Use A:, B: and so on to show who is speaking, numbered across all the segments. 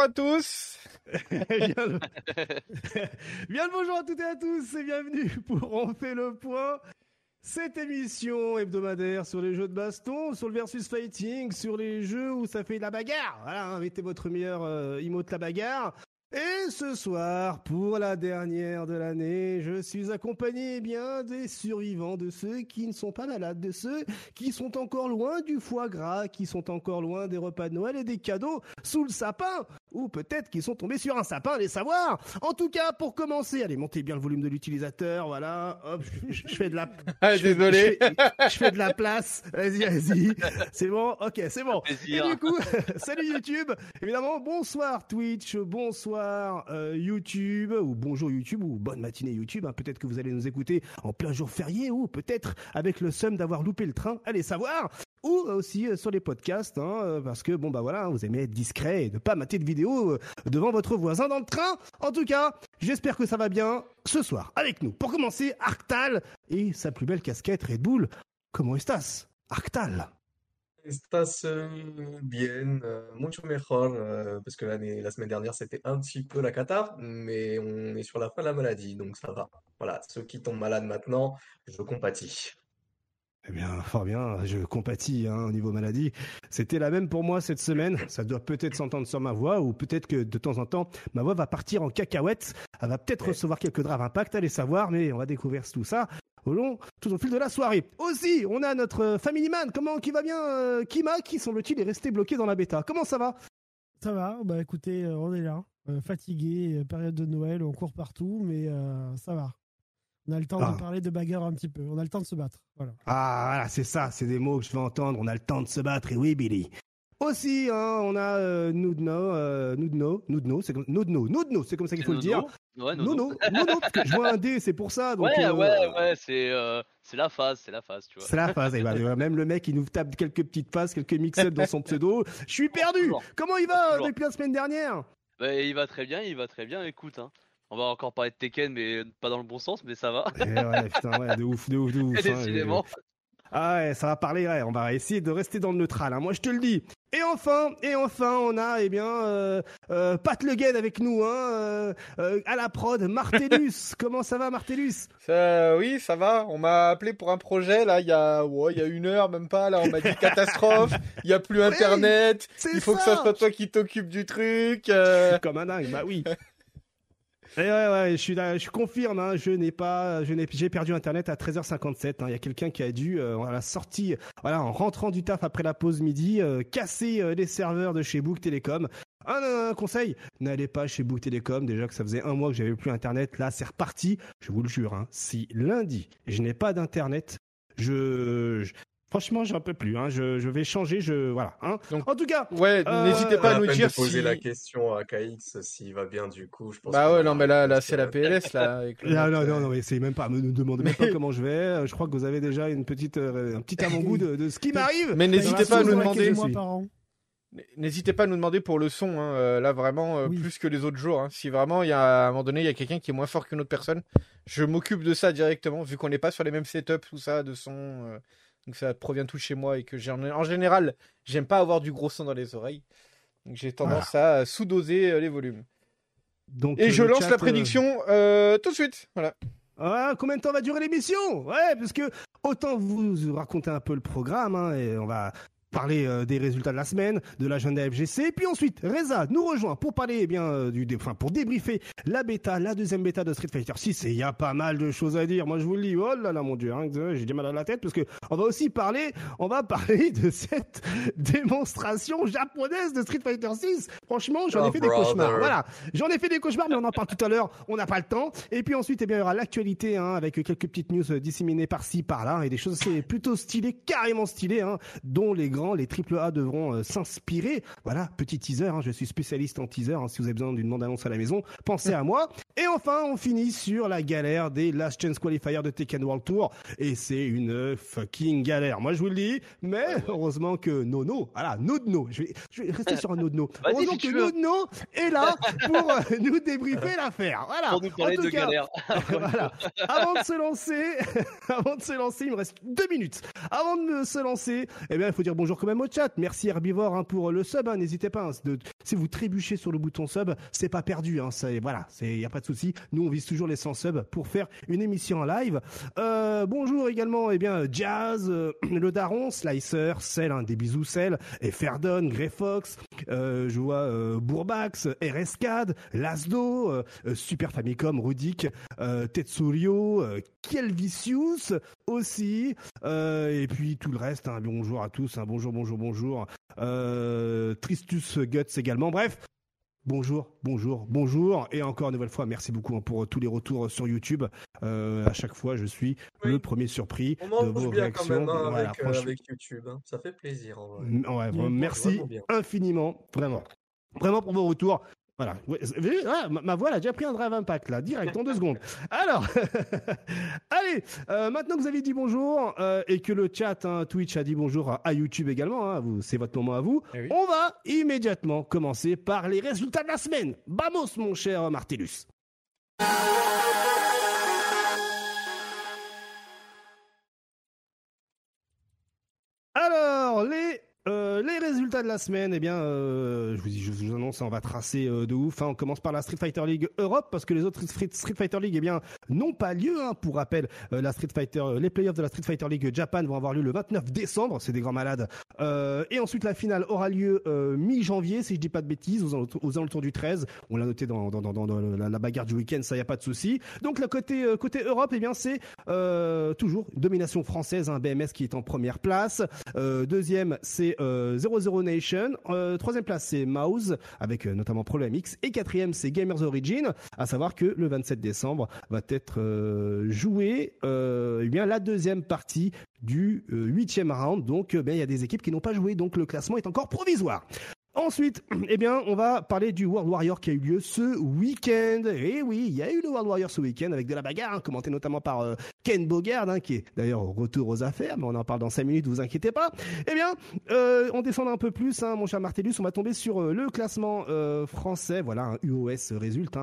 A: Bonjour à tous Bien le bonjour à toutes et à tous et bienvenue pour On fait le point cette émission hebdomadaire sur les jeux de baston, sur le versus fighting, sur les jeux où ça fait la bagarre. Voilà, mettez votre meilleur euh, emote la bagarre. Et ce soir, pour la dernière de l'année, je suis accompagné eh bien des survivants, de ceux qui ne sont pas malades, de ceux qui sont encore loin du foie gras, qui sont encore loin des repas de Noël et des cadeaux sous le sapin ou peut-être qu'ils sont tombés sur un sapin, les savoir. En tout cas, pour commencer, allez, montez bien le volume de l'utilisateur, voilà. Hop, je, fais de la.
B: Ah, désolé.
A: Je fais, de la place. Vas-y, vas-y. C'est bon. Ok, c'est bon. Et du coup, salut YouTube. Évidemment, bonsoir Twitch, bonsoir euh, YouTube ou bonjour YouTube ou bonne matinée YouTube. Hein. Peut-être que vous allez nous écouter en plein jour férié ou peut-être avec le seum d'avoir loupé le train. Allez savoir ou aussi euh, sur les podcasts, hein, euh, parce que bon bah voilà, vous aimez être discret et ne pas mater de vidéos euh, devant votre voisin dans le train. En tout cas, j'espère que ça va bien ce soir avec nous. Pour commencer, Arctal et sa plus belle casquette Red Bull. Comment estás, Arctal?
C: Estás bien, mucho mejor, parce que l'année, la semaine dernière c'était un petit peu la cata, mais on est sur la fin de la maladie, donc ça va. Voilà, ceux qui tombent malades maintenant, je compatis.
A: Eh bien, fort bien, je compatis hein, au niveau maladie. C'était la même pour moi cette semaine. Ça doit peut-être s'entendre sur ma voix, ou peut-être que de temps en temps, ma voix va partir en cacahuète. Elle va peut-être recevoir quelques graves impacts, allez savoir, mais on va découvrir tout ça au long, tout au fil de la soirée. Aussi, on a notre Family Man, comment qui va bien, euh, Kima, qui semble-t-il est resté bloqué dans la bêta. Comment ça va?
D: Ça va, bah écoutez, euh, on est là, euh, fatigué, période de Noël, on court partout, mais ça va. On a le temps de ah. parler de bagarre un petit peu. On a le temps de se battre. Voilà.
A: Ah, voilà, c'est ça. C'est des mots que je veux entendre. On a le temps de se battre. Et oui, Billy. Aussi, hein, on a euh, Nudno, euh, Nudno, Nudno, c'est comme Nudno, Nudno, c'est comme ça qu'il faut le dire.
E: Ouais,
A: Nudno, Nudno, parce que je vois un D, c'est pour ça. Donc,
E: ouais, euh, ouais, ouais, c'est euh, c'est la phase, c'est la phase, tu vois.
A: C'est la phase. Et bah, même le mec, il nous tape quelques petites phases, quelques mix-ups dans son pseudo. Je suis perdu. Comment il va depuis la semaine dernière?
E: Bah, il va très bien, il va très bien. Écoute, hein. On va encore parler de Tekken, mais pas dans le bon sens, mais ça va.
A: Eh ouais, putain, ouais, de ouf, de ouf, de ouf. Hein,
E: Décidément.
A: Ah ouais, ça va parler, ouais, on va essayer de rester dans le neutral, hein, moi je te le dis. Et enfin, et enfin, on a, eh bien, euh, euh, Pat Le Guen avec nous, hein, euh, euh à la prod, Martellus. Comment ça va, Martellus?
B: Ça, Oui, ça va. On m'a appelé pour un projet, là, il y a, ouais, il y a une heure, même pas, là, on m'a dit catastrophe, il y a plus Internet, il faut que ça soit toi qui t'occupe du truc.
A: Comme un dingue, bah oui. Eh ouais, ouais, je confirme, hein, je n'ai pas, j'ai perdu internet à 13h57. Hein. Il y a quelqu'un qui a dû, euh, à la sortie, en rentrant du taf après la pause midi, euh, casser euh, les serveurs de chez Book Telecom. Un, conseil, n'allez pas chez Book Telecom. Déjà que ça faisait un mois que j'avais plus internet, là c'est reparti. Je vous le jure, hein, si lundi je n'ai pas d'internet, je, Franchement, j'en peux plus. Hein. Je, je, vais changer. Je voilà. Hein. Donc, en tout cas,
B: ouais, euh, n'hésitez pas à nous dire de
C: poser la question à KX s'il va bien du coup. Je pense
B: bah ouais, non, mais là, là, c'est la PLS là. Avec
A: non, non, non, non, mais c'est même pas me demander même pas comment je vais. Je crois que vous avez déjà une petite, euh, un petit avant-goût de, de, ce qui m'arrive.
B: Mais n'hésitez pas à nous demander. N'hésitez pas à nous demander pour le son, hein, euh, là vraiment plus que les autres jours. Hein. Si vraiment il y a à un moment donné il y a quelqu'un qui est moins fort qu'une autre personne, je m'occupe de ça directement vu qu'on n'est pas sur les mêmes setups tout ça de son donc ça provient tout chez moi et que j'ai en général, j'aime pas avoir du gros son dans les oreilles. Donc j'ai tendance à sous-doser euh, les volumes. Donc, et je lance la euh, prédiction euh, tout de suite. Voilà.
A: Ah, combien de temps va durer l'émission? Ouais, parce que autant vous raconter un peu le programme, hein, et on va parler euh, des résultats de la semaine, de l'agenda FGC, puis ensuite Reza nous rejoint pour parler eh bien euh, du, enfin pour débriefer la bêta, la deuxième bêta de Street Fighter 6. Et il y a pas mal de choses à dire. Moi je vous le dis, oh là là mon dieu, hein, j'ai du mal à la tête parce que on va aussi parler, on va parler de cette démonstration japonaise de Street Fighter 6. Franchement, j'en ai oh, fait des cauchemars. Voilà, j'en ai fait des cauchemars, mais on en parle tout à l'heure. On n'a pas le temps. Et puis ensuite, eh bien il y aura l'actualité hein, avec quelques petites news disséminées par-ci par-là et des choses plutôt stylées, carrément stylées, hein, dont les les triple A devront euh, s'inspirer. Voilà, petit teaser, hein, je suis spécialiste en teaser. Hein, si vous avez besoin d'une bande-annonce à la maison, pensez à moi. Et enfin, on finit sur la galère des Last Chance Qualifiers de Tekken World Tour. Et c'est une fucking galère. Moi, je vous le dis. Mais heureusement que Nono, voilà, Nodno, je vais, je vais rester sur un Nodno. Heureusement que Nodno est là pour euh, nous débriefer l'affaire. Voilà.
E: Pour nous parler de galère.
A: voilà. Avant de se lancer, avant de se lancer, il me reste deux minutes. Avant de se lancer, eh bien, il faut dire bonjour quand même au chat. Merci Herbivore hein, pour le sub. Hein. N'hésitez pas. Hein, de, si vous trébuchez sur le bouton sub, c'est pas perdu. Hein. Voilà, il y a pas de souci. Nous, on vise toujours les 100 subs pour faire une émission en live. Euh, bonjour également, eh bien, Jazz, euh, le Daron, Slicer, Cell, des bisous Cell, et Ferdon, Grey Fox, euh, je vois Bourbax, RSCAD, Lasdo, Super Famicom, Rudik, Tetsurio, Kielvicius aussi, et puis tout le reste. Hein. bonjour à tous, hein. bonjour, bonjour, bonjour. Tristus Guts également. Bref, Bonjour, bonjour, bonjour. Et encore une nouvelle fois, merci beaucoup hein, pour tous les retours sur YouTube. Euh, à chaque fois, je suis le premier surpris
C: de vos réactions. Quand même, avec, euh, avec, YouTube. Hein. Ça fait plaisir. En
A: vrai. Ouais, merci infiniment, vraiment. Vraiment pour vos retours. Voilà. Ah, ma, voix, elle a déjà pris un drive impact, là, direct, en deux secondes. Alors, allez, euh, maintenant que vous avez dit bonjour euh, et que le chat hein, Twitch a dit bonjour à, YouTube également, hein, c'est votre moment à vous, eh on va immédiatement commencer par les résultats de la semaine. Vamos, mon cher Martellus. Alors, les euh, les résultats de la semaine, eh bien, euh, je, vous, je vous annonce, on va tracer euh, de ouf. Hein. On commence par la Street Fighter League Europe parce que les autres Street, Fighter League, eh bien, n'ont pas lieu. Hein. Pour rappel, la Street Fighter, les playoffs de la Street Fighter League Japan vont avoir lieu le 29 décembre. C'est des grands malades. et ensuite, la finale aura lieu mi-janvier, si je dis pas de bêtises, aux alentours, du 13. On l'a noté dans, dans, dans, dans la, bagarre du week-end, ça y a pas de souci. Donc, le côté côté Europe, eh bien, c'est toujours domination française. Un hein, BMS qui est en première place. deuxième, c'est 00 Nation. Euh, troisième place, c'est Mouse, avec euh, notamment Problem X. Et quatrième, c'est Gamers Origin. À savoir que le 27 décembre va être euh, joué eh la deuxième partie du huitième round. Donc, ben, il y a des équipes qui n'ont pas joué, donc le classement est encore provisoire. Ensuite, eh bien, on va parler du World Warrior qui a eu lieu ce week-end. Et eh oui, il y a eu le World Warrior ce week-end avec de la bagarre, hein, commenté notamment par euh, Ken Bogard, hein, qui est d'ailleurs retour aux affaires, mais on en parle dans 5 minutes, vous inquiétez pas. Eh bien, euh, on descend un peu plus, hein, mon cher Martellus, on va tomber sur euh, le classement français. Voilà, un UOS résulte,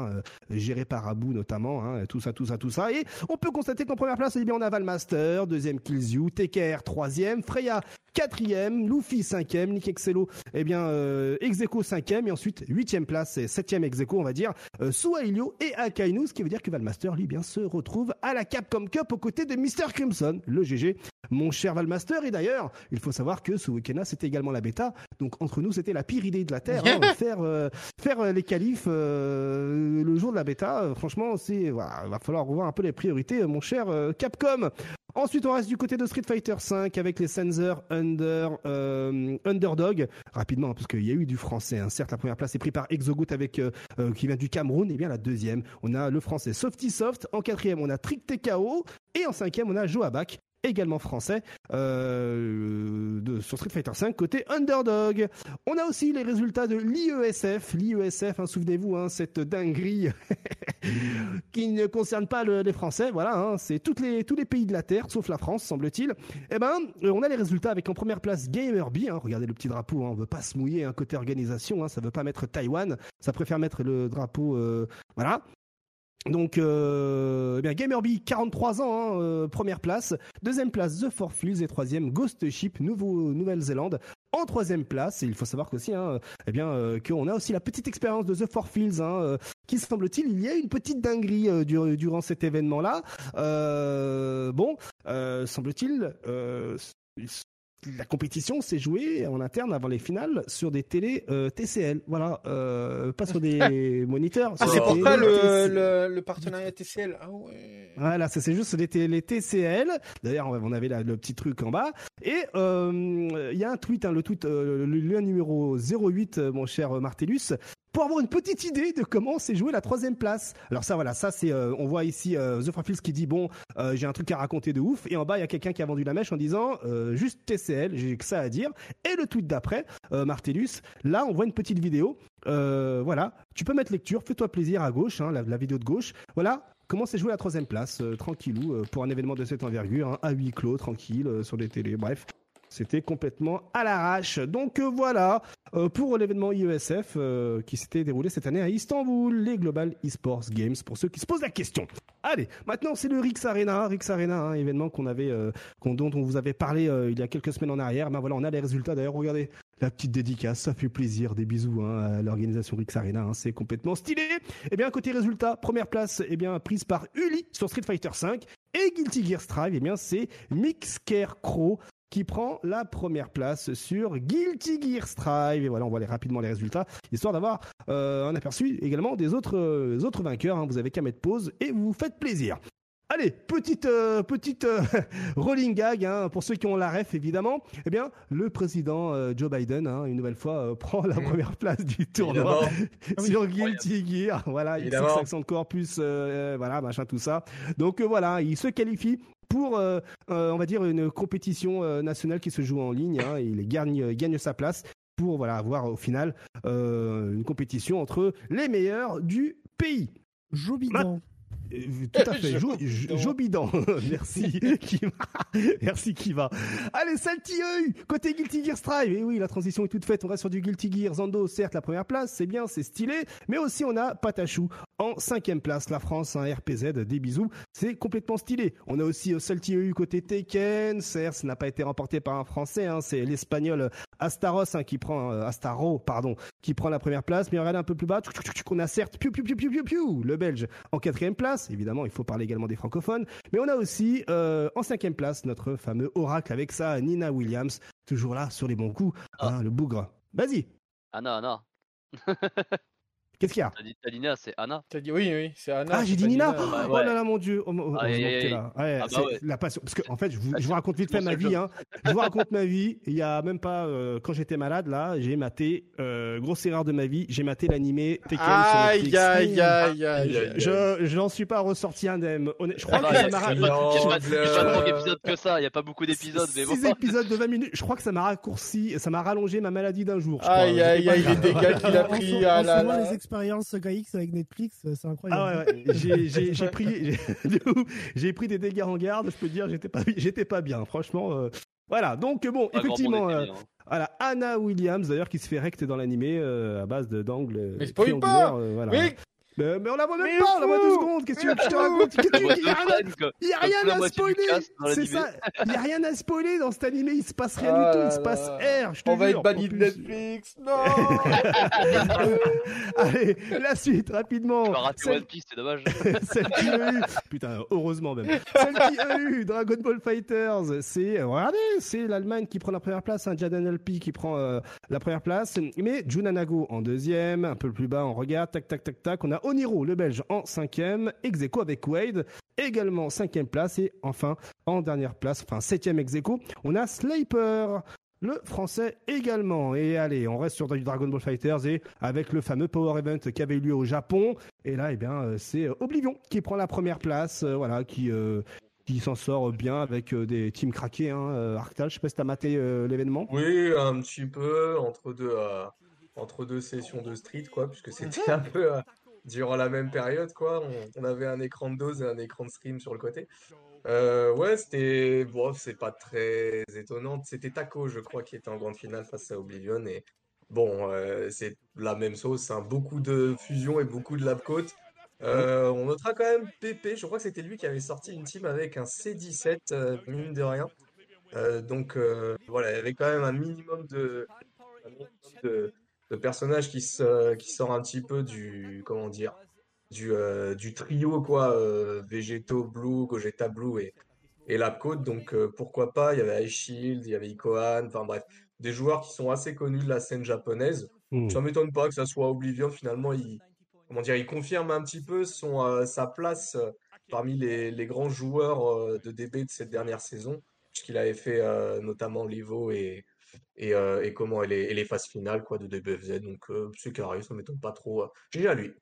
A: géré par Abou notamment, tout ça, tout ça, tout ça. Et on peut constater qu'en première place, eh bien, on a Valmaster, deuxième Killzoo, TKR troisième, Freya quatrième, Luffy cinquième, Nick Excello, eh bien, euh, Execo cinquième, et ensuite huitième place et septième Execo, on va dire, euh, Suailio et Akainu, ce qui veut dire que Valmaster, lui, bien, se retrouve à la Capcom Cup aux côtés de Mr. Crimson, le GG, mon cher Valmaster. Et d'ailleurs, il faut savoir que ce week-end-là, c'était également la bêta. Donc, entre nous, c'était la pire idée de la Terre. Hein, faire euh, faire les qualifs le jour de la bêta, franchement, c'est voilà, va falloir revoir un peu les priorités, mon cher Capcom. Ensuite, on reste du côté de Street Fighter V avec les Sensor Under, euh, Underdog. Rapidement, parce qu'il y a eu du français. Hein. Certes, la première place est prise par Exogoot avec, euh, euh, qui vient du Cameroun. Et bien la deuxième, on a le français Softy Soft. En quatrième, on a Trick TKO. Et en cinquième, on a Joabak également français euh, de, sur Street Fighter 5 côté underdog. On a aussi les résultats de l'IESF. L'IESF, hein, souvenez-vous, hein, cette dinguerie qui ne concerne pas les Français. Voilà, hein, c'est toutes les, tous les pays de la Terre, sauf la France, semble-t-il. Eh ben, euh, on a les résultats avec en première place GamerB. Hein, regardez le petit drapeau, on veut pas se mouiller côté organisation. Ça veut pas mettre Taïwan, ça préfère mettre le drapeau. Euh, voilà. Donc, euh, eh bien GamerB, 43 ans, hein, euh, première place. Deuxième place, The Four Fields. Et troisième, Ghost Ship, Nouvelle-Zélande. En troisième place, et il faut savoir qu'aussi, hein, eh bien, euh, qu'on a aussi la petite expérience de The Four Fields, hein, euh, qui semble-t-il, il y a une petite dinguerie durant cet événement-là. bon, semble-t-il, la compétition s'est jouée en interne avant les finales sur des télés euh, TCL. Voilà, euh, pas sur des moniteurs.
B: Ah, c'est pourquoi le, le, partenariat TCL Ah ouais.
A: Voilà, ça c'est juste sur des télé TCL. D'ailleurs, on avait le petit truc en bas. Et euh, il y a un tweet, hein, le tweet, le lien numéro 08, mon cher Martellus, pour avoir une petite idée de comment s'est joué la troisième place. Alors ça, voilà, ça c'est, euh, on voit ici euh, The qui dit bon, euh, j'ai un truc à raconter de ouf, et en bas il y a quelqu'un qui a vendu la mèche en disant euh, juste TCL, j'ai que ça à dire. Et le tweet d'après, Martellus, là on voit une petite vidéo voilà, tu peux mettre lecture, fais-toi plaisir à gauche, hein, la, vidéo de gauche. Voilà, comment c'est joué la troisième place, tranquillou, pour un événement de cette envergure, hein, à huis clos, tranquille, sur des télés, bref. C'était complètement à l'arrache. Donc euh, voilà, euh, pour l'événement IESF euh, qui s'était déroulé cette année à Istanbul, les Global Esports Games, pour ceux qui se posent la question. Allez, maintenant c'est le Rix Arena, Rix Arena, un hein, événement qu'on dont on vous avait parlé il y a quelques semaines en arrière. Ben voilà, on a les résultats. D'ailleurs, regardez la petite dédicace, ça fait plaisir. Des bisous hein, à l'organisation Rix Arena, hein, c'est complètement stylé. Eh bien, côté résultat, première place, eh bien prise par Uli sur Street Fighter V et Guilty Gear Strive, eh bien c'est Mixcare Crow qui prend la première place sur Guilty Gear Strive. Et voilà, on voit les, rapidement les résultats, histoire d'avoir euh, un aperçu également des autres, euh, autres vainqueurs. Hein. Vous avez qu'à mettre pause et vous vous faites plaisir. Allez, petite euh, petite rolling gag hein, pour ceux qui ont la ref évidemment. Eh bien, le président Joe Biden, hein, une nouvelle fois, prend la mmh. première place du tournoi sur Guilty Gear. Voilà, il accent de corpus, voilà, machin, tout ça. Donc voilà, il se qualifie pour, euh, euh, on va dire, une compétition euh, nationale qui se joue en ligne. Hein, il gagne, gagne sa place pour voilà, avoir au final une compétition entre les meilleurs du pays.
D: Jobidan.
A: Euh, tout à fait, Jobidan. Merci, Kiva. Merci, Kiva. Allez, Salty côté Guilty Gear Strive. Et oui, la transition est toute faite. On reste sur du Guilty Gear. Zando, certes, la première place, c'est bien, c'est stylé. Mais aussi, on a Patachou en cinquième place. La France, un RPZ, des bisous. C'est complètement stylé. On a aussi euh, Salty EU côté Taken. Certes, ça n'a pas été remporté par un Français. Hein. C'est l'espagnol Astaros hein, qui prend, euh, Astaro, pardon, qui prend la première place. Mais regardez un peu plus bas. On a certes, piu, piu, piu, piu, piu, piu, le Belge en quatrième place. Évidemment, il faut parler également des francophones. Mais on a aussi euh, en cinquième place notre fameux oracle avec ça, Nina Williams, toujours là sur les bons coups, ah. hein, le bougre. Vas-y.
E: Anna, Anna.
A: Qu'est-ce qu'il y a?
E: T'as dit Nina, c'est Anna.
B: T'as dit oui, oui, c'est Anna.
A: Ah, j'ai dit Nina. Oh là là, mon Dieu. Oh, oh, ah, ah, bah la passion. Parce que en fait, je vous, je vous raconte vite fait ma vie. Hein. Je vous raconte ma vie. Il y a même pas euh, quand j'étais malade là, j'ai maté euh, grosse erreur de ma vie. J'ai maté l'animé Tekken
B: aïe, sur Netflix. Aïe aïe aïe
A: Je j'en suis pas ressorti indemne. Je crois
E: que ça m'a. Il n'y a pas tant d'épisodes que ça. Il y a pas beaucoup d'épisodes. Mais
A: 6 épisodes de 20 minutes. Je crois que ça m'a raccourci, ça m'a rallongé ma maladie d'un jour.
B: Aïe aïe aïe les dégâts qu'il a pris.
D: Les expériences avec Netflix, euh, c'est incroyable.
A: Ah ouais, j'ai pris, j'ai pris des dégâts en garde. Je peux dire, j'étais pas, j'étais pas bien, franchement. Euh. voilà. Donc bon, effectivement, euh, voilà, Anna Williams d'ailleurs qui se fait recte dans l'animé à base d'angles.
B: Mais spoil pas.
A: voilà. Mais, mais, on la voit même pas, on la voit deux secondes. Qu'est-ce que tu te racontes Il y a rien à spoiler. C'est ça. Il y a rien à spoiler dans cet animé. Il se passe rien du ah tout. Il se passe R. Je te
B: on va être banni de Netflix. Non.
A: Allez, la suite rapidement.
E: Tu vas rater One Piece, c'est dommage.
A: Celle qui a eu, putain, heureusement même. Celle qui a eu Dragon Ball Fighters, c'est, regardez, c'est l'Allemagne qui prend la première place, un Jaden LP qui prend euh, la première place, mais Junanago en deuxième, un peu plus bas, on regarde, tac, tac, tac, tac, on a Oniro, le Belge, en cinquième. ex avec Wade, également cinquième place. Et enfin, en dernière place, enfin septième ex on a Sliper. Le français également. Et allez, on reste sur du Dragon Ball Fighters et avec le fameux Power Event qui avait eu lieu au Japon. Et là, eh bien, euh, c'est Oblivion qui prend la première place, euh, voilà, qui euh, qui s'en sort bien avec des teams craqués. Hein. Arctal, je sais pas si t'as maté l'événement.
C: Oui, un petit peu entre deux entre deux sessions de street, quoi, puisque c'était un peu durant la même période, quoi. On, avait un écran de dose et un écran de stream sur le côté. Euh, ouais, c'était. Bon, c'est pas très étonnant. C'était Taco, je crois, qui était en grande finale face à Oblivion. Et bon, euh, c'est la même sauce. Hein. Beaucoup de fusion et beaucoup de lab coat. Euh, on notera quand même Pépé. Je crois que c'était lui qui avait sorti une team avec un C17, mine de rien. donc voilà, il y avait quand même un minimum de le personnage qui, se, qui sort un petit peu du comment dire du, euh, du trio quoi euh, Vegeto Blue, Gogeta Blue et, et Lapcode donc euh, pourquoi pas il y avait Shield, il y avait Ikohan, enfin bref des joueurs qui sont assez connus de la scène japonaise. Hmm. Ça m'étonne pas que ça soit Oblivion finalement il comment dire il confirme un petit peu son sa place parmi les, les, grands joueurs de DB de cette dernière saison puisqu'il avait fait notamment Livo et et, euh, et comment elle est, les phases finales quoi, de DBFZ. Donc, euh, c'est carré, ça m'étonne pas trop. J'ai à lui.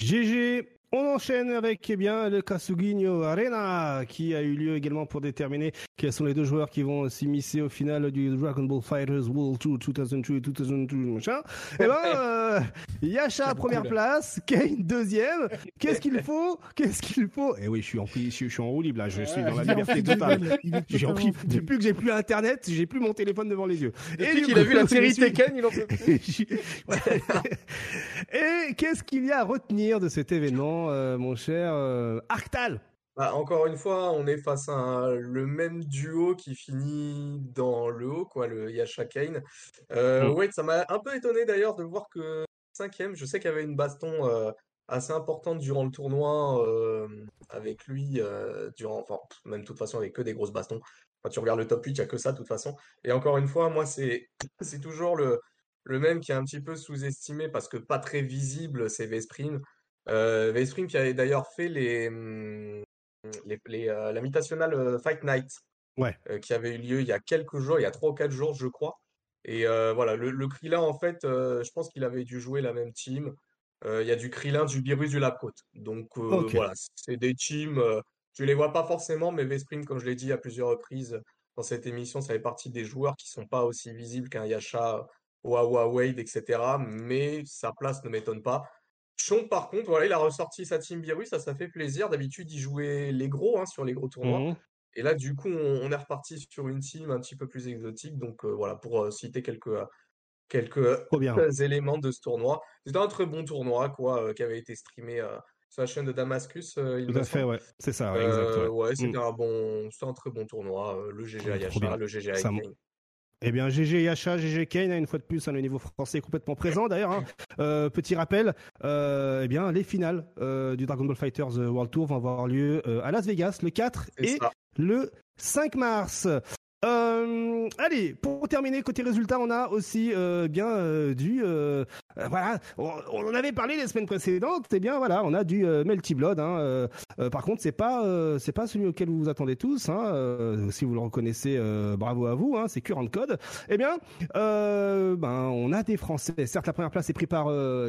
A: GG on enchaîne avec eh bien le Kasuginyo Arena qui a eu lieu également pour déterminer quels sont les deux joueurs qui vont s'immiscer au final du Dragon Ball Fighters World Tour 2002 machin. Eh ben euh, Yasha première place, Kane deuxième. Qu'est-ce qu'il faut Qu'est-ce qu'il faut? Eh oui, je suis en je, suis en roue libre là, je suis dans la liberté totale. J'ai pris depuis que j'ai plus internet, j'ai plus mon téléphone devant les yeux.
B: Depuis qu'il a vu la série Tekken, il en peut plus.
A: Et qu'est-ce qu'il y a à retenir? De cet événement euh, mon cher euh, Arctal
C: bah, encore une fois, on est face à le même duo qui finit dans le haut, quoi, le Yasha Kane. Euh, mm. ça m'a un peu étonné d'ailleurs de voir que cinquième, je sais qu'il y avait une baston euh, assez importante durant le tournoi avec lui, durant, enfin, même de toute façon, avec que des grosses bastons. Quand tu regardes le top 8, il n'y a que ça de toute façon. Et encore une fois, moi, c'est toujours le, le même qui est un petit peu sous-estimé parce que pas très visible, c'est Vesprim. Euh, Vesprim qui avait d'ailleurs fait les, hum, les, euh, euh, Fight Night,
A: ouais.
C: qui avait eu lieu il y a quelques jours, il y a trois ou quatre jours, je crois. Et voilà, le, le Krillin, en fait, je pense qu'il avait dû jouer la même team. Il y a du Krillin, du Beerus, du Lapcote. Donc voilà, c'est des teams. je les vois pas forcément, mais Vesprim, comme je l'ai dit à plusieurs reprises dans cette émission, ça fait partie des joueurs qui sont pas aussi visibles qu'un Yasha, Wawa Wade, etc. Mais sa place ne m'étonne pas. Chon, par contre, voilà, il a ressorti sa team Beerus, ça, ça fait plaisir. D'habitude, il jouait les gros hein, sur les gros tournois. Mmh Et là, du coup, on, est reparti sur une team un petit peu plus exotique. Donc euh, voilà, pour euh, citer quelques, euh, éléments de ce tournoi. C'était un très bon tournoi, quoi, qui avait été streamé sur la chaîne de Damascus. il
A: Tout à fait, ouais. C'est ça,
C: ouais, c'était mmh. un, bon, un très bon tournoi. le GG Ayasha, le GG
A: eh bien, GG Yacha, GG Kane, une fois de plus, hein, le niveau français est complètement présent. D'ailleurs, hein. euh, petit rappel, euh, eh bien, les finales euh, du Dragon Ball Fighters World Tour vont avoir lieu à Las Vegas le 4 et le 5 mars. Euh, allez, pour terminer côté résultat, on a aussi euh, bien euh, du euh, voilà, on, en avait parlé les semaines précédentes. Eh bien voilà, on a du Melty Blood. Hein, par contre, c'est pas c'est pas celui auquel vous vous attendez tous. Hein, si vous le reconnaissez, bravo à vous. Hein, c'est Current Code. Eh bien, ben on a des Français. Certes, la première place est prise par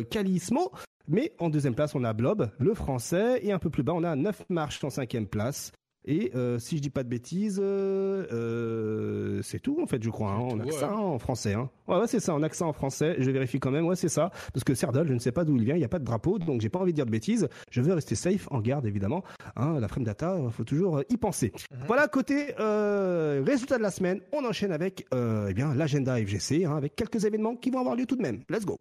A: Calismo. Mais en deuxième place, on a Blob, le français, et un peu plus bas, on a 9 marches en cinquième place. Et euh, si je dis pas de bêtises, euh, euh, c'est tout en fait, je crois, hein, en accent en français. Hein. Ouais, ouais c'est ça, en accent en français. Je vérifie quand même, ouais, c'est ça. Parce que Serdol, je ne sais pas d'où il vient, il n'y a pas de drapeau, donc j'ai pas envie de dire de bêtises. Je veux rester safe, en garde évidemment. Hein, la frame data, il faut toujours y penser. Mhm. Voilà, côté résultat de la semaine, on enchaîne avec eh bien l'agenda FGC, hein, avec quelques événements qui vont avoir lieu tout de même. Let's go.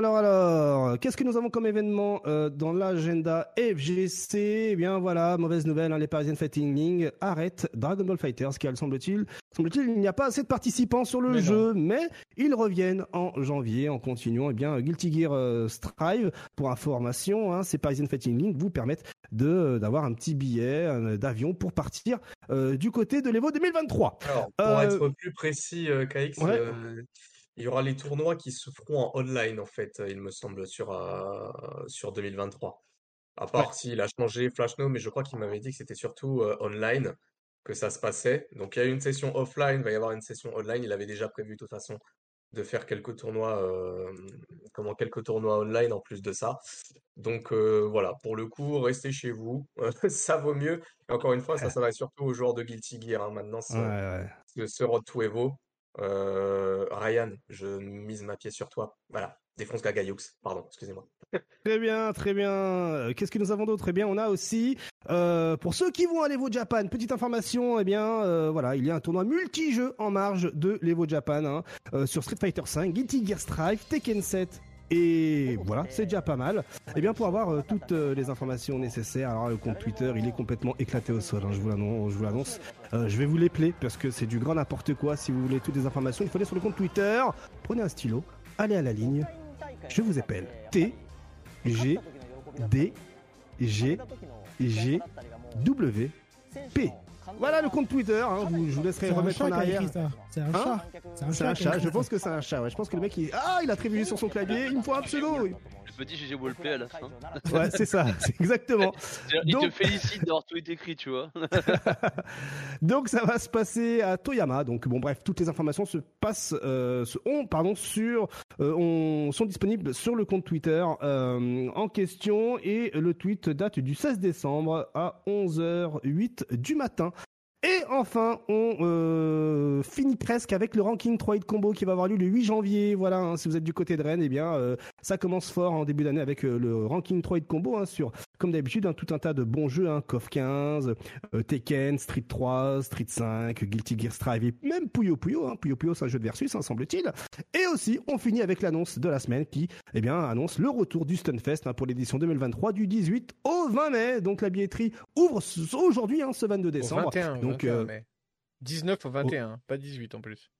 A: Alors, alors, qu'est-ce que nous avons comme événement euh, dans l'agenda FGC Eh bien, voilà, mauvaise nouvelle, hein, les Parisian Fighting League arrêtent Dragon Ball Fighters, car semble-t-il, semble-t-il, il n'y a pas assez de participants sur le jeu, mais ils reviennent en janvier en continuant. Eh bien, Guilty Gear euh, Strive, pour information, hein, ces Parisian Fighting League vous permettent de euh, d'avoir un petit billet d'avion pour partir du côté de l'Evo 2023.
C: Alors, pour être plus précis, KX, il y aura les tournois qui se feront en online, en fait, il me semble, sur, euh, sur 2023. À part s'il a changé Flashno, mais je crois qu'il m'avait dit que c'était surtout euh, online que ça se passait. Donc il y a une session offline, il va y avoir une session online. Il avait déjà prévu de toute façon de faire quelques tournois, euh, comment quelques tournois online en plus de ça. Donc voilà, pour le coup, restez chez vous, ça vaut mieux. Et encore une fois, ça, ça va surtout aux joueurs de Guilty Gear. Hein, maintenant, ce, ouais, ce Road to Evo. Euh, Ryan, je mise ma pièce sur toi. Voilà, défonce Gagayoux. Pardon, excusez-moi.
A: Très bien, très bien. Euh, qu'est-ce que nous avons d'autre? Eh bien, on a aussi, euh, pour ceux qui vont à l'Evo Japan, petite information, eh bien, voilà, il y a un tournoi multi-jeu en marge de l'Evo Japan hein, sur Street Fighter V, Guilty Gear Strive, Tekken 7 et voilà, c'est déjà pas mal. Et eh bien pour avoir euh, toutes euh, les informations nécessaires, alors le compte Twitter, il est complètement éclaté au sol, hein, je vous l'annonce. Euh, je vais vous les plaire parce que c'est du grand n'importe quoi. Si vous voulez toutes les informations, il faut aller sur le compte Twitter. Prenez un stylo, allez à la ligne. Je vous appelle T G D G G W P. Voilà le compte Twitter, hein, je vous laisserai remettre en arrière.
D: C'est un hein
A: chat. C'est un, chat. Je pense que c'est un chat. Ouais. Je pense que le mec, il... Ah, il a trébuché sur son clavier. Il me faut un pseudo.
E: Petit GG Wallplay à la fin.
A: Ouais, c'est ça, c'est exactement.
E: Il te félicite d'avoir tout été écrit, tu vois.
A: donc ça va se passer à Toyama. Donc bon, bref, toutes les informations se passent, euh, ont, pardon, sur, euh, sont disponibles sur le compte Twitter euh, en question et le tweet date du 16 décembre à 11h08 du matin. Et enfin, on euh, finit presque avec le ranking 3 combo qui va avoir lieu le 8 janvier. Voilà, hein, si vous êtes du côté de Rennes, eh bien, euh, ça commence fort en début d'année avec euh, le ranking 3 combo hein, sur, comme d'habitude, hein, tout un tas de bons jeux, hein, KOF 15, Tekken, Street 3, Street 5, Guilty Gear Strive et même Puyo Puyo. Puyo Puyo, c'est un jeu de versus, semble-t-il. Et aussi, on finit avec l'annonce de la semaine qui, eh bien, annonce le retour du Stunfest pour l'édition 2023 du 18 au 20 mai. Donc la billetterie ouvre aujourd'hui, ce 22 décembre. Donc,
B: 19 au 21, pas 18 en plus.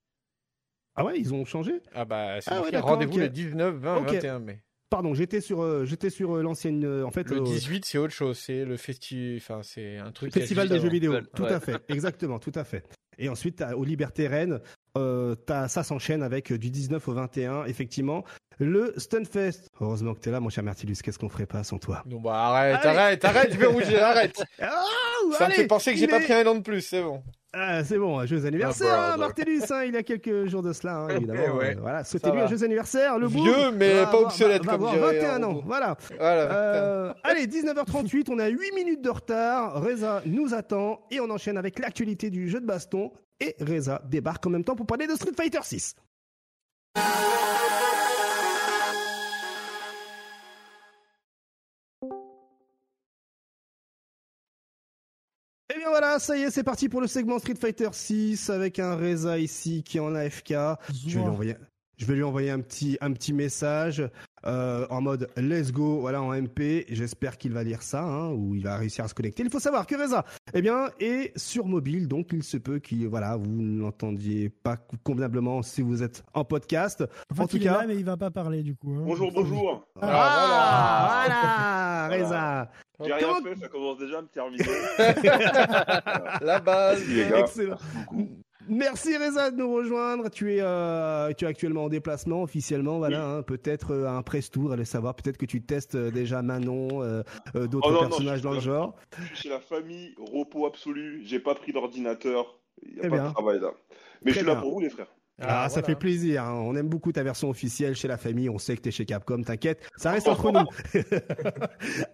A: Ah ouais, ils ont changé?
B: Ah bah, c'est ah rendez-vous le 19, 20, 21 mai.
A: Pardon, j'étais sur, euh, j'étais sur euh, l'ancienne. Euh, en fait,
B: le 18, c'est autre chose. C'est le festival. Enfin, c'est un truc.
A: Festival de jeux vidéo. Tout à fait. Exactement. Tout à fait. Et ensuite, au Liberté Rennes, ça s'enchaîne avec du 19 au 21, effectivement. Le Stunfest. Heureusement que t'es là, mon cher Martilus. Qu'est-ce qu'on ferait pas sans toi?
B: Non, bah arrête, arrête, arrête, je vais rougir, arrête. Ah, ça me fait penser que j'ai pas pris un an de plus, c'est bon.
A: Ah, c'est bon, joyeux anniversaire, ah, hein, Martellus, hein, il y a quelques jours de cela, hein, évidemment. ouais. voilà, souhaitez-lui un joyeux anniversaire. Le
B: Vieux, mais pas obsolète,
A: va, va, comme 21 ans, voilà. voilà euh, allez, 19h38, on a 8 minutes de retard. Reza nous attend et on enchaîne avec l'actualité du jeu de baston. Et Reza débarque en même temps pour parler de Street Fighter 6. Bien voilà, ça y est, c'est parti pour le segment Street Fighter 6 avec un Reza ici qui est en AFK. Je vais lui envoyer, je vais lui envoyer un petit, un petit message euh, en mode let's go, voilà en MP. J'espère qu'il va lire ça hein, ou il va réussir à se connecter. Il faut savoir que Reza, eh bien, est sur mobile, donc il se peut qu'il, voilà, vous ne l'entendiez pas convenablement si vous êtes en podcast.
D: en tout cas, mais il va pas parler du coup. Hein.
F: Bonjour, bonjour.
A: Ah, ah voilà, voilà, Reza.
F: J'ai rien fait, ça commence déjà à me terminer.
B: La base.
A: Excellent. Merci Reza de nous rejoindre. Tu es, euh, tu es actuellement en déplacement officiellement, voilà. Hein, peut-être euh, un press tour, allez savoir. Peut-être que tu testes euh, déjà Manon, d'autres oh personnages dans le genre.
F: Je suis chez la famille, repos absolu. J'ai pas pris d'ordinateur. Il n'y a pas de travail là. Mais je suis là pour vous les frères.
A: Ah, ça fait plaisir. Hein. On aime beaucoup ta version officielle chez la famille. On sait que t'es chez Capcom. T'inquiète, ça reste entre nous.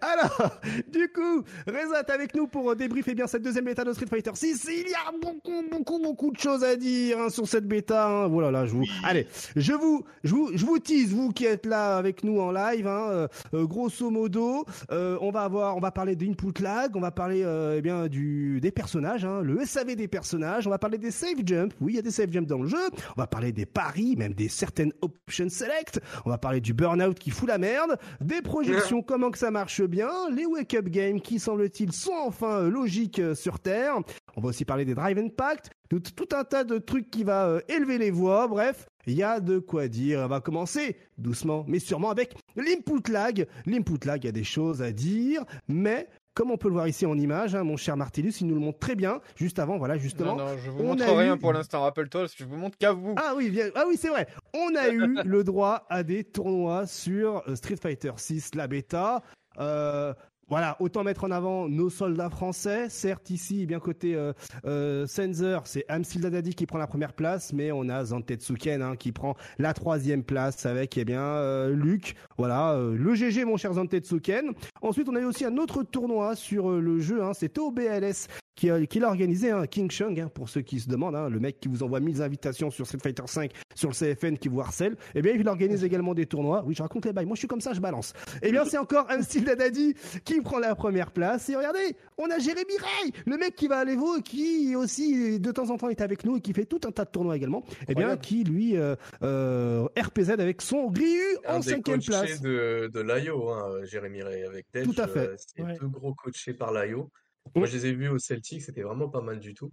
A: Alors, du coup, Reza, t'es avec nous pour débriefer bien cette deuxième bêta de Street Fighter 6. Il y a beaucoup, beaucoup, beaucoup de choses à dire hein, sur cette bêta. Hein. Voilà, là, je vous. Allez, je vous, je vous, je vous tease, vous qui êtes là avec nous en live. Euh, euh, grosso modo, euh, on va avoir, on va parler d'input lag, on va parler eh bien du des personnages, le SAV des personnages. On va parler des save jumps. Oui, il y a des save jumps dans le jeu. On va parler des paris, même des certaines options select. On va parler du burn-out qui fout la merde, des projections, comment que ça marche bien, les wake-up games qui semble-t-il sont enfin euh, logiques euh, sur Terre. On va aussi parler des drive impact, tout, tout un tas de trucs qui va euh, élever les voix. Bref, il y a de quoi dire. On va commencer doucement, mais sûrement avec l'input lag. L'input lag, il y a des choses à dire, mais comme on peut le voir ici en image, hein, mon cher Martellus, il nous le montre très bien. Juste avant, voilà, justement.
B: Non, non, je vous montre rien pour l'instant, rappelle-toi, je vous montre qu'à vous.
A: Ah oui, ah oui, c'est vrai. On a eu le droit à des tournois sur euh, Street Fighter 6, la bêta. Euh, voilà, autant mettre en avant nos soldats français. Certes, ici, bien côté euh, euh, Sensor, c'est Amstil Dadadi qui prend la première place, mais on a Zantetsuken hein, qui prend la troisième place avec eh bien euh, Luc. Voilà, euh, le GG, mon cher Zantetsuken. Ensuite, on a eu aussi un autre tournoi sur le jeu. Hein, c'est OBLS qui, qui l'a organisé, hein, King Chung, hein, pour ceux qui se demandent, hein, le mec qui vous envoie 1000 invitations sur Street Fighter 5, sur le CFN, qui vous harcèle, eh bien, il organise également des tournois. Oui, je raconte les bails. Moi, je suis comme ça, je balance. Eh bien, c'est encore un style Dadadi qui prend la première place. Et regardez, on a Jérémy Ray, le mec qui va à l'Evo, qui aussi, de temps en temps, est avec nous et qui fait tout un tas de tournois également. Eh bien, qui, lui, euh, euh, RPZ avec son Ryu en cinquième place.
C: de, de l'IO, hein, Jérémy Ray, avec Tej.
A: Tout à fait.
C: Euh, c'est deux gros coachés par l'IO. Moi, je les ai vus au Celtic, c'était vraiment pas mal du tout.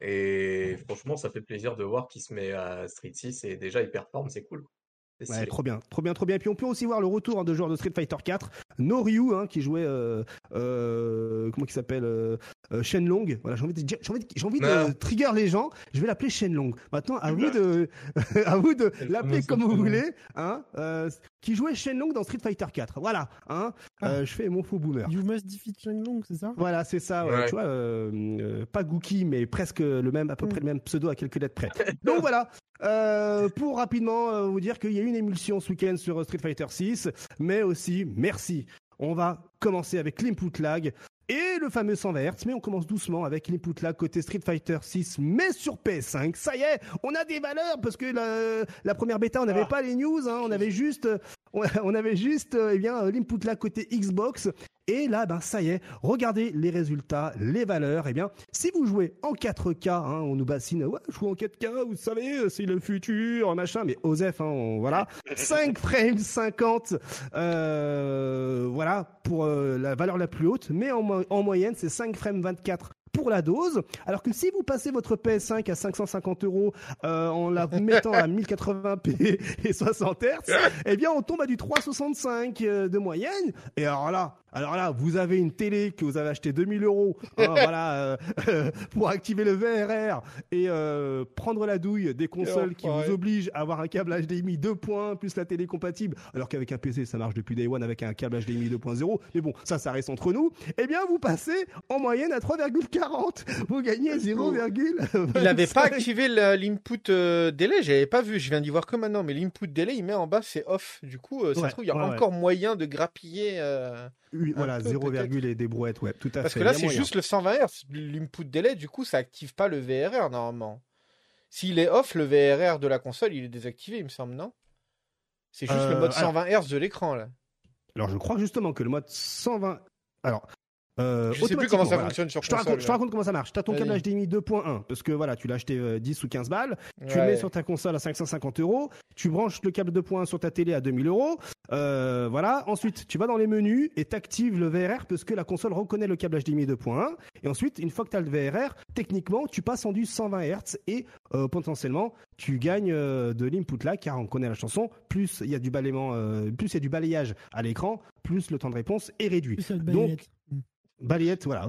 C: Et franchement, ça fait plaisir de voir qu'il se met à Street 6 et déjà il performe, c'est cool.
A: Ouais, trop bien, trop bien, trop bien. Et puis on peut aussi voir le retour hein, de joueurs de Street Fighter 4, Noryu, hein, qui jouait, euh, euh, comment il s'appelle, euh, Shenlong. Voilà, j'ai envie, de, j'ai envie, de, j'ai envie de trigger les gens. Je vais l'appeler Shenlong. Maintenant, à vous de, à vous de l'appeler comme vous voulez. Hein, qui jouait Shenlong dans Street Fighter 4. Voilà. Hein, ah. je fais mon faux boomer.
D: You must defeat Shenlong, c'est ça?
A: Voilà, c'est ça. Ouais. Tu vois, pas Gookie, mais presque le même, à peu mm. près le même pseudo à quelques lettres près. Donc voilà. Euh, pour rapidement euh, vous dire qu'il y a eu une émulsion ce week-end sur Street Fighter 6, mais aussi merci. On va commencer avec l'input lag et le fameux 120 Hz, mais on commence doucement avec l'input lag côté Street Fighter 6, mais sur PS5. Ça y est, on a des valeurs parce que la, première bêta, on n'avait ah. pas les news, hein, on avait juste, on avait juste, euh, eh bien, l'input lag côté Xbox et là, ben ça y est, regardez les résultats, les valeurs. Eh bien, si vous jouez en 4K, hein, on nous bassine, ouais, je joue en 4K, vous savez, c'est le futur, machin. Mais Osef, hein, voilà, 5 frames 50, euh, voilà pour euh, la valeur la plus haute. Mais en, en moyenne, c'est 5 frames 24 pour la dose. Alors que si vous passez votre PS5 à 550 euros euh, en la mettant à 1080p et 60 Hz, eh bien on tombe à du 365 euh, de moyenne. Et alors là, alors là, vous avez une télé que vous avez acheté 2000 euros, hein, voilà, euh, pour activer le VRR et euh, prendre la douille des consoles qui vous obligent à avoir un câble HDMI 2 points plus la télé compatible, alors qu'avec un PC ça marche depuis Day One avec un câble HDMI 2.0. Mais bon, ça, ça reste entre nous. Eh bien, vous passez en moyenne à 3,40. Vous gagnez 0,
B: Il n'avait pas activé l'input euh, délai. J'avais pas vu. Je viens d'y voir que maintenant. Mais l'input délai, il met en bas, c'est off. Du coup, ça se trouve, il y a encore moyen de grappiller
A: voilà, 0, et des brouettes, ouais, tout à
B: Parce fait. Parce que là, c'est juste le 120 Hz, l'input délai, du coup, ça active pas le VRR normalement. S'il est off, le VRR de la console, il est désactivé, il me semble, non? C'est juste le mode 120 euh, Hz de l'écran, là.
A: Alors, je crois justement que le mode 120. Alors,
B: euh, je sais plus comment ça fonctionne sur
A: je te, raconte, je te raconte comment ça marche. Tu as ton câble HDMI 2.1 parce que voilà, tu l'as acheté 10 euh, ou 15 balles. Tu le mets sur ta console à 550 euros. Tu branches le câble 2.1 sur ta télé à 2000 euros. Euh, voilà. Ensuite, tu vas dans les menus et t'actives le VRR parce que la console reconnaît le câble HDMI 2.1. Et ensuite, une fois que tu as le VRR, techniquement, tu passes en du 120 Hz et euh, potentiellement, tu gagnes euh, de l'input là car on connaît la chanson. Plus il y a du balayement, plus il y a du balayage à l'écran, plus le temps de réponse est réduit. Donc balayette, voilà.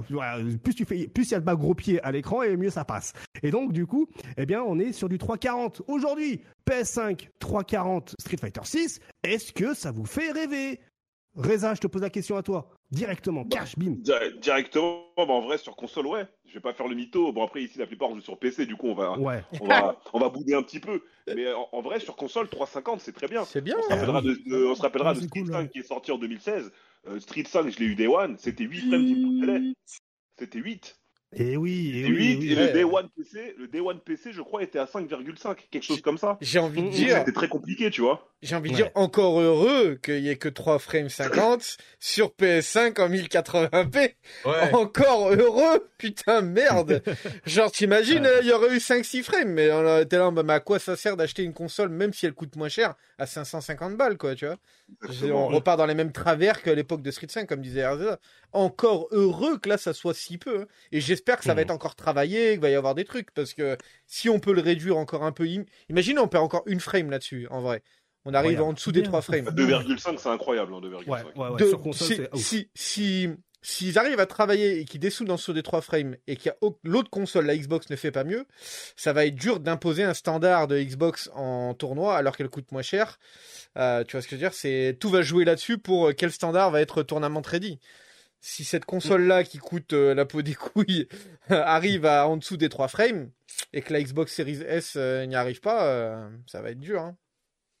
A: Plus tu fais, plus il y a le bas gros pied à l'écran et mieux ça passe. Et donc, du coup, eh bien, on est sur du 340. Aujourd'hui, PS5 340 Street Fighter 6. Est-ce que ça vous fait rêver? Reza, je te pose la question à toi. Directement, bah, cash, bim.
F: Directement, bah, en vrai, sur console, ouais. Je vais pas faire le mytho. Bon, après, ici, la plupart, on joue sur PC, du coup, on va, ouais. on va, on va bouder un petit peu. Mais en, vrai, sur console, 350, c'est très bien.
B: C'est bien.
F: On se rappellera de, on se rappellera de Street 5 qui est sorti en 2016. Euh, Street 5, je l'ai eu Day One, c'était 8 frames d'input delay. C'était 8.
A: Et oui,
F: et, 8, et le, Day One PC, le Day One PC, je crois, était à 5,5, quelque chose comme ça.
B: J'ai envie de dire.
F: C'était très compliqué, tu vois.
B: J'ai envie de dire encore heureux qu'il y ait que 3 frames 50 sur PS5 en 1080p. Encore heureux, putain, merde. Genre, t'imagines, il y aurait eu 5-6 frames, mais on était là, bah, à quoi ça sert d'acheter une console, même si elle coûte moins cher, à 550 balles, quoi, tu vois. On repart dans les mêmes travers qu'à l'époque de Street 5, comme disait RZA. Encore heureux que là, ça soit si peu. Hein. Et j'espère que ça va mmh. être encore travaillé, qu'il va y avoir des trucs. Parce que si on peut le réduire encore un peu, imaginez, on perd encore une frame là-dessus, en vrai. On arrive en dessous des 3 frames.
F: 2,5, c'est incroyable, hein, 2,5.
B: si, si, s'ils arrivent à travailler et qu'ils dessoudent en dessous des 3 frames et qu'il y a l'autre console, la Xbox, ne fait pas mieux, ça va être dur d'imposer un standard de Xbox en tournoi alors qu'elle coûte moins cher. Euh, tu vois ce que je veux dire? C'est tout va jouer là-dessus pour euh, quel standard va être tournament ready. Si cette console-là qui coûte euh, la peau des couilles arrive à en dessous des 3 frames et que la Xbox Series S n'y arrive pas, ça va être dur. Hein.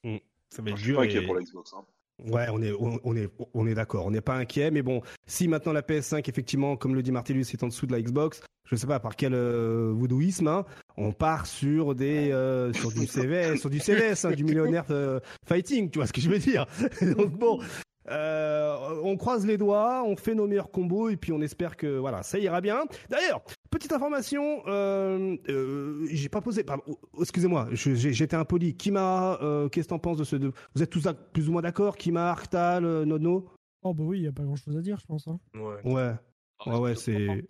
A: Mm. Ça va être dur.
F: Je pour la Xbox. Hein.
A: Ouais, on est, on, est, on est d'accord. On n'est pas inquiet, mais bon, si maintenant la PS5, effectivement, comme le dit Martellus, est en dessous de la Xbox, je ne sais pas par quel euh, voodooisme, hein, on part sur des, euh, sur du CVS, sur du CVS, hein, du millionnaire euh, fighting, tu vois ce que je veux dire. Donc bon, euh, on croise les doigts, on fait nos meilleurs combos et puis on espère que voilà, ça ira bien. D'ailleurs, petite information, euh, euh, j'ai pas posé, oh, excusez-moi, j'étais impoli. Kima, qu'est-ce que t'en penses de ce deux Vous êtes tous plus ou moins d'accord Kima, Arctal, Nono?
D: Oh bah oui, il y a pas grand-chose à dire, je pense. Hein.
A: Ouais. Ouais. Ouais, ouais, c'est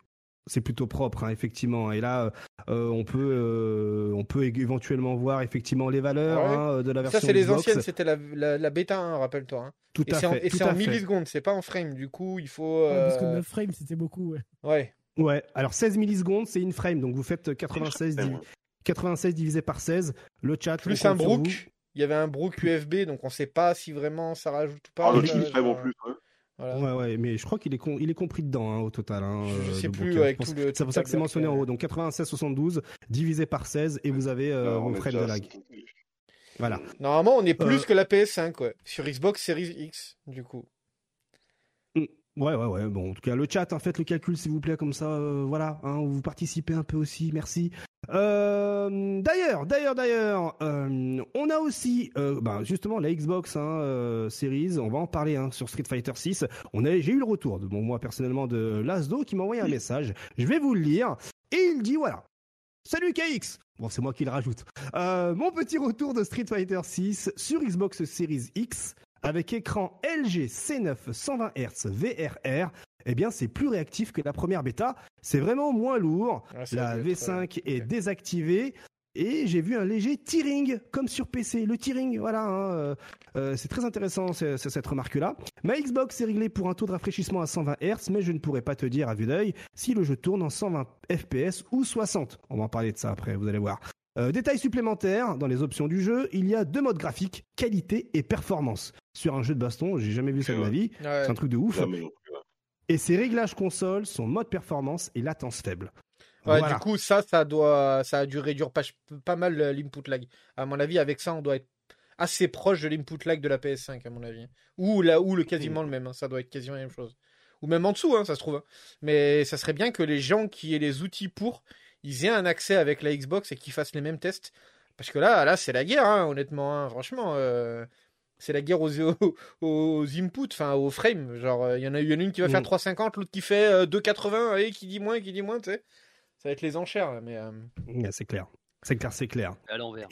A: c'est plutôt propre, hein, effectivement. Et là, euh, on peut, euh, on peut éventuellement voir effectivement les valeurs hein, de la version.
B: Ça, c'est les anciennes, c'était la, la, bêta, hein, rappelle-toi. Hein.
A: Tout à fait.
B: et c'est en millisecondes, c'est pas en frame. Du coup, il faut.
D: parce que 9 frames, c'était beaucoup, ouais.
B: Ouais.
A: Ouais, alors 16 millisecondes, c'est in frame, donc vous faites 96, 96 divisé par 16. Le chat.
B: Plus un brook. Il y avait un brook UFB, donc on ne sait pas si vraiment ça rajoute ou pas.
F: Ah, le frame en plus,
A: Ouais, ouais, mais je crois qu'il est, il est compris dedans hein, au total. Hein,
B: je sais plus avec tout
A: le. C'est pour ça que c'est mentionné en haut. Donc 96-72 divisé par 16 et vous avez euh, de lag. Voilà.
B: Normalement, on est plus euh, que la PS5, ouais. Sur Xbox Series X, du coup.
A: Mm. Ouais, ouais, ouais. Bon, en tout cas, le chat, hein, faites le calcul, s'il vous plaît, comme ça, euh, voilà. Hein, vous participez un peu aussi, merci. Euh, d'ailleurs, d'ailleurs, d'ailleurs, euh, on a aussi, euh, bah, justement, la Xbox hein, Series. On va en parler hein, sur Street Fighter 6. On a, j'ai eu le retour de bon, moi personnellement de Lasdo qui m'a envoyé un message. Je vais vous le lire et il dit voilà. Salut KX Bon, c'est moi qui le rajoute. mon petit retour de Street Fighter 6 sur Xbox Series X avec écran LG C9 120 Hz VRR eh bien c'est plus réactif que la première bêta. C'est vraiment moins lourd. la V5 est désactivée. Et j'ai vu un léger tearing, comme sur PC. Le tearing, voilà, hein, euh, euh, c'est très intéressant cette remarque-là. Ma Xbox est réglée pour un taux de rafraîchissement à 120 Hz, mais je ne pourrais pas te dire à vue d'œil si le jeu tourne en 120 FPS ou 60. On va en parler de ça après, vous allez voir. Euh, détail supplémentaire, dans les options du jeu, il y a deux modes graphiques, qualité et performance. Sur un jeu de baston, j'ai jamais vu ça de ma vie. C'est un truc de ouf. Et ses réglages console sont mode performance et latence faible.
B: Ouais, du coup, ça, ça doit, ça a dû réduire pas, pas mal l'input lag. À mon avis, avec ça, on doit être assez proche de l'input lag de la PS5, à mon avis. Ou là, ou le quasiment le même. Hein. Ça doit être quasiment la même chose. Ou même en dessous, hein, ça se trouve. Hein. Mais ça serait bien que les gens qui aient les outils pour, ils aient un accès avec la Xbox et qu'ils fassent les mêmes tests. Parce que là, là, c'est la guerre, honnêtement. Franchement, euh, c'est la guerre aux, aux, inputs, enfin aux frames. Genre, il euh, y en a, y en a une qui va faire 3,50, mm. l'autre qui fait 2,80, euh, et qui dit moins, qui dit moins, tu sais. Ça va être les enchères, mais. Euh,
A: c'est clair. C'est clair, c'est clair.
E: À l'envers.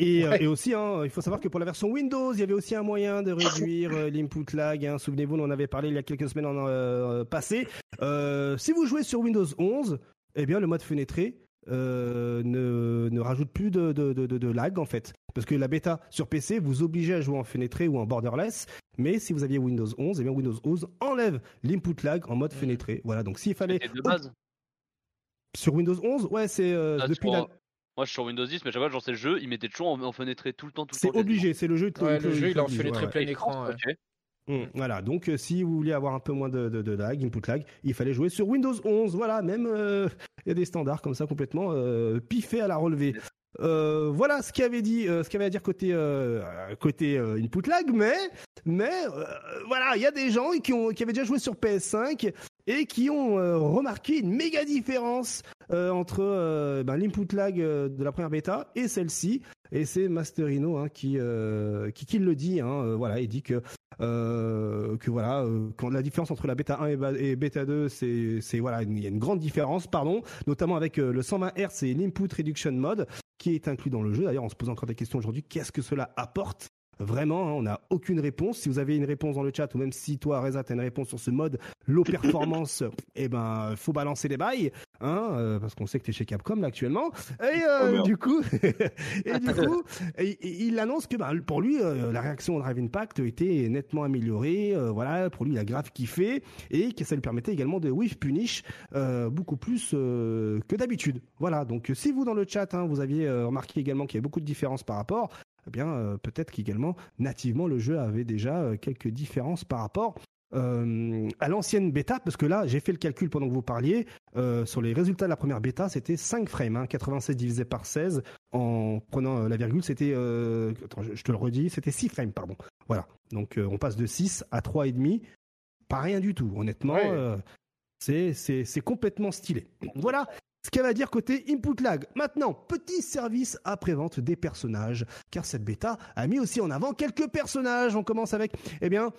A: Et, et, aussi, hein, il faut savoir que pour la version Windows, il y avait aussi un moyen de réduire l'input lag. Hein. Souvenez-vous, on en avait parlé il y a quelques semaines en passé. si vous jouez sur Windows 11, eh bien, le mode fenêtré ne, ne, rajoute plus de, de, de, de, lag en fait. Parce que la bêta sur PC vous oblige à jouer en fenêtré ou en borderless. Mais si vous aviez Windows 11, et eh bien Windows 11 enlève l'input lag en mode mmh. fenêtré. Voilà, donc s'il fallait.
E: De base.
A: Sur Windows 11, ouais, c'est euh, ah, depuis la...
E: Moi, je suis sur Windows 10, mais chaque fois, j'en sais le jeu, il mettait toujours en, fenêtré tout le temps.
A: C'est obligé, c'est le jeu.
B: Ouais, le, jeu, il est en fenêtré plein écran.
A: Mmh, voilà, donc euh, si vous voulez avoir un peu moins de, de, lag, input lag, il fallait jouer sur Windows 11. Voilà, même euh, il y a des standards comme ça complètement euh, piffés à la relevée. voilà ce qu'il avait dit, ce qu'il avait à dire côté côté input lag, mais mais voilà, il y a des gens qui ont qui avaient déjà joué sur PS5 et qui ont remarqué une méga différence entre ben, l'input lag de la première bêta et celle-ci. Et c'est Masterino hein, qui, qui, le dit. Hein, voilà, il dit que euh, que voilà, euh, quand la différence entre la bêta 1 et, bêta 2, c'est, c'est voilà, il y a une grande différence, pardon, notamment avec euh, le 120 Hz et l'input reduction mode qui est inclus dans le jeu. D'ailleurs, on se pose encore des questions aujourd'hui. Qu'est-ce que cela apporte Vraiment, hein, on n'a aucune réponse. Si vous avez une réponse dans le chat, ou même si toi, Reza, tu as une réponse sur ce mode low performance, eh ben, faut balancer les bails, hein, euh, parce qu'on sait que tu es chez Capcom là actuellement. Et euh, oh, du coup, et du coup, il annonce que bah, pour lui, euh, la réaction au Drive Impact était nettement améliorée. voilà, pour lui, il a grave kiffé et que ça lui permettait également de whiff punish beaucoup plus que d'habitude. Voilà. Donc, si vous dans le chat, hein, vous aviez remarqué également qu'il y avait beaucoup de différences par rapport, eh bien euh, peut-être qu'également nativement le jeu avait déjà euh, quelques différences par rapport euh, à l'ancienne bêta, parce que là, j'ai fait le calcul pendant que vous parliez, sur les résultats de la première bêta, c'était 5 frames, 96 hein, divisé par 16, en prenant la virgule, c'était, attends, je, te le redis, c'était 6 frames, pardon. Voilà, donc on passe de 6 à 3,5, pas rien du tout, honnêtement, c'est, c'est complètement stylé. Voilà, ce qu'elle va dire côté input lag. Maintenant, petit service après-vente des personnages, car cette bêta a mis aussi en avant quelques personnages. On commence avec, eh bien,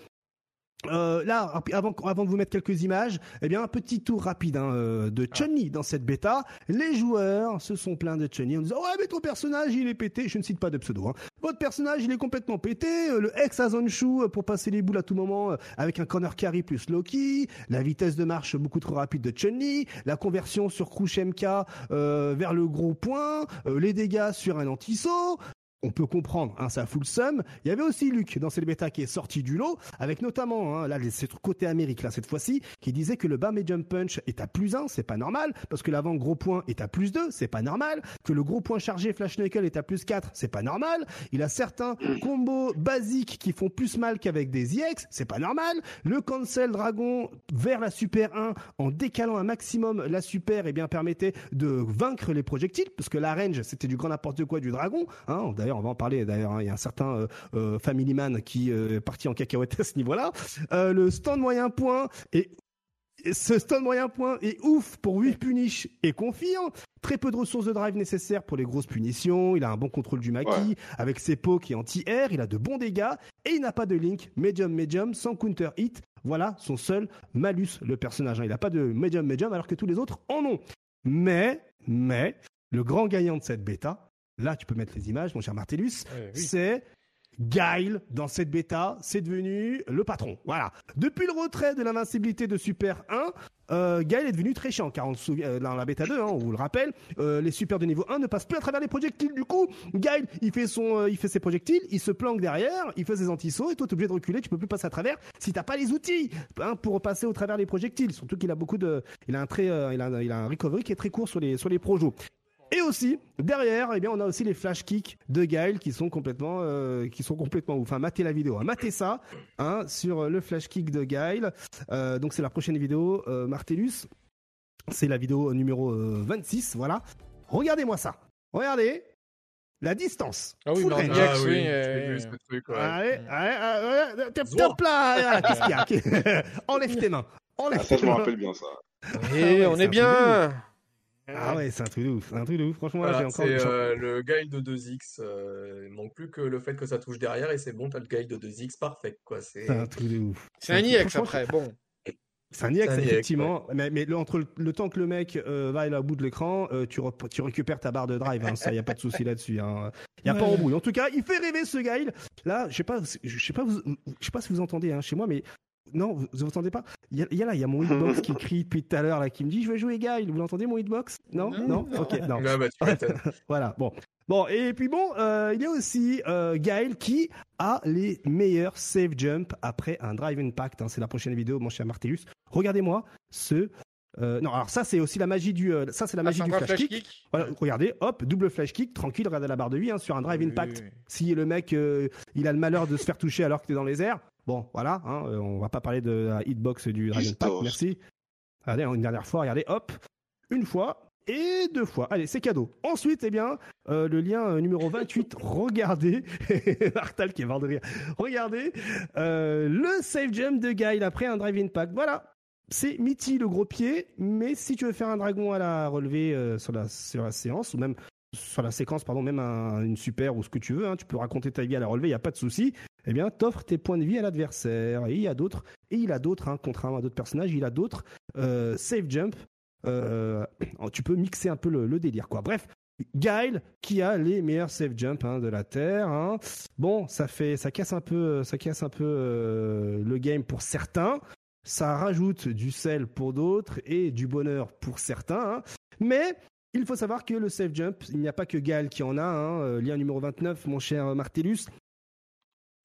A: euh, là, avant, avant de vous mettre quelques images, eh bien un petit tour rapide hein, euh, de ah. Chun-Li dans cette bêta. Les joueurs se sont plaints de Chun-Li en disant ouais mais ton personnage il est pété. Je ne cite pas de pseudo. Hein. Votre personnage il est complètement pété. Euh, le ex Azonshu pour passer les boules à tout moment avec un corner carry plus Loki. La vitesse de marche beaucoup trop rapide de Chun-Li. La conversion sur Krushemka vers le gros point. les dégâts sur un anti-saut. On peut comprendre, hein, ça fout le seum. Il y avait aussi Luc dans cette bêta qui est sorti du lot, avec notamment, hein, là, c'est côté Amérique, là, cette fois-ci, qui disait que le bas medium punch est à plus 1, c'est pas normal, parce que l'avant gros point est à plus 2, c'est pas normal, que le gros point chargé flash knuckle est à plus 4, c'est pas normal, il a certains combos basiques qui font plus mal qu'avec des EX, c'est pas normal, le cancel dragon vers la super 1, en décalant un maximum la super, et eh bien, permettait de vaincre les projectiles, parce que la range, c'était du grand n'importe quoi du dragon, hein, on va en parler. D'ailleurs, hein, il y a un certain euh, euh, Family Man qui euh, est parti en cacahuète à ce niveau-là. le stand moyen point et ce stand moyen point est ouf pour 8 punish et confirme. Très peu de ressources de drive nécessaires pour les grosses punitions. Il a un bon contrôle du maquis avec ses pots qui est anti-air. Il a de bons dégâts et il n'a pas de link medium medium sans counter hit. Voilà son seul malus le personnage. Hein. Il n'a pas de medium medium alors que tous les autres en ont. Mais mais le grand gagnant de cette bêta, là tu peux mettre les images, mon cher Martellus, c'est Guile dans cette bêta, c'est devenu le patron. Voilà. Depuis le retrait de l'invincibilité de Super 1, euh, Gaël est devenu très chiant, car on euh, dans la bêta 2, hein, on vous le rappelle, euh, les super de niveau 1 ne passent plus à travers les projectiles. Du coup, Gaël, il fait son, il fait ses projectiles, il se planque derrière, il fait ses anti-sauts, et toi, t'es obligé de reculer, tu peux plus passer à travers si t'as pas les outils hein, pour passer au travers des projectiles. Surtout qu'il a beaucoup de, il a un très, il, a, il a un recovery qui est très court sur les, sur les projos. Et aussi, derrière, eh bien, on a aussi les flash kicks de Gaël qui sont complètement, euh, qui sont complètement ouf. Enfin, matez la vidéo, hein. matez ça, hein, sur le flash kick de Gaël. Euh, donc c'est la prochaine vidéo, euh, Martellus. C'est la vidéo numéro 26, voilà. Regardez-moi ça. Regardez. La distance.
B: Ah oui, mais
A: ah,
B: oui,
A: Allez, allez, top là. Qu'est-ce qu'il y a Enlève tes mains. Enlève
F: ah, ça, je me rappelle bien ça.
B: Et on est bien.
A: Ah ouais, c'est un truc de ouf, un truc de ouf. Franchement,
C: j'ai encore. C'est euh, le guide de 2x. Euh, il manque plus que le fait que ça touche derrière et c'est bon, t'as le guide de 2x parfait, quoi. C'est
A: un truc de ouf.
B: C'est un IX après, bon.
A: C'est un IX, effectivement. Mais, mais entre le, temps que le mec euh, va aller au bout de l'écran, tu, tu, récupères ta barre de drive. Hein, ça, y a pas de souci là-dessus. Il hein. y a pas pas embrouille. En tout cas, il fait rêver ce guide. Là, je sais pas, je sais pas, je sais pas si vous entendez hein, chez moi, mais non, vous, vous entendez pas? Il y, a là, il y a mon hitbox qui crie depuis tout à l'heure là, qui me dit je vais jouer Guile. Vous l'entendez mon hitbox? Non, non, ok, non.
C: bah,
A: voilà, bon. Bon, et puis bon, euh, il y a aussi euh, Gaël qui a les meilleurs save jump après un drive impact. Hein. C'est la prochaine vidéo, mon cher Martellus. Regardez-moi ce euh, non, alors ça c'est aussi la magie du, euh, ça c'est la ah, magie du flash, kick. Voilà, regardez, hop, double flash kick, tranquille, regardez la barre de vie hein, sur un drive impact. Si le mec euh, il a le malheur de se faire toucher alors que tu es dans les airs, Bon, voilà, hein, euh, on va pas parler de la hitbox du Dragon Pack, merci. Allez, une dernière fois, regardez, hop, une fois et deux fois. Allez, c'est cadeau. Ensuite, eh bien, euh, le lien euh, numéro 28, regardez, Artal qui est mort de rire, regardez le save jump de Guile après un drive impact. Voilà, c'est Mitty le gros pied, mais si tu veux faire un dragon à la relever sur, la, sur la séance, ou même sur la séquence, pardon, même une super ou ce que tu veux, hein, tu peux raconter ta vie à la relever, il n'y a pas de souci eh bien, t'offres tes points de vie à l'adversaire. Et il y a d'autres, et il a d'autres, hein, contrairement à d'autres personnages, il a d'autres euh, save jump. Euh, tu peux mixer un peu le, délire, quoi. Bref, Guile qui a les meilleurs save jump hein, de la terre. Bon, ça fait, ça casse un peu, ça casse un peu euh, le game pour certains. Ça rajoute du sel pour d'autres et du bonheur pour certains. Mais il faut savoir que le save jump, il n'y a pas que Gal qui en a. Hein. Lien numéro 29, mon cher Martellus.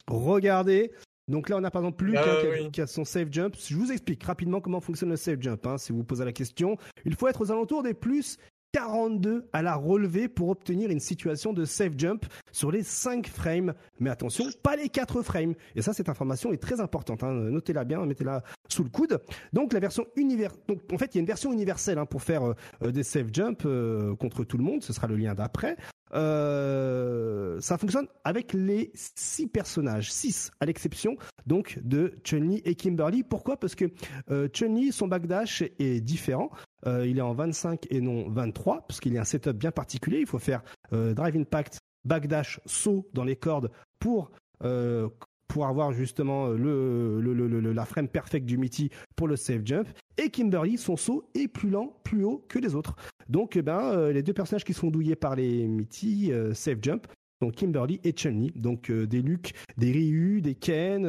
A: Regardez. Donc là, on a par exemple Luc ah qui, a, son save jump. Je vous explique rapidement comment fonctionne le save jump, hein, si vous vous posez la question. Il faut être aux alentours des plus 42 à la relever pour obtenir une situation de save jump sur les 5 frames. Mais attention, pas les 4 frames. Et ça, cette information est très importante. Hein. Notez-la bien, mettez-la sous le coude. Donc la version universelle. Donc en fait, il y a une version universelle hein, pour faire euh, des save jump euh, contre tout le monde. Ce sera le lien d'après. Euh, ça fonctionne avec les six personnages, six à l'exception donc de Chun-Li et Kimberly. Pourquoi? Parce que euh, Chun-Li, son backdash est différent. Euh, il est en 25 et non 23, parce qu'il y a un setup bien particulier. Il faut faire euh, Drive Impact, backdash, saut dans les cordes pour euh, avoir justement la frame perfecte du Mitty pour le save jump. Et Kimberly, son saut est plus lent, plus haut que les autres. Donc, eh ben, les deux personnages qui sont douillés par les Mitty save jump, donc Kimberly et Chun-Li, donc des Luke, des Ryu, des Ken,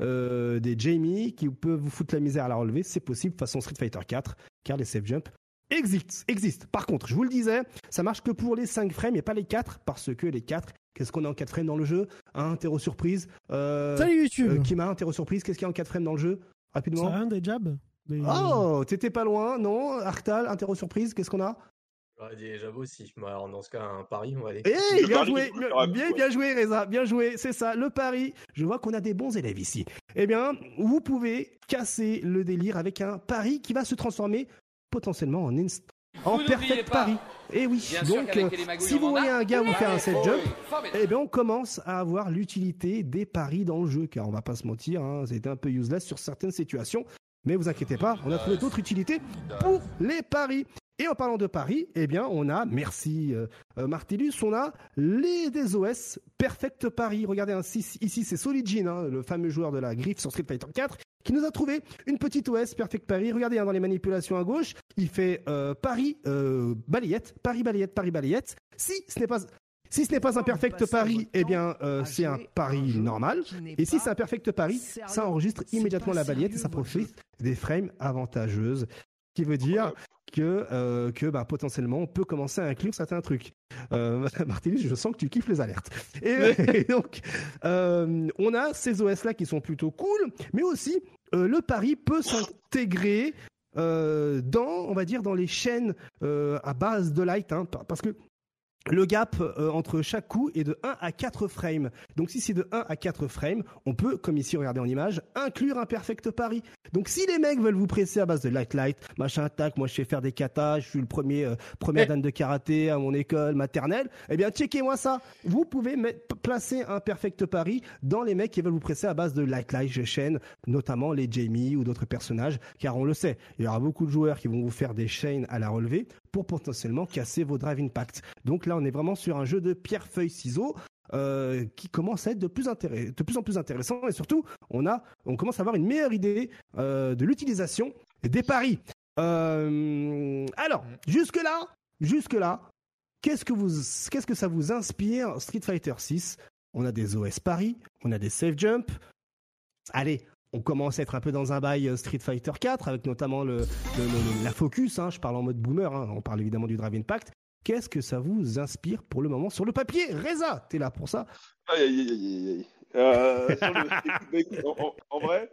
A: des Jamie qui peuvent vous foutre la misère à la relever, c'est possible façon Street Fighter 4, car les save jump existent. existent. Par contre, je vous le disais, ça marche que pour les 5 frames et pas les 4, parce que les 4 Qu'est-ce qu'on a en 4 frames dans le jeu? Un terreau surprise.
D: Salut YouTube
A: Qui m'a un terreau surprise Qu'est-ce qu'il y a en 4 frames dans le jeu? Rapidement.
D: un des jabs?
A: Oh, t'étais pas loin, non? Arctal, un terreau surprise, qu'est-ce qu'on a?
C: J'aurais dit Jabo aussi. alors dans ce cas, un pari, on va aller.
A: Eh, bien joué, bien, bien joué, Reza, bien joué, c'est ça, le pari. Je vois qu'on a des bons élèves ici. Eh bien, vous pouvez casser le délire avec un pari qui va se transformer potentiellement en instant. En perfect pari. Eh oui, donc euh, si vous voyez un gars vous faire un set jump, eh bien on commence à avoir l'utilité des paris dans le jeu, car on va pas se mentir, hein, c'était un peu useless sur certaines situations. Mais vous inquiétez pas, on a trouvé d'autres utilités pour les paris. Et en parlant de paris, eh bien, on a, merci euh, euh Martellus, on a les des OS Perfect Paris. Regardez, ici, c'est Solid hein, le fameux joueur de la griffe sur Street Fighter 4, qui nous a trouvé une petite OS Perfect Paris. Regardez, hein, dans les manipulations à gauche, il fait euh, Paris euh, balayette, Paris balayette, Paris balayette. Si ce n'est pas si ce n'est pas un perfect pari, eh bien, euh, c'est un pari normal. Et si c'est un perfect pari, ça enregistre immédiatement la balayette et ça profite des frames avantageuses. Qui veut dire que, euh, que bah, potentiellement, on peut commencer à inclure certains trucs. Euh, je sens que tu kiffes les alertes. Et, donc, euh, on a ces OS-là qui sont plutôt cool, mais aussi, euh, le pari peut s'intégrer dans, on va dire, dans les chaînes à base de light, hein, parce que le gap euh, entre chaque coup est de 1 à 4 frames. Donc si c'est de 1 à 4 frames, on peut, comme ici regardez en image, inclure un perfect pari. Donc si les mecs veulent vous presser à base de light light, machin tac, moi je sais faire des katas, je suis le premier euh, premier eh. dan de karaté à mon école maternelle, eh bien checkez-moi ça. Vous pouvez mettre, placer un perfect pari dans les mecs qui veulent vous presser à base de light light, je chaîne, notamment les Jamie ou d'autres personnages, car on le sait, il y aura beaucoup de joueurs qui vont vous faire des chaînes à la relevée pour potentiellement casser vos drive impact. Donc là, on est vraiment sur un jeu de pierre feuille ciseaux. Euh, qui commence à être de plus, de plus en plus intéressant et surtout on a on commence à avoir une meilleure idée euh, de l'utilisation des paris. Euh, alors jusque là, jusque là, qu'est-ce que vous qu'est-ce que ça vous inspire Street Fighter 6 On a des OS paris, on a des safe jump. Allez, on commence à être un peu dans un bail Street Fighter 4 avec notamment le, la focus. Hein, je parle en mode boomer. Hein, on parle évidemment du Drive Impact. Qu'est-ce que ça vous inspire pour le moment sur le papier Reza, t'es là pour ça?
F: Aïe aïe aïe aïe. Euh, en, vrai,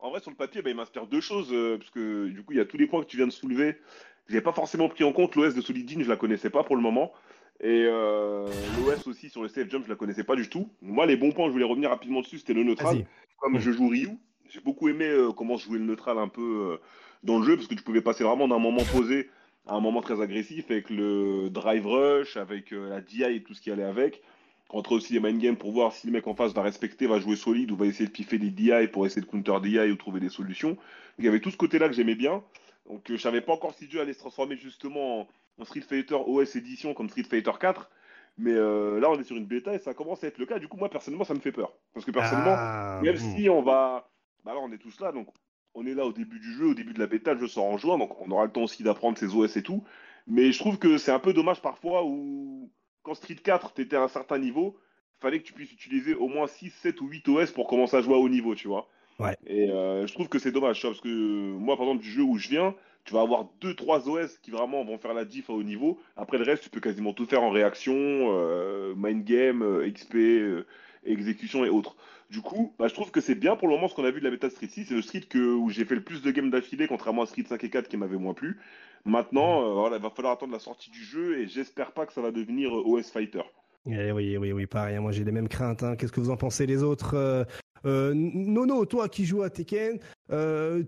F: en vrai, sur le papier, bah, il m'inspire deux choses, euh, parce que du coup, il y a tous les points que tu viens de soulever. Je n'ai pas forcément pris en compte l'OS de Solidine, je la connaissais pas pour le moment. Et l'OS aussi sur le safe jump, je la connaissais pas du tout. Moi, les bons points, je voulais revenir rapidement dessus, c'était le neutral. Comme je joue Ryu, j'ai beaucoup aimé euh, comment jouer le neutral un peu euh, dans le jeu parce que tu pouvais passer vraiment d'un moment posé à un moment très agressif avec le drive rush, avec euh, la DI et tout ce qui allait avec. Entre aussi les mind games pour voir si le mec en face va respecter, va jouer solide ou va essayer de piffer des DI pour essayer de counter DI ou trouver des solutions. il y avait tout ce côté-là que j'aimais bien. Donc je savais pas encore si jeu allait se transformer justement en, Street Fighter OS Edition comme Street Fighter 4. Mais là, on est sur une bêta et ça commence à être le cas. Du coup, moi, personnellement, ça me fait peur. Parce que personnellement, ah, même hmm. si on va, bah là, on est tous là, donc on est là au début du jeu, au début de la bêta, le jeu sort en juin, donc on aura le temps aussi d'apprendre ses OS et tout. Mais je trouve que c'est un peu dommage parfois où, quand Street 4, t'étais à un certain niveau, fallait que tu puisses utiliser au moins 6, 7 ou 8 OS pour commencer à jouer à haut niveau, tu vois.
A: Ouais.
F: Et euh, je trouve que c'est dommage, parce que moi, par exemple, du jeu où je viens, tu vas avoir 2-3 OS qui vraiment vont faire la diff à haut niveau. Après le reste, tu peux quasiment tout faire en réaction, euh, mind game, euh, XP, exécution et autres. Du coup, bah, je trouve que c'est bien pour le moment ce qu'on a vu de la bêta Street 6. C'est le Street que, où j'ai fait le plus de games d'affilée, contrairement à Street 5 et 4 qui m'avait moins plu. Maintenant, euh, voilà, il va falloir attendre la sortie du jeu et j'espère pas que ça va devenir euh, OS Fighter.
A: Eh oui, oui, oui, pareil. Moi, j'ai les mêmes craintes. Hein. Qu'est-ce que vous en pensez, les autres euh, Nono, toi qui joues à Tekken,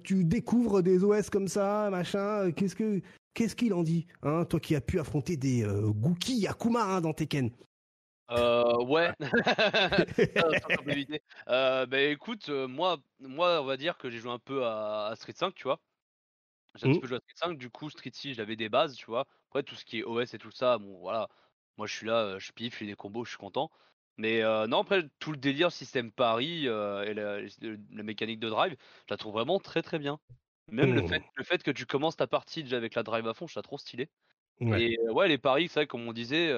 A: tu découvres des OS comme ça, machin. Qu'est-ce que qu'est-ce qu'il en dit hein Toi qui as pu affronter des Gookie Akuma hein, dans Tekken?
E: Euh, ouais. euh, bah écoute, euh, moi, moi, on va dire que j'ai joué un peu à, Street 5, tu vois. J'ai un petit mmh. peu joué à Street 5, du coup, Street 6, j'avais des bases, tu vois. Après, tout ce qui est OS et tout ça, bon, voilà. Moi, je suis là, euh, je piffe, je fais des combos, je suis content. Mais non, après, tout le délire système pari et la, mécanique de drive, je la trouve vraiment très très bien. Même le, mmh. fait, le fait que tu commences ta partie déjà avec la drive à fond, je la trouve stylé. Et ouais, les paris, c'est vrai, comme on disait,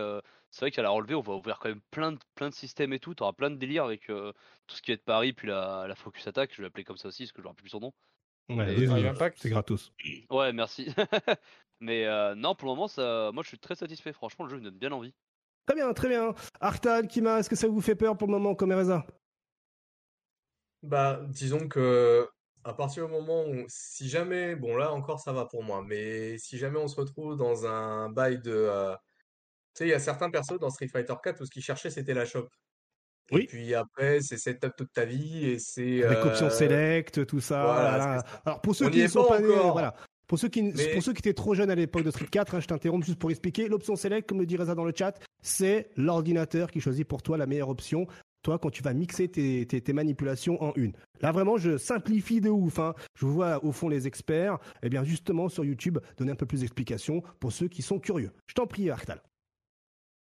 E: c'est vrai qu'à la relevée, on va ouvrir quand même plein de, plein de systèmes et tout. Tu auras plein de délires avec tout ce qui est de paris, puis la, la focus attack, je vais l'appeler comme ça aussi, parce que je plus son nom.
A: Ouais, c'est gratos.
E: Ouais, merci. Mais non, pour le moment, ça, moi je suis très satisfait. Franchement, le jeu me donne bien envie.
A: Très bien, très bien. Arctal, Kima, est-ce que ça vous fait peur pour le moment comme Ereza?
C: Bah, disons que à partir du moment où, si jamais, bon là encore ça va pour moi, mais si jamais on se retrouve dans un bail de, euh, tu sais, il y a certains persos dans Street Fighter 4 où ce qu'ils cherchaient c'était la shop.
A: Oui.
C: Et puis après, c'est setup toute ta vie et c'est.
A: Avec option
C: euh,
A: select, tout ça.
C: voilà.
A: Alors pour ceux
C: On
A: qui ne sont
C: pas
A: nés, voilà. Pour ceux qui,
C: Mais-
A: pour ceux qui étaient trop jeunes à l'époque de Street 4, hein, je t'interromps juste pour expliquer. L'option select, comme le dit Reza dans le chat, c'est l'ordinateur qui choisit pour toi la meilleure option. Toi, quand tu vas mixer tes, tes- tes manipulations en une. Là, vraiment, je simplifie de ouf. hein. Je vois au fond les experts. Eh bien, justement, sur YouTube, donner un peu plus d'explications pour ceux qui sont curieux. Je t'en prie, Arctal.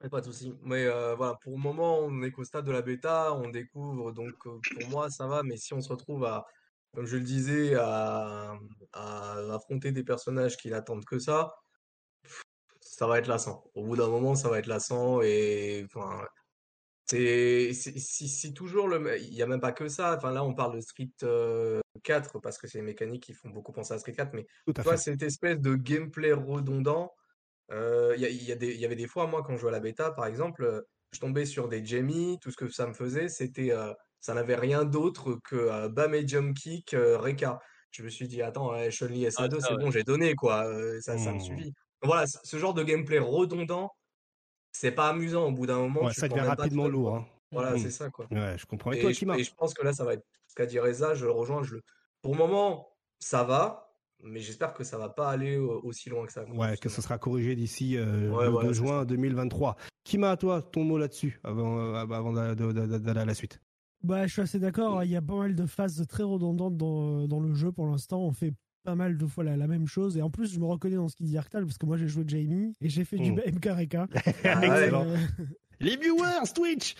C: Ouais, Pas de souci. Mais euh, voilà, pour le moment, on est qu'au stade de la bêta, on découvre, donc euh, pour moi, ça va. Mais si on se retrouve à, comme je le disais, à, à affronter des personnages qui n'attendent que ça, ça va être lassant. Au bout d'un moment, ça va être lassant et enfin, c'est c'est- si, si toujours le, il y a même pas que ça. Enfin là, on parle de Street euh, 4 parce que c'est les mécaniques qui font beaucoup penser à Street 4, mais
A: Tout à
C: tu vois,
A: fait.
C: cette espèce de gameplay redondant. Euh, Il y, a- il y a des- il y avait des fois, moi, quand je jouais à la bêta, par exemple, euh, je tombais sur des Jamie, tout ce que ça me faisait, c'était, euh, ça n'avait rien d'autre que euh, bam et jump kick, euh, Reka. Je me suis dit, attends, ouais, Chun-Li SA2,
E: Ah, ça,
C: c'est
E: ouais.
C: bon, j'ai donné, quoi, euh, ça, ça me
A: Hmm.
C: suffit. Voilà, ce ce genre de gameplay redondant, c'est pas amusant au bout d'un moment.
A: Ouais,
C: tu
A: ça
C: prends
A: devient
C: même pas de
A: rapidement
C: fun,
A: lourd.
C: quoi.
A: hein.
C: Voilà,
A: Hmm.
C: c'est ça, quoi.
A: Ouais, je comprends. Et,
C: Et,
A: toi,
C: je,
A: Kima?
C: et je pense que là, ça va être ce qu'a dit Reza, je le rejoins. Je le... Pour le moment, ça va, mais j'espère que ça va pas aller euh, aussi loin que ça. quoi,
A: Ouais, que ce sera corrigé d'ici euh,
C: Ouais,
A: le
C: voilà,
A: 2
C: c'est
A: juin
C: ça.
A: 2023. Kima, toi, ton mot là-dessus, avant, euh, avant d'aller à la suite.
D: Bah, je suis assez d'accord. Il y a pas mal de phases très redondantes dans, dans le jeu pour l'instant. On fait pas mal de fois la, la même chose. Et en plus, je me reconnais dans ce qu'il dit Arctal parce que moi, j'ai joué Jamie et j'ai fait du. MKRK.
C: Ah ouais.
A: Excellent.
D: Euh,
A: Les viewers, Twitch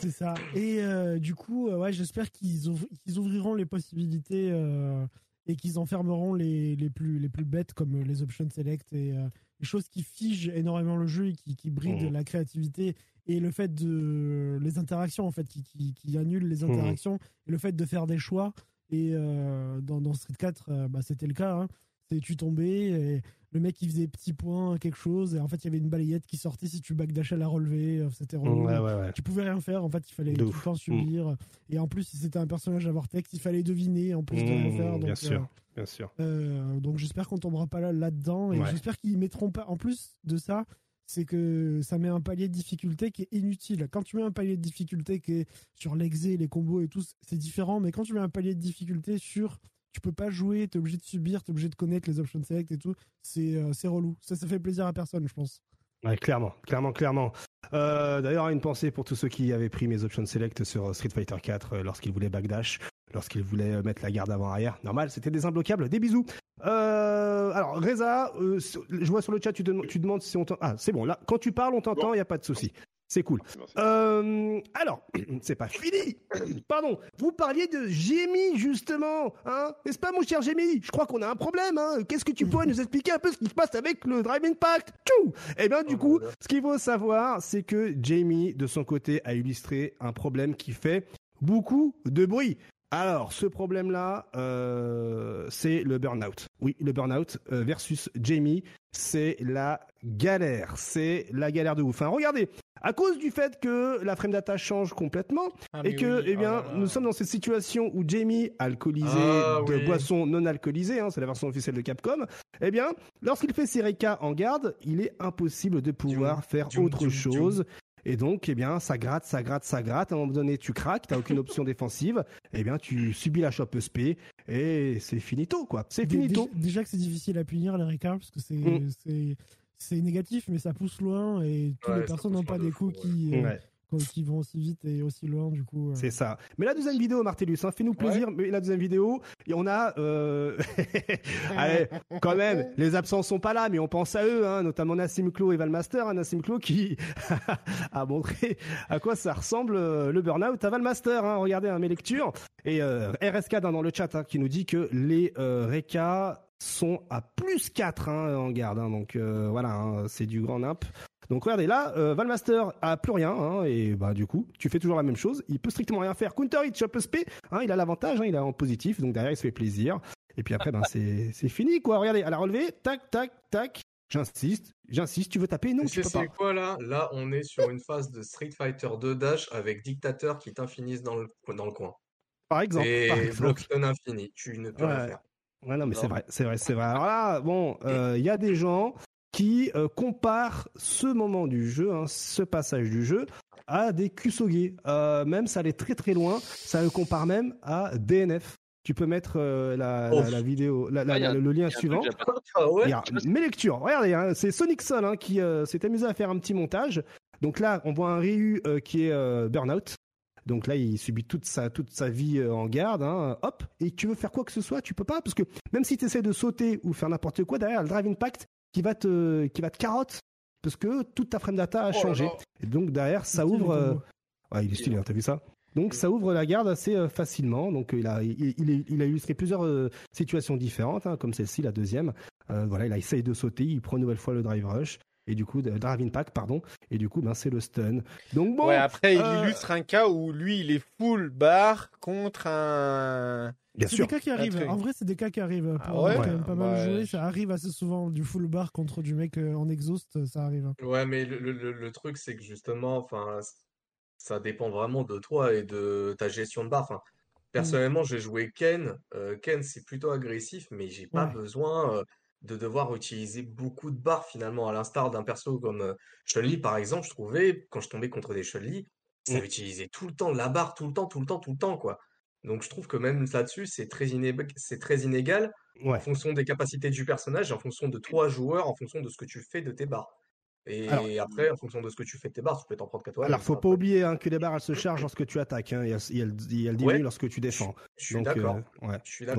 D: c'est ça. Et euh, du coup, euh, ouais, j'espère qu'ils ouvr- qu'ils ouvriront les possibilités euh, et qu'ils enfermeront les, les, plus, les plus bêtes comme les options select et euh, les choses qui figent énormément le jeu et qui, qui brident
A: Mhm.
D: la créativité et le fait de les interactions en fait qui, qui, qui annulent les interactions et le fait de faire des choix et euh, dans, dans Street 4 euh, bah, c'était le cas hein. c'est tu tombais et le mec il faisait petit point quelque chose et en fait il y avait une balayette qui sortait si tu backdashais la relever euh, c'était relou
A: Ouais, ouais, ouais.
D: tu pouvais rien faire en fait il fallait
A: De
D: tout
A: ouf.
D: le temps subir et en plus si c'était un personnage à vortex il fallait deviner en plus de rien faire donc,
A: bien
D: euh,
A: sûr, bien sûr.
D: euh, donc j'espère qu'on tombera pas là là-dedans et
A: Ouais.
D: j'espère qu'ils mettront pas en plus de ça c'est que ça met un palier de difficulté qui est inutile quand tu mets un palier de difficulté qui est sur l'exé les combos et tout c'est différent mais quand tu mets un palier de difficulté sur tu peux pas jouer t'es obligé de subir t'es obligé de connaître les options select et tout c'est euh, c'est relou ça ça fait plaisir à personne je pense
A: Ouais, clairement, clairement, clairement. Euh, D'ailleurs, une pensée pour tous ceux qui avaient pris mes options select sur Street Fighter 4 euh, lorsqu'ils voulaient backdash, lorsqu'ils voulaient euh, mettre la garde avant-arrière. Normal, c'était des imbloquables. Des bisous. Euh, alors, Reza, euh, je vois sur le chat, tu, tu demandes si on t'entend. Ah, c'est bon. Là, quand tu parles, on t'entend. Il n'y a pas de souci. C'est cool.
F: Merci.
A: Euh, alors, c'est pas fini. Pardon. Vous parliez de Gémi justement, hein N'est-ce pas, mon cher Gémi? Je crois qu'on a un problème. Hein Qu'est-ce que tu pourrais nous expliquer un peu ce qui se passe avec le Drive Impact Tchou Eh bien, du
C: Oh
A: coup, ce qu'il faut savoir, c'est que Jamie, de son côté, a illustré un problème qui fait beaucoup de bruit. Alors, ce problème-là, euh, c'est le burn-out. Oui, le burn-out euh, versus Jamie, c'est la galère. C'est la galère de ouf. Hein, regardez, à cause du fait que la frame data change complètement
C: Ah,
A: et que,
C: oui,
A: eh
C: oh
A: bien,
C: là là.
A: nous sommes dans cette situation où Jamie, alcoolisé
C: Ah,
A: de
C: oui.
A: boissons non alcoolisées, hein, c'est la version officielle de Capcom, eh bien, lorsqu'il fait ses recas en garde, il est impossible de pouvoir faire autre chose. Et donc, eh bien, ça gratte, ça gratte, ça gratte. À un moment donné, tu craques, t'as aucune option défensive. Eh bien, tu subis la chope SP et c'est finito, quoi. C'est finito.
D: Déjà, déjà que c'est difficile à punir les récarts parce que c'est
A: Mm.
D: c'est c'est négatif mais ça pousse loin et toutes
C: Ouais,
D: les personnes n'ont pas des coups qui, euh,
A: Ouais.
D: Qui- qui vont aussi vite et aussi loin du coup. euh.
A: C'est ça. Mais la deuxième vidéo, Martellus, hein, fais-nous plaisir. Mais la deuxième vidéo, et on a, euh... allez, quand même, les absents sont pas là, mais on pense à eux, hein, notamment Nassim Klo et Valmaster. Hein, Nassim Klo qui a montré à quoi ça ressemble euh, le burn-out à Valmaster. Hein, regardez hein, mes lectures. Et euh, RSK dans, le chat hein, qui nous dit que les euh, RECA sont à plus 4 hein, en garde. hein. donc euh, voilà, hein, c'est du grand nimp. Donc regardez là, euh, Valmaster a plus rien hein, et bah du coup tu fais toujours la même chose. Il peut strictement rien faire. Counter hit, chop SP, hein, il a l'avantage, hein, il est en positif, donc derrière il se fait plaisir. Et puis après ben c'est c'est fini quoi. Regardez à la relevée, tac tac tac. J'insiste, j'insiste, tu veux taper? Non, tu peux pas.
C: C'est quoi là? Là, on est sur une phase de Street Fighter 2 Dash avec dictateur qui t'infinisse dans le, dans le coin.
A: Par exemple.
C: Et
A: par exemple.
C: infini, tu ne peux rien faire.
A: Ouais, non, mais c'est vrai, c'est vrai, c'est vrai. Alors là, bon, euh, il y a des gens qui euh, comparent ce moment du jeu, hein, ce passage du jeu, à des Kusoge. Euh, même ça allait très très loin. Ça le compare même à DNF. Tu peux mettre euh, la, la, la, vidéo, la,
E: Ah, a-
A: le lien
E: a
A: suivant.
C: Ah ouais
A: Regarde, mes lectures. Regardez, hein, c'est Sonic Sol hein, qui euh, s'est amusé à faire un petit montage. Donc là, on voit un Ryu euh, qui est euh, burn-out. Donc là, il subit toute sa toute sa vie euh, en garde. Hein, hop. Et tu veux faire quoi que ce soit, tu peux pas parce que même si tu essaies de sauter ou faire n'importe quoi derrière, le Drive Impact qui va te qui va te carotte parce que toute ta frame data a
C: Oh
A: changé. Et donc derrière, ça ouvre. euh. Ouais, il est stylé, hein, t'as vu ça? Donc ça ouvre la garde assez euh, facilement. Donc il a, il, il- il a illustré plusieurs euh, situations différentes, hein, comme celle-ci, la deuxième. Euh, voilà, il a essayé de sauter, il prend une nouvelle fois le drive rush. Et du coup, de- drive impact, pardon. Et du coup, ben, c'est le stun. Donc bon,
B: ouais, après, il
A: euh,
B: illustre un cas où lui, il est full bar contre un.
A: bien
D: C'est
A: sûr.
D: des cas qui arrivent. En vrai, c'est des cas qui arrivent.
B: Ah ouais?
D: même pas mal
B: Ouais,
D: joué,
B: je-
D: ça arrive assez souvent. Du full bar contre du mec euh, en exhaust, ça arrive.
C: Ouais, mais le, le- truc, c'est que justement, enfin, ça dépend vraiment de toi et de ta gestion de barre. Enfin, personnellement, j'ai joué Ken. Euh, Ken, c'est plutôt agressif, mais j'ai pas
D: Ouais.
C: besoin euh, de devoir utiliser beaucoup de barres finalement, à l'instar d'un perso comme euh, Chun-Li, par exemple. Je trouvais, quand je tombais contre des Chun-Li, ça
A: Mm.
C: utilisait tout le temps la barre, tout le temps, tout le temps, tout le temps, quoi. Donc, je trouve que même là-dessus, c'est très iné- c'est très inégal
A: Ouais.
C: en fonction des capacités du personnage, en fonction de toi, joueur, en fonction de ce que tu fais de tes barres. Et
A: Alors-
C: après, en fonction de ce que tu fais de tes barres, tu peux t'en prendre qu'à toi.
A: Alors, faut pas oublier hein, que les barres, elles se chargent lorsque tu attaques. Hein, et elles, et elles- et elles diminuent
C: Ouais.
A: lorsque tu défends.
C: Je suis d'accord.
A: euh, ouais.
C: Je suis
A: euh,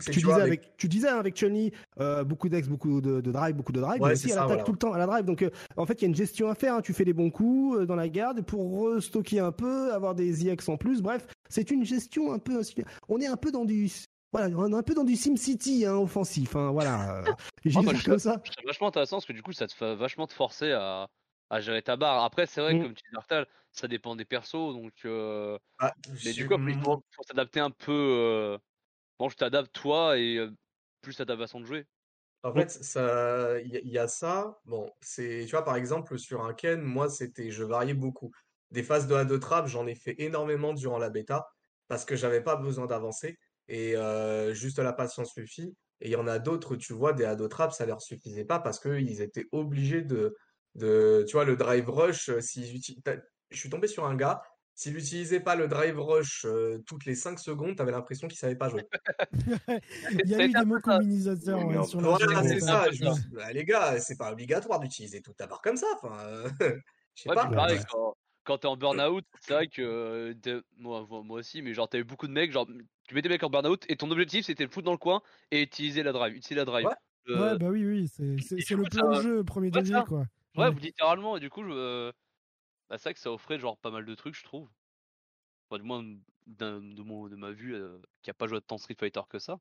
A: tu,
C: tu
A: disais avec, tu disais hein, avec Chun-Li, euh, beaucoup d'ex, beaucoup de, de drive, beaucoup de drive,
C: Ouais,
A: mais aussi elle
C: ça,
A: attaque
C: voilà.
A: tout le temps à la drive. Donc euh, en fait, il y a une gestion à faire. hein. Tu fais les bons coups euh, dans la garde pour restocker un peu, avoir des EX en plus. Bref, c'est une gestion un peu. On est un peu dans du. Voilà, on est un peu dans du SimCity hein, offensif. Hein, voilà. Euh, J'ai
E: Ah,
A: ça
E: je
A: comme ça.
E: Je vachement intéressant parce que du coup, ça te fait vachement te forcer à, à gérer ta barre. Après, c'est vrai,
A: Mm.
E: comme tu dis, Artal, ça dépend des persos. Donc, euh,
C: bah,
E: mais du coup, après, il faut, s'adapter un peu. Euh... Bon, je t'adapte toi et euh, plus à ta façon de jouer.
C: En fait, ça, il y, a- y a ça. Bon, c'est, tu vois, par exemple, sur un Ken, moi, c'était, je variais beaucoup. Des phases de A2 trap, j'en ai fait énormément durant la bêta parce que j'avais pas besoin d'avancer et euh, juste la patience suffit. Et il y en a d'autres, tu vois, des A2 trap, ça leur suffisait pas parce qu'ils étaient obligés de, de, tu vois, le drive rush. euh, Si je suis tombé sur un gars, s'il n'utilisait pas le drive rush euh, toutes les 5 secondes, t'avais l'impression qu'il savait pas jouer.
D: Il y a eu des mots communisateurs ouais, sur la
C: Voilà, c'est ça. bah, les gars, c'est pas obligatoire d'utiliser toute ta barre comme ça. Enfin, euh, je sais
E: Ouais,
C: pas.
E: puis pareil,
A: Ouais.
E: quand, quand t'es en burn-out, c'est vrai que euh, moi, moi aussi, mais genre eu beaucoup de mecs, genre tu mettais des mecs en burn-out et ton objectif c'était le foutre dans le coin et utiliser la drive, utiliser la drive.
C: Ouais.
E: Euh,
D: Ouais, bah oui, oui, c'est le plan de jeu premier
E: Ouais,
D: quoi.
E: Ouais,
D: Ouais.
E: littéralement, et du coup, je, euh, bah, c'est vrai que ça offrait genre pas mal de trucs, je trouve. Enfin, du moins, de, mon, de ma vue, euh, qui a pas joué à tant Street Fighter que ça.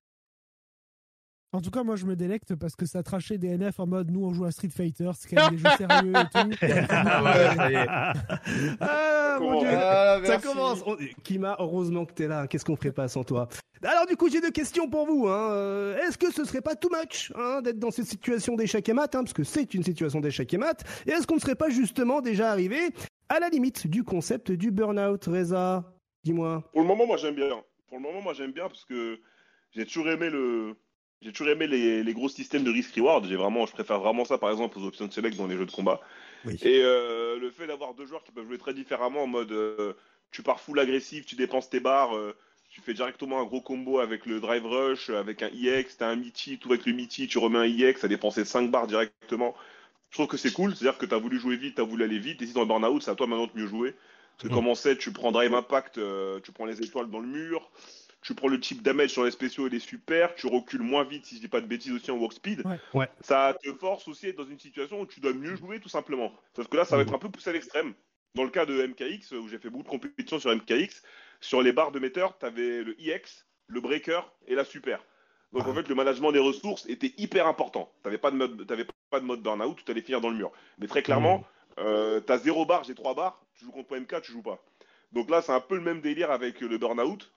D: En tout cas, moi, je me délecte parce que ça trachait des NF en mode nous, on joue à Street Fighter, c'est quand même des jeux sérieux et tout.
C: Ah
A: ah mon dieu.
B: Ah,
A: Ça commence. On- Kima, heureusement que t'es là. Qu'est-ce qu'on ferait pas sans toi? Alors du coup, j'ai deux questions pour vous. hein. Euh, Est-ce que ce serait pas too much hein, d'être dans cette situation d'échec et mat, hein, parce que c'est une situation d'échec et mat Et est-ce qu'on ne serait pas justement déjà arrivé à la limite du concept du burn-out, Reza? Dis-moi.
F: Pour le moment, moi j'aime bien. Pour le moment, moi j'aime bien parce que j'ai toujours aimé le. J'ai toujours aimé les, les gros systèmes de risk-reward. J'ai vraiment, je préfère vraiment ça, par exemple, aux options de select dans les jeux de combat.
A: Oui.
F: Et euh, le fait d'avoir deux joueurs qui peuvent jouer très différemment en mode euh, tu pars full agressif, tu dépenses tes barres, euh, tu fais directement un gros combo avec le drive rush, avec un EX, t'as un Michi, tout avec le Michi, tu remets un EX, ça dépensé 5 barres directement. Je trouve que c'est cool, c'est-à-dire que t'as voulu jouer vite, t'as voulu aller vite, et si dans le burn-out, c'est à toi maintenant de mieux jouer. Parce que comme on sait, tu prends drive impact, tu prends les étoiles dans le mur, tu prends le type damage sur les spéciaux et les super, tu recules moins vite si je dis pas de bêtises aussi en walk speed.
D: Ouais.
A: Ouais.
F: Ça te force aussi à être dans une situation où tu dois mieux jouer tout simplement. Sauf que là, ça va être un peu poussé à l'extrême. Dans le cas de MKX, où j'ai fait beaucoup de compétitions sur MKX, sur les barres de metteur, tu avais le IX, le breaker et la super. Donc
A: Ah.
F: en fait, le management des ressources était hyper important. Tu n'avais pas de mode, t'avais pas de mode burn-out, tu allais finir dans le mur. Mais très clairement, euh, tu as 0 barre, j'ai 3 barres, tu joues contre MK, tu joues pas. Donc là, c'est un peu le même délire avec le burn-out,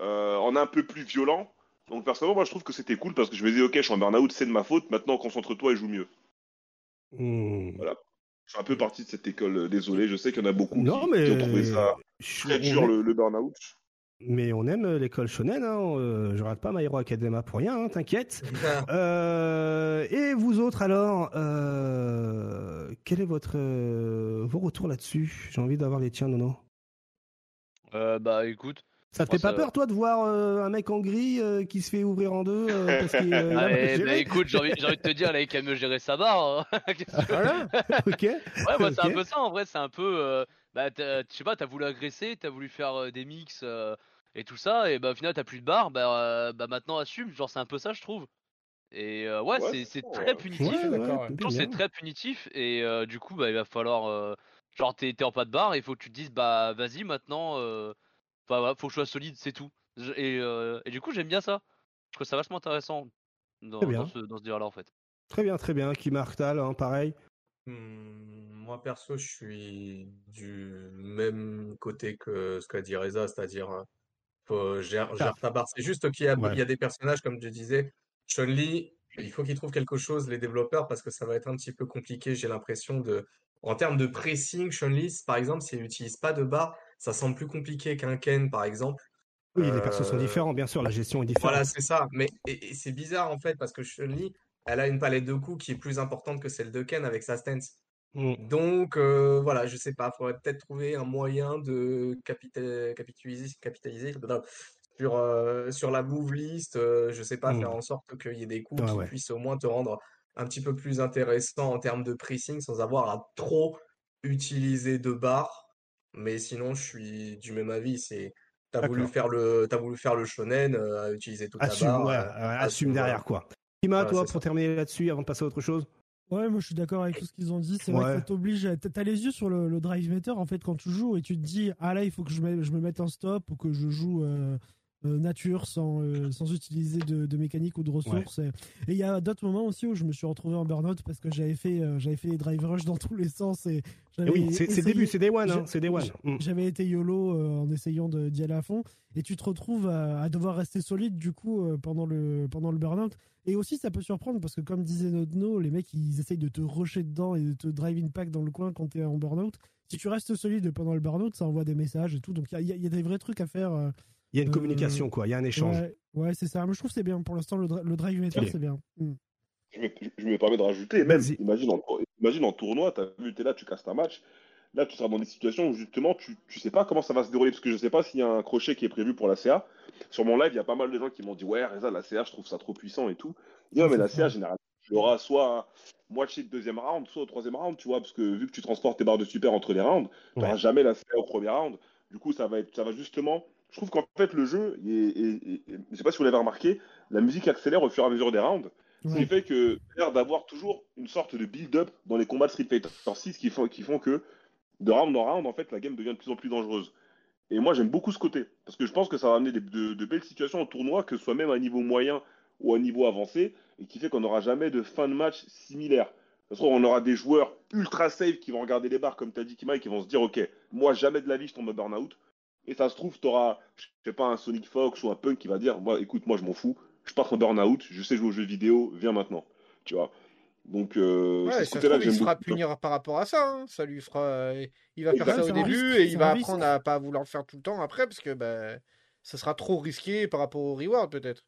F: en un peu plus violent. Donc personnellement, moi je trouve que c'était cool parce que je me disais, ok, je suis en burn-out, c'est de ma faute, maintenant concentre-toi et joue mieux. Hmm. Voilà. Je suis un peu parti de cette école. Désolé, je sais qu'il y en a beaucoup qui, ont trouvé ça très dur le, le burn-out.
A: Mais on aime euh, l'école shonen, hein. Euh, je rate pas My Hero Academia pour rien, hein, t'inquiète. euh, et vous autres alors, euh, quel est votre euh, vos retours là-dessus? J'ai envie d'avoir les tiens, Nono.
E: Euh, bah écoute.
A: Ça te fait pas peur toi de voir un mec en gris qui se fait ouvrir en deux parce qu'il,
E: ah, bah, écoute, j'ai envie, envie, de te dire, là, il a mieux gérer sa barre. Hein.
A: voilà. ok.
E: Ouais, bah, c'est un peu ça en vrai, c'est un peu. bah, je sais pas, t'as voulu agresser, t'as voulu faire des mix et tout ça, et bah au final t'as plus de barre, bah, euh, bah maintenant assume, genre c'est un peu ça je trouve. Et euh, ouais, c'est très punitif. c'est très punitif et euh, du coup bah il va falloir genre t'es en pas de barre, il faut que tu te dises bah vas-y maintenant, bah, faut que je sois solide, c'est tout. Et, et du coup j'aime bien ça. Je trouve ça vachement intéressant dans, dans ce, dans ce là en fait.
A: Très bien, très bien. Qui Martal, hein, pareil.
C: Mmh, moi perso, je suis du même côté que ce qu'a dit Reza, c'est-à-dire faut gère, ta barre. C'est juste qu'il y, y a des personnages, comme je disais, Chun-Li, il faut qu'ils trouvent quelque chose, les développeurs, parce que ça va être un petit peu compliqué, j'ai l'impression de... En termes de pressing, Chun-Li, par exemple, s'il n'utilise pas de barre, ça semble plus compliqué qu'un Ken, par exemple.
A: Oui, les persos sont euh, différents, bien sûr, la gestion est différente.
C: Voilà, c'est ça. Mais et, c'est bizarre, en fait, parce que Chun-Li, elle a une palette de coups qui est plus importante que celle de Ken avec sa stance. Mmh. Donc euh, voilà, je sais pas, faudrait peut-être trouver un moyen de capitaliser, capitaliser sur, euh, sur la move list, euh, je sais pas, faire mmh. en sorte qu'il y ait des coups qui puissent au moins te rendre un petit peu plus intéressant en termes de pressing sans avoir à trop utiliser de barres. Mais sinon, je suis du même avis. C'est t'as voulu faire le as voulu faire le shonen, à utiliser toute
A: assume,
C: barre.
A: assume derrière quoi. Kima, toi, pour terminer là-dessus, avant de passer à autre chose?
D: Ouais, moi je suis d'accord avec tout ce qu'ils ont dit. C'est vrai que ça t'oblige. T'as les yeux sur le, drive meter en fait quand tu joues et tu te dis ah là il faut que je me, je me mette en stop ou que je joue euh, euh, nature sans, euh, sans utiliser de, de, mécanique ou de ressources. Et il y a d'autres moments aussi où je me suis retrouvé en burn-out parce que j'avais fait, j'avais fait les drive rush dans tous les sens. Et,
A: oui, c'est début, c'est des one. Hein, c'est des one.
D: Mm. J'avais été YOLO en essayant d'y aller à fond et tu te retrouves à, à devoir rester solide du coup pendant le, pendant le burn-out. Et aussi, ça peut surprendre parce que, comme disait Nodno, les mecs, ils essayent de te rusher dedans et de te drive in pack dans le coin quand t'es en burn-out. Si tu restes solide pendant le burn-out, ça envoie des messages et tout. Donc, il y, a, des vrais trucs à faire. Euh,
A: il y a une communication, quoi. Il y a un échange.
D: Ouais, c'est ça. Mais je trouve que c'est bien. Pour l'instant, le, drive meter, c'est bien.
F: Mm. Je, me, permets de rajouter, même, imagine en, imagine en tournoi, t'as vu, t'es là, tu casses un match. Là, tu seras dans des situations où justement, tu, tu sais pas comment ça va se dérouler. Parce que je sais pas s'il y a un crochet qui est prévu pour la CA. Sur mon live, il y a pas mal de gens qui m'ont dit Ouais, Reza, la CA, je trouve ça trop puissant et tout. Non, mais la CA, généralement, tu auras soit moitié de deuxième round, soit au troisième round, tu vois, parce que vu que tu transportes tes barres de super entre les rounds, tu n'auras jamais la CA au premier round. Du coup, ça va, être, ça va justement. Je trouve qu'en fait, le jeu, et, je sais pas si vous l'avez remarqué, la musique accélère au fur et à mesure des rounds. Ce qui fait que l'air d'avoir toujours une sorte de build-up dans les combats de Street Fighter 6 qui font, qui font que de round en round, en fait, la game devient de plus en plus dangereuse. Et moi, j'aime beaucoup ce côté. Parce que je pense que ça va amener de, belles situations au tournoi, que ce soit même à un niveau moyen ou à un niveau avancé, et qui fait qu'on n'aura jamais de fin de match similaire. Parce qu'on aura des joueurs ultra safe qui vont regarder les barres, comme tu as dit, Kima, et qui vont se dire Ok, moi, jamais de la vie, je tombe en burn-out. Et ça se trouve, tu auras, je sais pas, un Sonic Fox ou un Punk qui va dire Moi, écoute, moi, je m'en fous, je pars en burn-out, je sais jouer aux jeux vidéo, viens maintenant. Tu vois donc, euh,
B: ouais, ça il se fera punir par rapport à ça. Hein. Ça lui fera. Euh, il va faire ça au début et il va apprendre à pas vouloir le faire tout le temps après parce que bah, ça sera trop risqué par rapport au reward peut-être.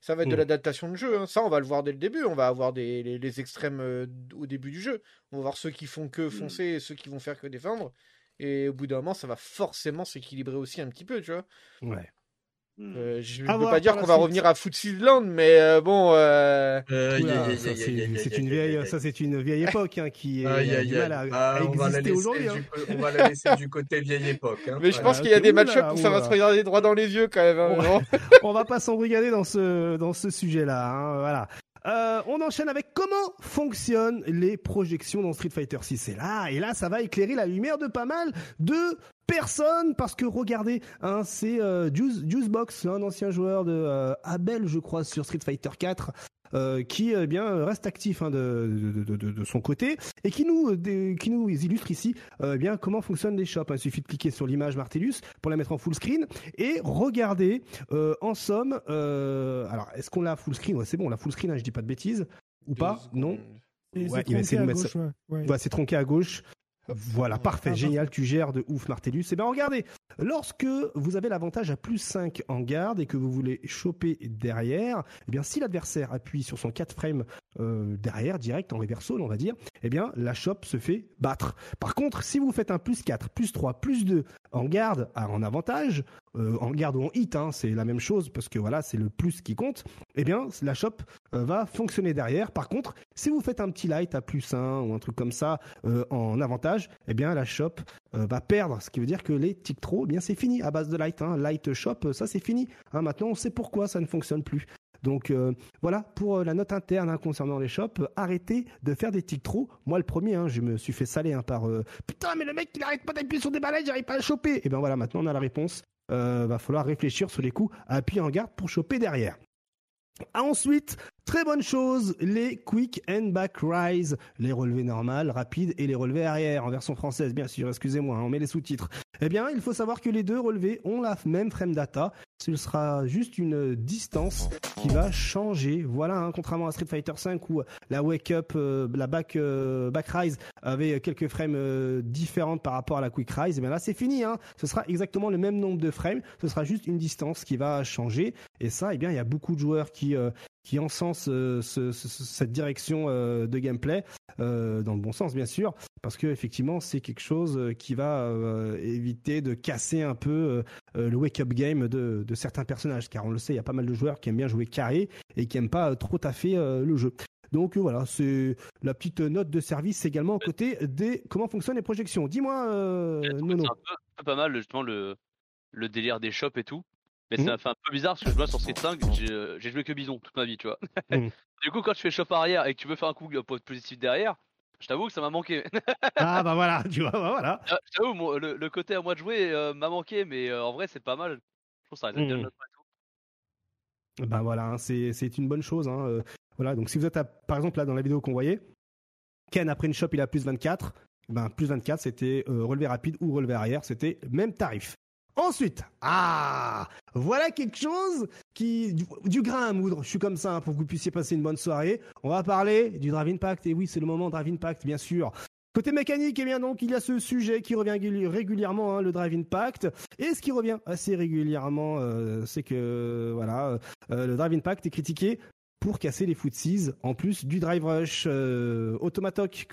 B: Ça va être de hmm. l'adaptation de jeu. Hein. Ça, on va le voir dès le début. On va avoir des, les, extrêmes euh, au début du jeu. On va voir ceux qui font que hmm. foncer et ceux qui vont faire que défendre. Et au bout d'un moment, ça va forcément s'équilibrer aussi un petit peu, tu vois.
A: Ouais.
B: Hmm. Euh, je ne peux pas dire qu'on va revenir à Footsieland, mais euh, bon. Euh...
A: c'est une vieille, ça c'est une vieille époque hein, qui est a à, ah, exister aujourd'hui. Hein.
C: On va la laisser du côté vieille époque. Hein.
B: Mais je pense qu'il y a des match où ça va se regarder droit dans les yeux quand même. Hein,
A: on va pas s'embrigader dans ce dans ce sujet-là. Hein, voilà. Euh, on enchaîne avec comment fonctionnent les projections dans Street Fighter 6. Et là, et là, ça va éclairer la lumière de pas mal de personnes parce que regardez, hein, c'est euh, Juicebox, un ancien joueur de euh, Abel, je crois, sur Street Fighter 4. Euh, qui eh bien reste actif hein, de, de, de, de, son côté et qui nous qui nous illustre ici eh bien comment fonctionnent les shops. Il suffit de cliquer sur l'image Martellus pour la mettre en full screen et regarder en somme. alors est-ce qu'on l'a full screen? Ouais, C'est bon, on l'a full screen. Hein, je dis pas de bêtises ou pas Non. Ouais, il va essayer de mettre ça. Ouais. Ouais, c'est tronqué à gauche. Voilà, parfait, génial, tu gères de ouf Martellus. Eh bien regardez, lorsque vous avez l'avantage à plus 5 en garde et que vous voulez choper derrière, eh bien si l'adversaire appuie sur son 4 frame euh, derrière, direct, en reverse on va dire, eh bien la chope se fait battre. Par contre, si vous faites un plus 4, plus 3, plus 2 en garde en avantage, euh, en garde ou en hit, hein, c'est la même chose parce que voilà, c'est le plus qui compte, eh bien la chope euh, va fonctionner derrière. Par contre, si vous faites un petit light à plus 1 ou un truc comme ça en avantage, eh bien la chope va perdre, ce qui veut dire que les tic trop, eh bien c'est fini à base de light. Hein. Light shop, ça c'est fini. Hein. maintenant, on sait pourquoi ça ne fonctionne plus. Donc euh, voilà pour euh, la note interne hein, concernant les shops. arrêtez de faire des tics trop. Moi le premier, hein, je me suis fait saler hein, par euh, putain mais le mec il arrête pas d'appuyer sur des balais, j'arrive pas à le choper. Et ben voilà, maintenant on a la réponse. va falloir réfléchir sur les coups à appuyer en garde pour choper derrière. Ensuite, très bonne chose, les quick and back rise, les relevés normales, rapides et les relevés arrière en version française, bien sûr, excusez-moi, on met les sous-titres. Eh bien, il faut savoir que les deux relevés ont la même frame data. Ce sera juste une distance qui va changer. Voilà, hein, contrairement à Street Fighter V où la wake up, euh, la back euh, back rise avait quelques frames euh, différentes par rapport à la quick rise. Eh bien là, c'est fini. Hein. Ce sera exactement le même nombre de frames. Ce sera juste une distance qui va changer. Et ça, eh bien, il y a beaucoup de joueurs qui qui encensent cette direction de gameplay dans le bon sens, bien sûr parce que effectivement c'est quelque chose euh, qui va euh, éviter de casser un peu euh, le wake-up game de, certains personnages, car on le sait, il y a pas mal de joueurs qui aiment bien jouer carré et qui aiment pas trop taffer le jeu. Donc voilà, c'est la petite note de service également aux côté des comment fonctionnent les projections. Dis-moi, Nono.
E: C'est un peu, pas mal justement le, le délire des shops et tout. Mais ça mmh. fait un peu bizarre parce que je vois sur Street 5, j'ai joué que Bison toute ma vie, tu vois. Mmh. du coup, quand tu fais shop arrière et que tu veux faire un coup positif derrière, je t'avoue que ça m'a manqué.
A: ah bah voilà, tu vois, bah voilà.
E: Ah, je t'avoue, le, côté à moi de jouer euh, m'a manqué, mais euh, en vrai c'est pas mal. Je trouve ça bien mmh.
A: Bah voilà, hein, c'est une bonne chose. Hein, euh, voilà, donc si vous êtes par exemple là dans la vidéo qu'on voyait, Ken après une shop il a plus 24, ben plus 24 c'était relevé rapide ou relevé arrière, c'était même tarif. Ensuite, ah, voilà quelque chose qui du, grain à moudre. Je suis comme ça hein, pour que vous puissiez passer une bonne soirée. On va parler du Drive Impact. Et oui, c'est le moment Drive Impact, bien sûr. Côté mécanique, eh bien donc il y a ce sujet qui revient régulièrement, hein, le Drive Impact. Et ce qui revient assez régulièrement, euh, c'est que voilà, euh, le Drive Impact est critiqué pour casser les footsies, en plus du drive rush. Euh, Automatoc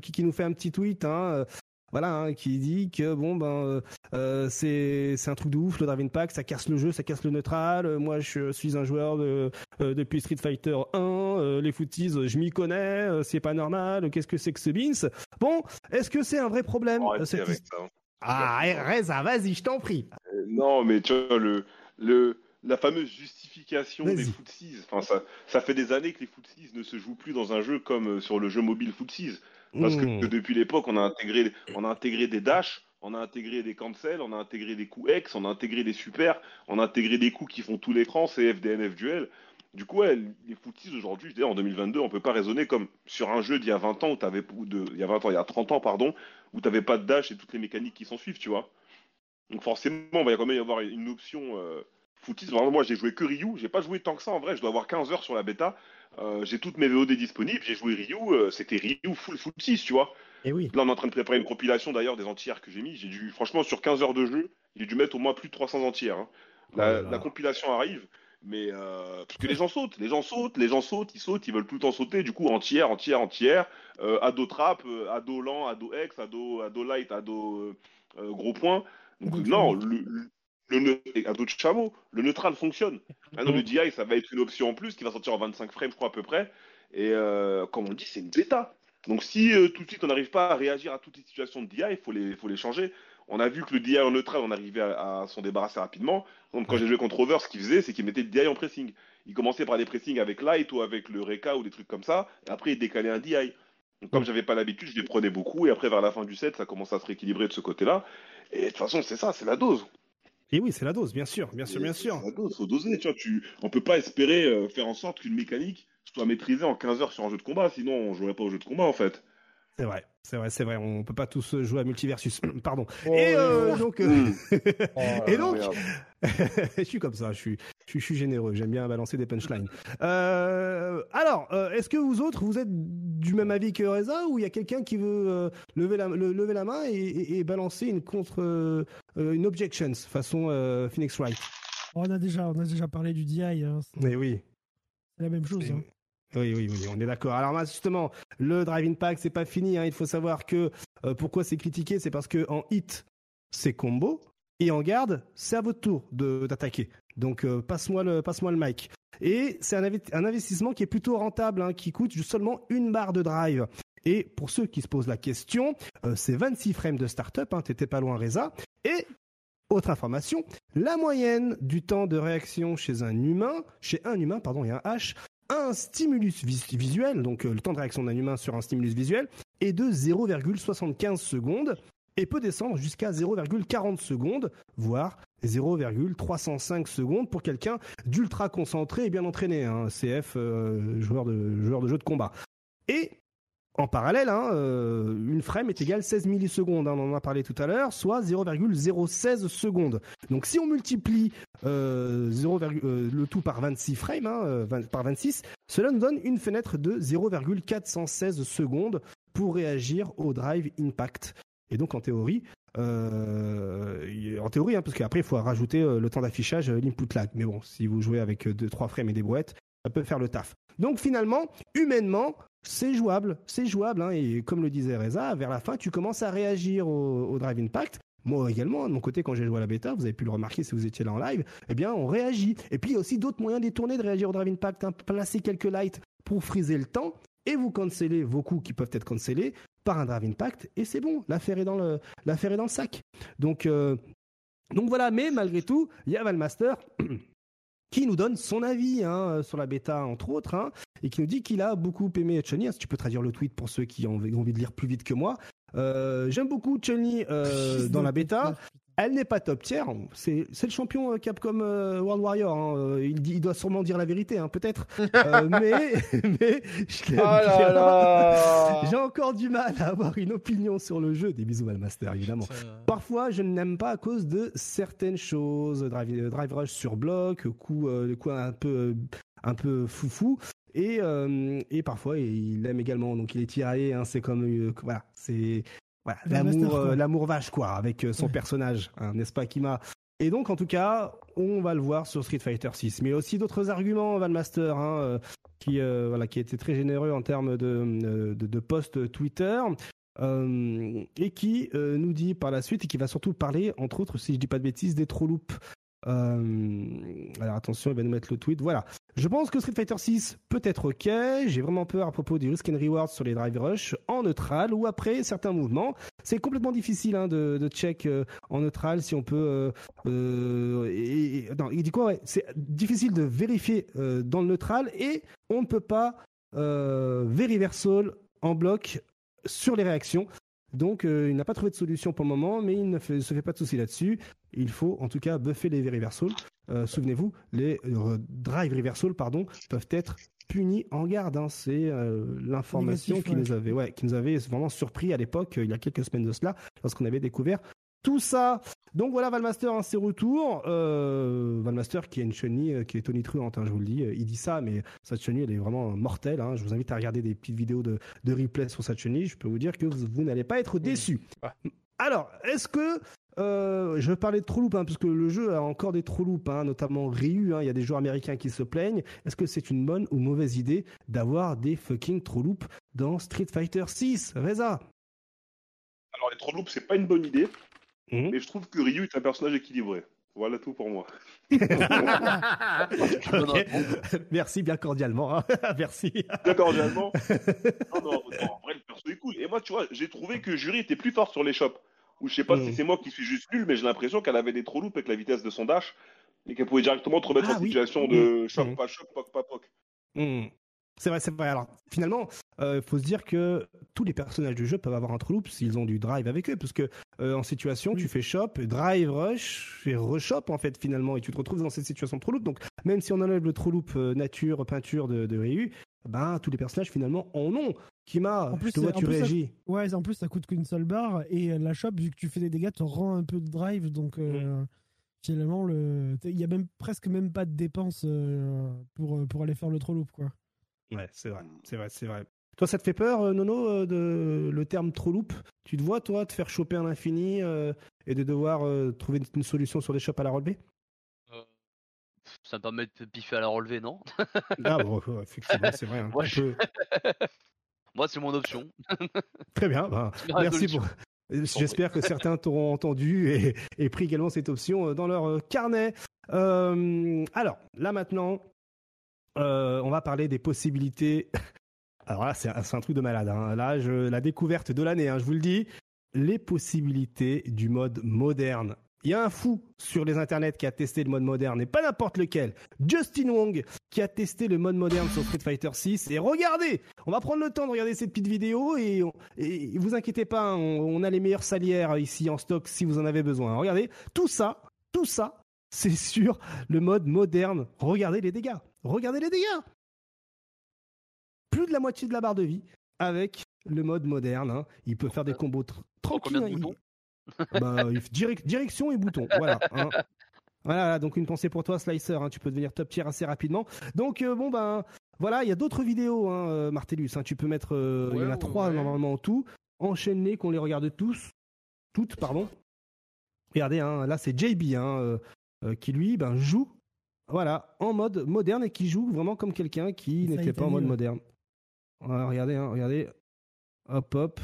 A: qui, qui, nous fait un petit tweet, hein, voilà, hein, qui dit que bon ben euh, euh, c'est c'est un truc de ouf le Drive Pack, ça casse le jeu, ça casse le neutral. Euh, moi, je suis un joueur de depuis Street Fighter 1, les footies, je m'y connais, c'est pas normal. Qu'est-ce que c'est que ce Beans? Bon, est-ce que c'est un vrai problème
F: cette... Hein.
A: Ah, Reza, vas-y, je t'en prie.
F: non, mais tu vois le le la fameuse justification des footsies. Enfin, ça, ça fait des années que les footsies ne se jouent plus dans un jeu comme sur le jeu mobile footsies. Parce que, hmm. depuis l'époque, on a intégré, on a intégré des dash, on a intégré des cancels, on a intégré des coups X, on a intégré des super, on a intégré des coups qui font tout l'écran, c'est FDNF duel. Du coup, ouais, les footies aujourd'hui, je en 2022, on peut pas raisonner comme sur un jeu d'il y a 20 ans, où t'avais, de, il y a 20 ans, il y a 30 ans, pardon, où t'avais pas de dash et toutes les mécaniques qui s'en suivent, tu vois. Donc forcément, il va quand même y avoir une option euh, footies. moi, j'ai joué que Ryu, j'ai pas joué tant que ça en vrai, je dois avoir 15 heures sur la bêta. Euh, j'ai toutes mes VOD disponibles, j'ai joué Ryu, euh, c'était Ryu full full 6, tu vois.
A: Et oui.
F: Là, on est en train de préparer une compilation d'ailleurs des entières que j'ai mis. J'ai dû, franchement, sur 15 heures de jeu, j'ai dû mettre au moins plus de 300 entières. Hein. Oh la, compilation arrive, mais euh, parce que les gens sautent, les gens sautent, les gens sautent, ils sautent, ils veulent tout le temps sauter. Du coup, entière, entière, entière. ado trap, ado lent, ado X, ado, ado light, ado gros point. Donc, non, le, le, un autre chameau, le neutral fonctionne. Maintenant, le DI, ça va être une option en plus qui va sortir en 25 frames, je crois, à peu près. Et euh, comme on dit, c'est une bêta. Donc, si euh, tout de suite on n'arrive pas à réagir à toutes les situations de DI, il faut les, faut les changer. On a vu que le DI en neutral, on arrivait à, s'en débarrasser rapidement. Donc, quand j'ai joué contre Over, ce qu'il faisait, c'est qu'il mettait le DI en pressing. Il commençait par des pressings avec Light ou avec le Reka ou des trucs comme ça. Et après, il décalait un DI. Donc, comme j'avais pas l'habitude, je les prenais beaucoup. Et après, vers la fin du set, ça commence à se rééquilibrer de ce côté-là. Et de toute façon, c'est ça, c'est la dose.
A: Et oui, c'est la dose, bien sûr, bien sûr, bien sûr.
F: C'est la dose, faut doser. Tu vois, tu... On peut pas espérer euh, faire en sorte qu'une mécanique soit maîtrisée en 15 heures sur un jeu de combat, sinon on jouerait pas au jeu de combat en fait.
A: C'est vrai, c'est vrai, c'est vrai. On peut pas tous jouer à multiversus. Pardon. Oh, et euh, donc, euh,
F: hmm. oh,
A: et donc, je suis comme ça. Je suis, Je, suis généreux, j'aime bien balancer des punchlines. Euh, alors, euh, est-ce que vous autres, vous êtes du même avis que Reza ou il y a quelqu'un qui veut euh, lever, la, lever la main et, balancer une contre, une objection façon Phoenix Wright?
D: On a déjà, on a déjà parlé du DI. Hein.
A: Mais oui.
D: C'est la même chose. Hein.
A: Oui, oui, on est d'accord. Alors justement, le Drive Pack, c'est pas fini. Hein. Il faut savoir que pourquoi c'est critiqué, c'est parce que en hit, c'est combo. Et en garde, c'est à votre tour d'attaquer. Donc euh, passe-moi le, passe le mic. Et c'est un, investissement qui est plutôt rentable, hein, qui coûte seulement une barre de drive. Et pour ceux qui se posent la question, euh, c'est 26 frames de startup, hein, t'étais pas loin Reza. Et autre information, la moyenne du temps de réaction chez un humain, chez un humain, pardon, et un H, un stimulus visuel, donc euh, le temps de réaction d'un humain sur un stimulus visuel, est de 0,75 secondes et peut descendre jusqu'à 0,40 secondes, voire 0,305 secondes pour quelqu'un d'ultra concentré et bien entraîné, hein, CF euh, joueur de joueur de jeu de combat. Et en parallèle, hein, euh, une frame est égale 16 millisecondes, hein, on en a parlé tout à l'heure, soit 0,016 secondes. Donc si on multiplie euh, le tout par 26 frames, par 26, cela nous donne une fenêtre de 0,416 secondes pour réagir au drive impact. Et donc en théorie, euh, en théorie, hein, parce qu'après il faut rajouter euh, le temps d'affichage, euh, l'input lag. Mais bon, si vous jouez avec deux, trois frames et des brouettes, ça peut faire le taf. Donc finalement, humainement, c'est jouable, c'est jouable. Hein, et comme le disait Reza, vers la fin, tu commences à réagir au, Drive Impact. Moi également, de mon côté, quand j'ai joué à la bêta, vous avez pu le remarquer si vous étiez là en live, eh bien, on réagit. Et puis, il y a aussi d'autres moyens détournés de réagir au Drive Impact. Hein, placer quelques lights pour friser le temps et vous cancellez vos coups qui peuvent être cancellés par un Drive Impact et c'est bon, l'affaire est dans le est dans le sac. Donc euh, donc voilà, mais malgré tout, il y a Valmaster qui nous donne son avis hein, sur la bêta entre autres hein, et qui nous dit qu'il a beaucoup aimé Chun-Li. Si tu peux traduire le tweet pour ceux qui ont envie de lire plus vite que moi. Euh, j'aime beaucoup Chun-Li euh, dans la bêta. Elle n'est pas top tier. C'est, le champion euh, Capcom World Warrior. Hein. Il, il, doit sûrement dire la vérité, hein, peut-être. mais, mais oh j'ai encore du mal à avoir une opinion sur le jeu. Des bisous, Master, évidemment. Parfois, je ne l'aime pas à cause de certaines choses. Drive, drive rush sur bloc, coup, coup un peu, un peu foufou. Et, et parfois, il l'aime également. Donc, il est tiraillé. Hein. c'est comme, voilà, c'est l'amour, euh, l'amour vache quoi, avec euh, son personnage, hein, n'est-ce pas, Kima Et donc, en tout cas, on va le voir sur Street Fighter 6. Mais aussi d'autres arguments, Van Master, hein, euh, qui voilà, qui était très généreux en termes de de, de posts Twitter. et qui nous dit par la suite et qui va surtout parler, entre autres, si je dis pas de bêtises, des trop loops euh, alors attention, il va nous mettre le tweet. Voilà. Je pense que Street Fighter 6 peut être ok. J'ai vraiment peur à propos du risk and reward sur les drive rush en neutral ou après certains mouvements. C'est complètement difficile hein, de, de, check euh, en neutral si on peut. Euh, non, il dit quoi C'est difficile de vérifier dans le neutral et on ne peut pas euh, reversal en bloc sur les réactions. Donc, il n'a pas trouvé de solution pour le moment, mais il ne se fait pas de souci là-dessus il faut en tout cas buffer les reversals. Euh, souvenez-vous, les euh, drive reversals pardon, peuvent être punis en garde. Hein. C'est euh, l'information qui nous avait, ouais, qui nous avait vraiment surpris à l'époque, il y a quelques semaines de cela, lorsqu'on avait découvert tout ça. Donc voilà Valmaster en ses retours. Valmaster qui est une chenille qui est tonitruante, hein, je vous le dis. Il dit ça, mais cette chenille elle est vraiment mortelle. Hein. Je vous invite à regarder des petites vidéos de, replay sur cette chenille. Je peux vous dire que vous, n'allez pas être déçus. Alors, est-ce que euh, je vais parler de trou hein, parce que le jeu a encore des trou hein, notamment Ryu. Hein, il y a des joueurs américains qui se plaignent. Est-ce que c'est une bonne ou mauvaise idée d'avoir des fucking trou dans Street Fighter 6 Reza?
F: Alors, les trou c'est pas une bonne idée, mmh. mais je trouve que Ryu est un personnage équilibré. Voilà tout pour moi.
A: Merci bien cordialement. Merci.
F: Bien cordialement. Non, non, en vrai, le perso est cool. Et moi, tu vois, j'ai trouvé que Jury était plus fort sur les shops. Ou je sais pas si mm. c'est moi qui suis juste nul, mais j'ai l'impression qu'elle avait des trop loupes avec la vitesse de son dash et qu'elle pouvait directement te remettre ah en situation de choc, mm. pas choc, poc, pas poc.
A: C'est vrai, c'est vrai. Alors, finalement, il euh, faut se dire que tous les personnages du jeu peuvent avoir un trou loop s'ils ont du drive avec eux, parce que euh, en situation, tu fais shop, drive, rush, et reshop en fait finalement, et tu te retrouves dans cette situation de trou loop. Donc, même si on enlève le trou loop euh, nature, peinture de, de Ryu, ben tous les personnages finalement en ont. Kima, en plus, je te vois, tu réagis.
D: ouais, en plus ça coûte qu'une seule barre et la shop, vu que tu fais des dégâts, te rend un peu de drive, donc. finalement, le... il y a même presque même pas de dépenses pour, pour aller faire le trop loop, quoi.
A: Ouais, c'est vrai, c'est vrai, c'est vrai. Toi, ça te fait peur, Nono, de le terme trop loop Tu te vois, toi, te faire choper à l'infini et de devoir trouver une solution sur des shops à la relevée
E: ça me permet de piffer à la relevée, non?
A: Ah bon, effectivement, c'est vrai.
E: Moi, c'est mon option.
A: Très bien, bah, merci pour... J'espère que certains t'auront entendu et, pris également cette option euh, dans leur euh, carnet. Euh, alors, là maintenant, on va parler des possibilités. Alors là, c'est un, truc de malade. Hein. Là, la découverte de l'année, hein, je vous le dis, les possibilités du mode moderne il y a un fou sur les internets qui a testé le mode moderne, et pas n'importe lequel. Justin Wong, qui a testé le mode moderne sur Street Fighter 6. Et regardez, on va prendre le temps de regarder cette petite vidéo, et, vous inquiétez pas, on, a les meilleures salières ici en stock si vous en avez besoin. Regardez, tout ça, tout ça, c'est sur le mode moderne. Regardez les dégâts. Regardez les dégâts. Plus de la moitié de la barre de vie avec le mode moderne. Hein. Il peut faire des combos tranquilles. Bah, direction et bouton. Voilà. Hein. Voilà, donc une pensée pour toi, Slicer. Hein. tu peux devenir top tier assez rapidement. Donc euh, bon ben voilà, il y a d'autres vidéos, hein, euh, Martellus. tu peux mettre, euh, il y en a trois normalement en tout. Enchaînez, qu'on les regarde tous, toutes, pardon. Regardez, là c'est JB qui lui ben joue, voilà, en mode moderne et qui joue vraiment comme quelqu'un qui n'était pas en mode moderne. regardez, regardez, hop hop.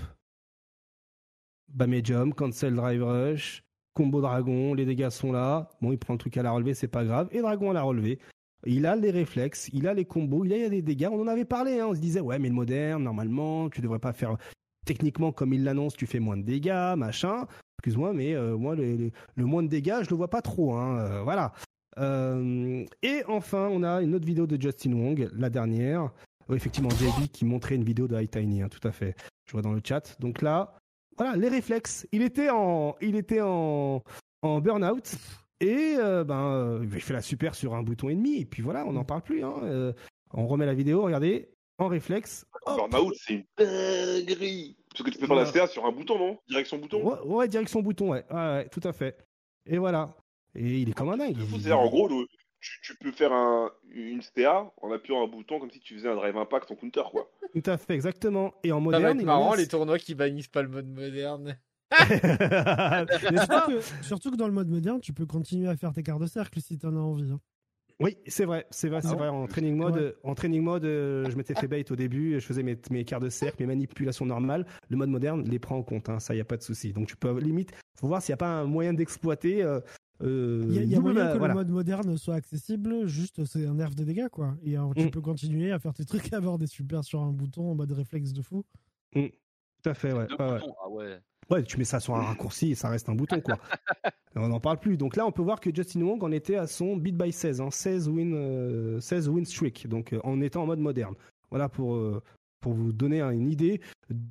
A: Medium, Cancel Drive Rush, Combo Dragon, les dégâts sont là. Bon, il prend le truc à la relever, c'est pas grave. Et Dragon à la relever. Il a les réflexes, il a les combos, il a des dégâts. On en avait parlé, hein. on se disait, ouais, mais le moderne, normalement, tu devrais pas faire. Techniquement, comme il l'annonce, tu fais moins de dégâts, machin. Excuse-moi, mais euh, moi, le, moins de dégâts, je le vois pas trop. Hein. Euh, voilà. Euh, et enfin, on a une autre vidéo de Justin Wong, la dernière. effectivement, JB qui montrait une vidéo de High Tiny, hein, tout à fait. Je vois dans le chat. Donc là, voilà, les réflexes. Il était en, il était en, en burn-out. Et euh, ben, euh, il fait la super sur un bouton ennemi. Et puis voilà, on n'en parle plus. Hein. On remet la vidéo, regardez, en réflexe.
F: Burn-out, c'est une dinguerie. Parce que tu peux faire la CA sur un bouton, non? Direction bouton
A: ouais, direction bouton, ouais. ouais. tout à fait. Et voilà. Et il est comme un dingue.
F: C'est-à-dire, en gros, tu, peux faire un, une CA en appuyant un bouton comme si tu faisais un drive impact en counter, quoi.
A: Tout à fait, exactement. Et en moderne. Ça
B: va être marrant les tournois qui bannissent pas le mode moderne.
D: surtout, que, dans le mode moderne, tu peux continuer à faire tes quarts de cercle si tu en as envie. Hein.
A: Oui, c'est vrai, c'est vrai, c'est ah vrai. En training mode, en training mode, euh, je m'étais fait bait au début, je faisais mes, mes quarts de cercle, mes manipulations normales. Le mode moderne les prend en compte, hein, ça y a pas de souci. Donc tu peux limite, faut voir s'il n'y a pas un moyen d'exploiter. Euh,
D: euh, il y a, moyen que le mode moderne soit accessible, juste c'est un nerf de dégâts quoi. Et tu mm. peux continuer à faire tes trucs, à avoir des super sur un bouton en mode réflexe de fou.
A: Mm. Tout à fait, ouais. Ah ouais. ouais. tu mets ça sur un raccourci et ça reste un bouton quoi. on n'en parle plus. Donc là, on peut voir que Justin Wong en était à son beat by 16, hein, 16 win, 16 euh, win streak, donc euh, en étant en mode moderne. Voilà pour pour vous donner une idée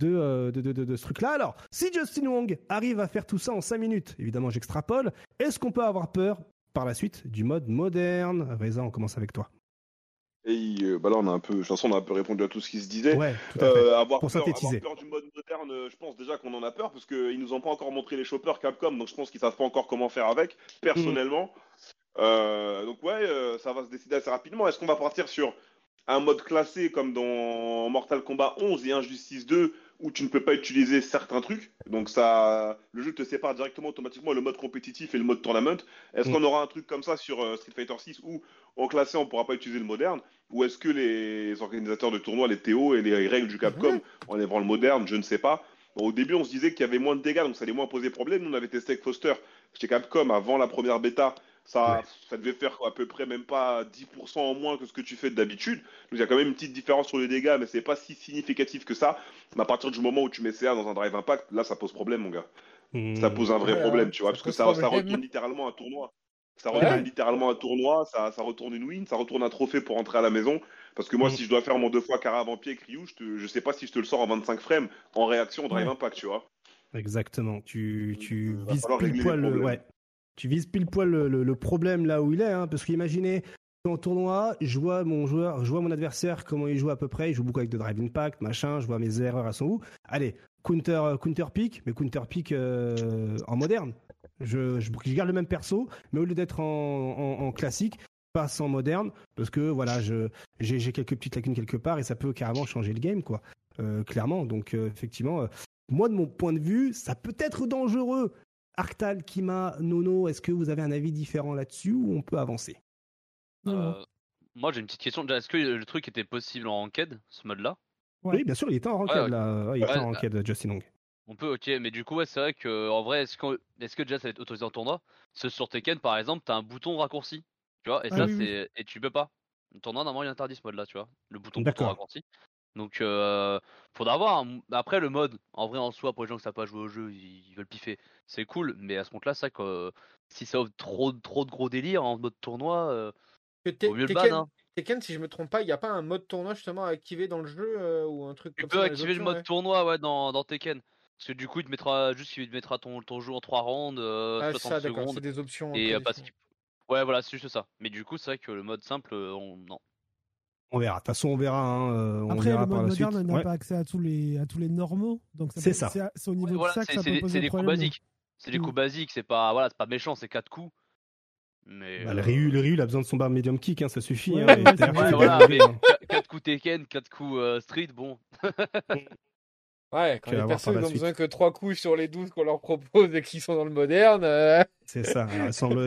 A: euh, de, de, de, de, ce truc-là. Alors, si Justin Wong arrive à faire tout ça en 5 minutes, évidemment j'extrapole, est-ce qu'on peut avoir peur par la suite du mode moderne? Reza, on commence avec toi.
F: Et euh, bah là, on a un peu, de toute façon, on a un peu répondu à tout ce qui se disait.
A: Ouais, tout à fait. Euh,
F: avoir, Pour peur, avoir, peur, du mode moderne, je pense déjà qu'on en a peur parce qu'ils nous ont pas encore montré les choppers Capcom, donc je pense qu'ils savent pas encore comment faire avec. Personnellement, mm. donc ouais, ça va se décider assez rapidement. Est-ce qu'on va partir sur un mode classé comme dans Mortal Kombat 11 et Injustice 2 où tu ne peux pas utiliser certains trucs. Donc ça, le jeu te sépare directement automatiquement le mode compétitif et le mode tournament. Est-ce mm. qu'on aura un truc comme ça sur euh, Street Fighter 6 où en classé on pourra pas utiliser le moderne? Ou est-ce que les organisateurs de tournois, les TO et les règles du Capcom en enlèveront le moderne Je ne sais pas. au début on se disait qu'il y avait moins de dégâts donc ça allait moins poser problème. Nous on avait testé avec Foster chez Capcom avant la première bêta ça, ça devait faire à peu près même pas 10% en moins que ce que tu fais d'habitude. Donc il y a quand même une petite différence sur les dégâts, mais c'est pas si significatif que ça. Mais à partir du moment où tu mets CA dans un drive impact, là ça pose problème, mon gars. Hmm. Ça pose un vrai problème, tu vois, parce que ça, ça retourne littéralement un tournoi. Ça retourne littéralement un tournoi, ça, ça, retourne une win, ça retourne un trophée pour rentrer à la maison. Parce que moi, hmm. si je dois faire mon deux fois carré avant pied Ryu, je, je sais pas si je te le sors en 25 frames en réaction drive impact, tu vois.
A: Exactement. Tu, tu vises pile poil le. Ouais tu vises pile poil le, problème là où il est, hein, parce qu'imaginez, en tournoi, je vois mon joueur, je vois mon adversaire, comment il joue à peu près, il joue beaucoup avec de drive impact, machin, je vois mes erreurs à son où. Allez, counter, counter pick, mais counter pick euh, en moderne. Je, je, garde le même perso, mais au lieu d'être en, classique, passe en moderne, parce que voilà, j'ai quelques petites lacunes quelque part et ça peut carrément changer le game, quoi. Euh, clairement. Donc euh, effectivement, euh, moi de mon point de vue, ça peut être dangereux. Arctal, Kima, Nono, est-ce que vous avez un avis différent là-dessus ou on peut avancer?
E: Moi j'ai une petite question. Est-ce que le truc était possible en ranked, ce mode-là?
A: Oui, bien sûr, il était en ranked là. il était en ranked, Justin Long.
E: On peut, ok, mais du coup, ouais, c'est vrai que en vrai, est-ce que, est que déjà ça va être autorisé en tournoi? Ce sur Tekken, par exemple, t'as un bouton raccourci, tu vois, et ah ça, c'est. Et tu peux pas. Le tournoi, normalement, il interdit ce mode-là, tu vois, le bouton, bouton raccourci. Donc, euh, faudra voir. Après, le mode, en vrai, en soi, pour les gens qui savent pas jouer au jeu, ils, veulent piffer, c'est cool, mais à ce moment-là, ça, que si ça offre trop, trop de gros délire en mode tournoi, euh,
B: vaut mieux le ban. Hein. Tekken, si je me trompe pas, il n'y a pas un mode tournoi justement à activer dans le jeu euh, ou un truc
E: tu peux activer le mode tournoi ouais, dans, dans Tekken. Parce que du coup, il te mettra juste il te mettra ton, ton jeu en 3 rounds, euh, ah, 60 ça, secondes.
B: C'est des options.
E: Et parce Ouais, voilà, c'est juste ça. Mais du coup, c'est vrai que le mode simple, euh, on... non.
A: On verra. De toute façon, on verra. Hein, euh, on
D: Après,
A: le
D: mode moderne n'a pas accès à tous les à tous les normaux, donc c'est ça. C'est au niveau de ça que ça peut poser
E: des
D: coups
E: basiques. C'est des mm. coups basiques. C'est pas voilà, c'est pas méchant. C'est 4 coups. Mais
A: bah, le, Ryu, le Ryu, il a besoin de son bar medium kick, hein, ça suffit.
E: Hein, voilà, mais 4 coups Tekken, 4 coups Street, bon.
B: Ouais, quand les personnes n'ont besoin que 3 coups sur les 12 qu'on leur propose et qui sont dans le moderne. Euh.
A: C'est ça.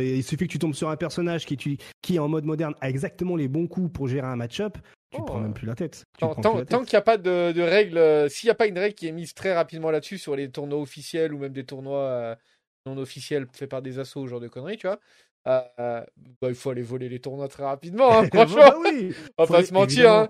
A: il suffit que tu tombes sur un personnage qui, qui est en mode moderne a exactement les bons coups pour gérer un match-up. Tu ne prends oh. même plus la tête.
B: tant, qu'il n'y a pas de, de règle, euh, s'il n'y a pas une règle qui est mise très rapidement là-dessus sur les tournois officiels ou même des tournois euh, non officiels faits par des assos, ce genre de conneries, tu vois, bah, il faut aller voler les tournois très rapidement, hein, franchement. bah oui. On va pas se mentir. Hein.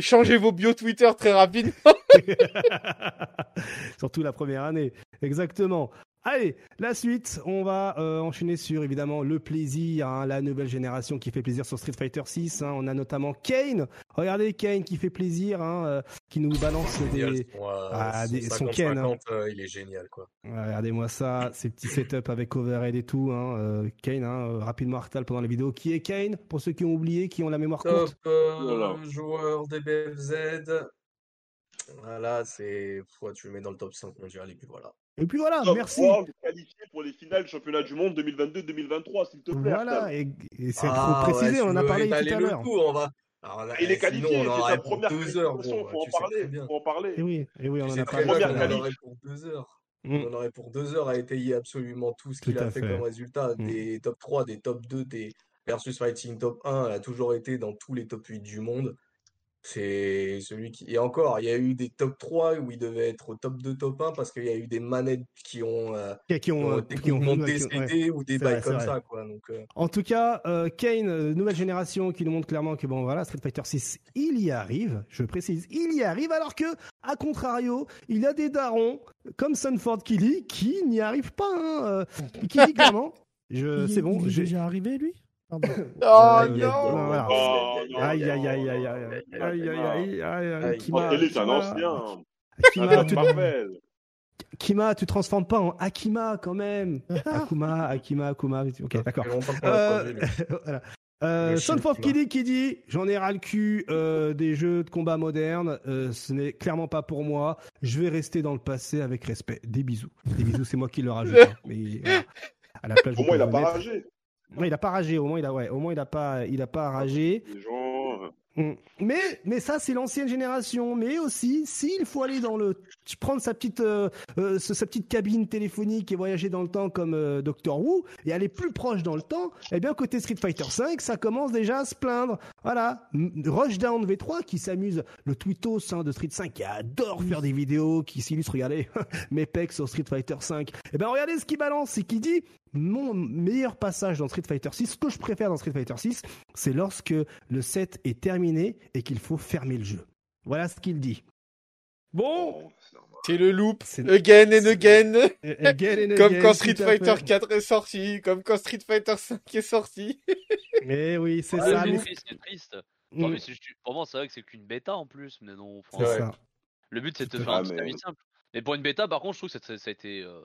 B: Changez vos bio Twitter très rapidement.
A: Surtout la première année. Exactement. Allez, la suite, on va euh, enchaîner sur évidemment le plaisir, hein, la nouvelle génération qui fait plaisir sur Street Fighter 6. Hein. on a notamment Kane. Regardez Kane qui fait plaisir, hein, euh, qui nous balance des,
C: ah, son, Kane. Hein. Euh, il est génial quoi.
A: regardez-moi ça, ces petits setups avec overhead et tout. Kane, rapidement Artal pendant la vidéo. Qui est Kane? Pour ceux qui ont oublié, qui ont la mémoire courte.
C: Top joueur des BFZ. Voilà, c'est. Tu le mets dans le top 5 mondial et puis voilà.
A: Et puis voilà, merci.
F: qualifié pour les finales du championnat du monde 2022-2023, s'il te plaît.
A: Voilà, et, c'est ah, trop précisé, on en a parlé tout à l'heure.
F: il est qualifié, c'est sa première qualification, il faut, en parler, faut en parler.
A: Et oui, et oui on en a
C: parlé. On en aurait pour deux heures. Mm. On en aurait pour deux heures à étayer absolument tout ce qu'il a fait, comme résultat. Mm. Des top 3, des top 2, des versus fighting top 1, elle a toujours été dans tous les top 8 du monde. C'est celui qui. Et encore, il y a eu des top 3 où il devait être au top 2, top 1 parce qu'il y a eu des manettes qui ont, euh,
A: qui, ont,
C: qui ont, décédé ou des bails comme ça. Quoi. Donc, euh.
A: En tout cas, euh, Kane, nouvelle génération qui nous montre clairement que bon, voilà, Street Fighter 6, il y arrive, je précise, il y arrive, alors que, à contrario, il y a des darons comme Sunford Killy qui n'y arrivent pas. Hein, qui dit clairement. C'est bon.
D: Il est déjà arrivé, lui?
B: Oh non
A: Aïe aïe aïe aïe aïe aïe aïe aïe Kima,
F: est un ancien.
A: Kima, tu Kima, tu transformes pas en Akima quand même. Akuma, Akima, Akuma. Ok, d'accord. Euh, voilà. Euh, Sunford Kiddy qui dit j'en ai ras le cul euh, des jeux de combat modernes, euh, ce n'est clairement pas pour moi. Je vais rester dans le passé avec respect. Des bisous. Des bisous, c'est moi qui le rajoute. Hein. Mais, voilà.
F: à la place, Au moins, il a pas ragé.
A: Ouais, il a pas ragé. Au moins, il a, ouais, au moins, il a pas, il a pas ragé. Mm. Mais, mais ça, c'est l'ancienne génération. Mais aussi, s'il faut aller dans le, prendre sa petite, euh, euh, sa petite cabine téléphonique et voyager dans le temps comme euh, Doctor Who et aller plus proche dans le temps, eh bien, côté Street Fighter 5, ça commence déjà à se plaindre. Voilà. Rushdown V3 qui s'amuse, le tweetos hein, de Street 5 qui adore faire des vidéos, qui s'illustre, regardez, mes pecs sur Street Fighter 5. Eh bien, regardez ce qui balance et qui dit, mon meilleur passage dans Street Fighter 6, ce que je préfère dans Street Fighter 6, c'est lorsque le set est terminé et qu'il faut fermer le jeu. Voilà ce qu'il dit. Bon,
B: c'est le loop, again and again, comme quand Street Fighter 4 est sorti, comme quand Street Fighter 5 est sorti.
A: mais oui, c'est ça.
E: C'est triste. Mm. pour moi, c'est vrai que c'est qu'une bêta en plus, mais non. Le but, c'est de faire un petit simple. Mais pour une bêta, par contre, je trouve que ça, a été euh,